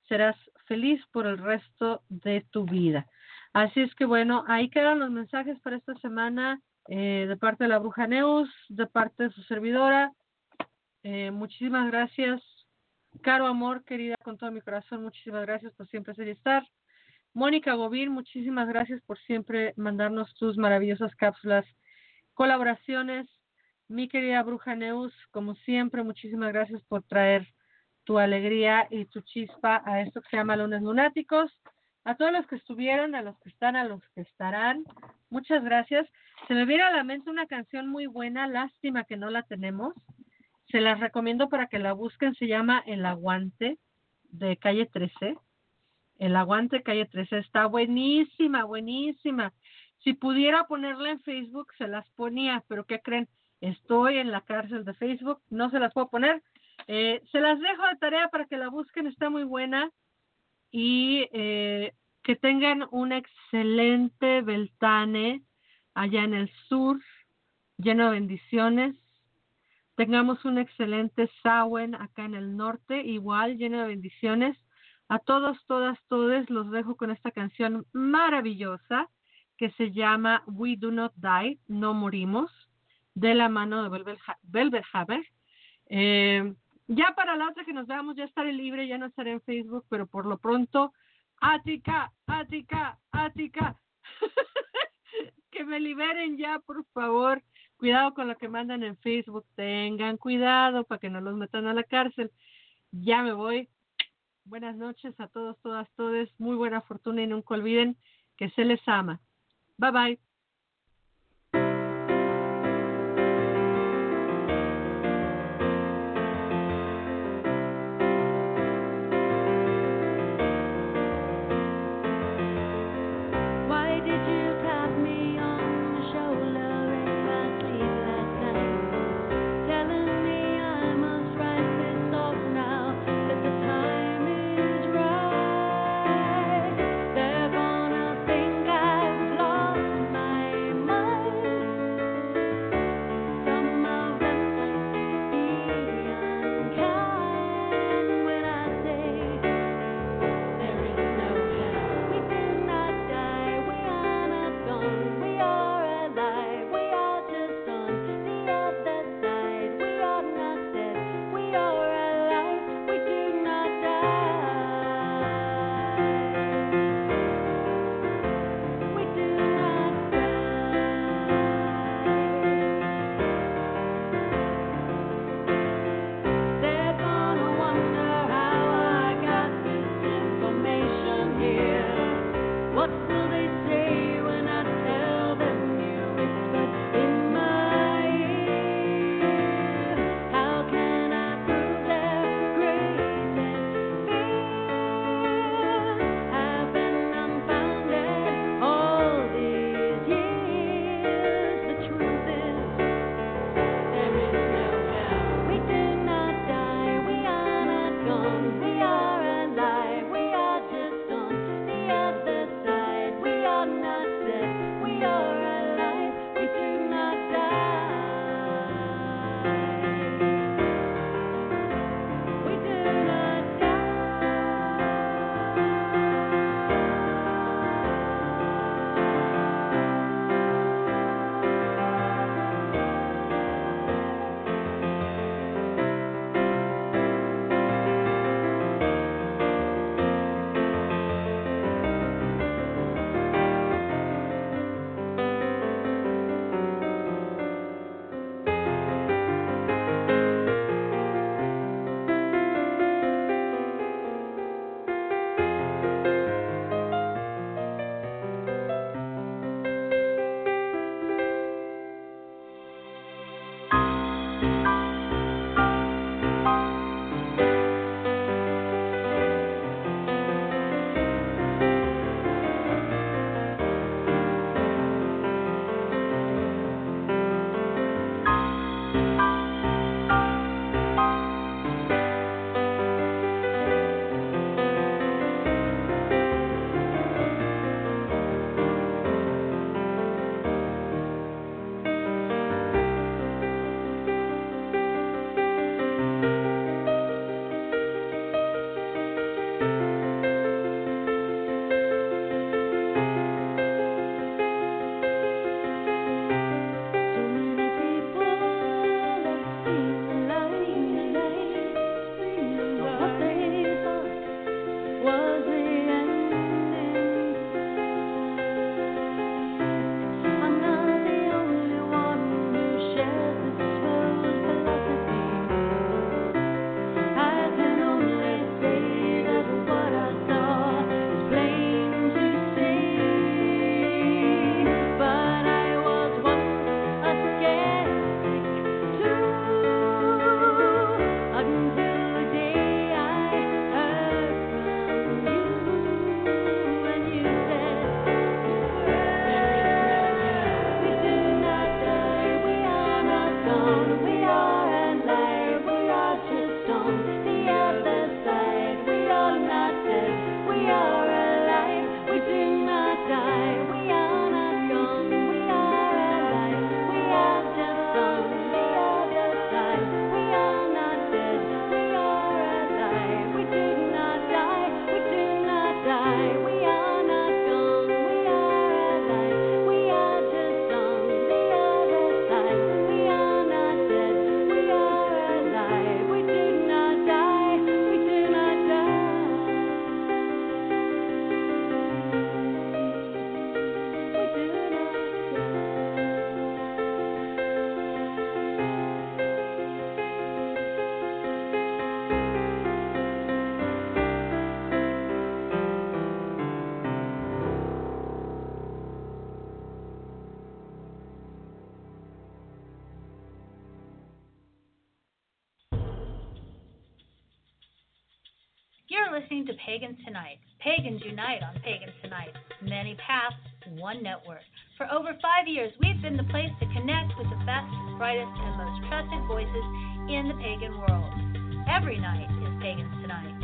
serás feliz por el resto de tu vida. Así es que bueno, ahí quedan los mensajes para esta semana eh, de parte de la Bruja Neus, de parte de su servidora. Eh, muchísimas gracias, Caro Amor, querida, con todo mi corazón, muchísimas gracias por siempre ser y estar. Mónica Gobín, muchísimas gracias por siempre mandarnos tus maravillosas cápsulas, colaboraciones. Mi querida Bruja Neus, como siempre, muchísimas gracias por traer tu alegría y tu chispa a esto que se llama Lunes Lunáticos. A todos los que estuvieron, a los que están, a los que estarán, muchas gracias. Se me viene a la mente una canción muy buena, lástima que no la tenemos. Se las recomiendo para que la busquen, se llama El Aguante de Calle 13. El Aguante Calle 13 está buenísima, buenísima. Si pudiera ponerla en Facebook, se las ponía, pero ¿qué creen? Estoy en la cárcel de Facebook, no se las puedo poner. Eh, se las dejo de tarea para que la busquen, está muy buena y eh, que tengan un excelente Beltane allá en el sur, lleno de bendiciones. Tengamos un excelente Sawen acá en el norte, igual lleno de bendiciones. A todos, todas, todos los dejo con esta canción maravillosa que se llama We Do Not Die, No Morimos, de la mano de Velvet. Eh, ya para la otra que nos veamos, ya estaré libre, ya no estaré en Facebook, pero por lo pronto, Ática, Ática, Ática. que me liberen ya, por favor. Cuidado con lo que mandan en Facebook. Tengan cuidado para que no los metan a la cárcel. Ya me voy. Buenas noches a todos, todas, todos. Muy buena fortuna y nunca olviden que se les ama. Bye bye. Listening to Pagans Tonight. Pagans unite on Pagans Tonight. Many paths, one network. For over five years, we've been the place to connect with the best, brightest, and most trusted voices in the pagan world. Every night is Pagans Tonight.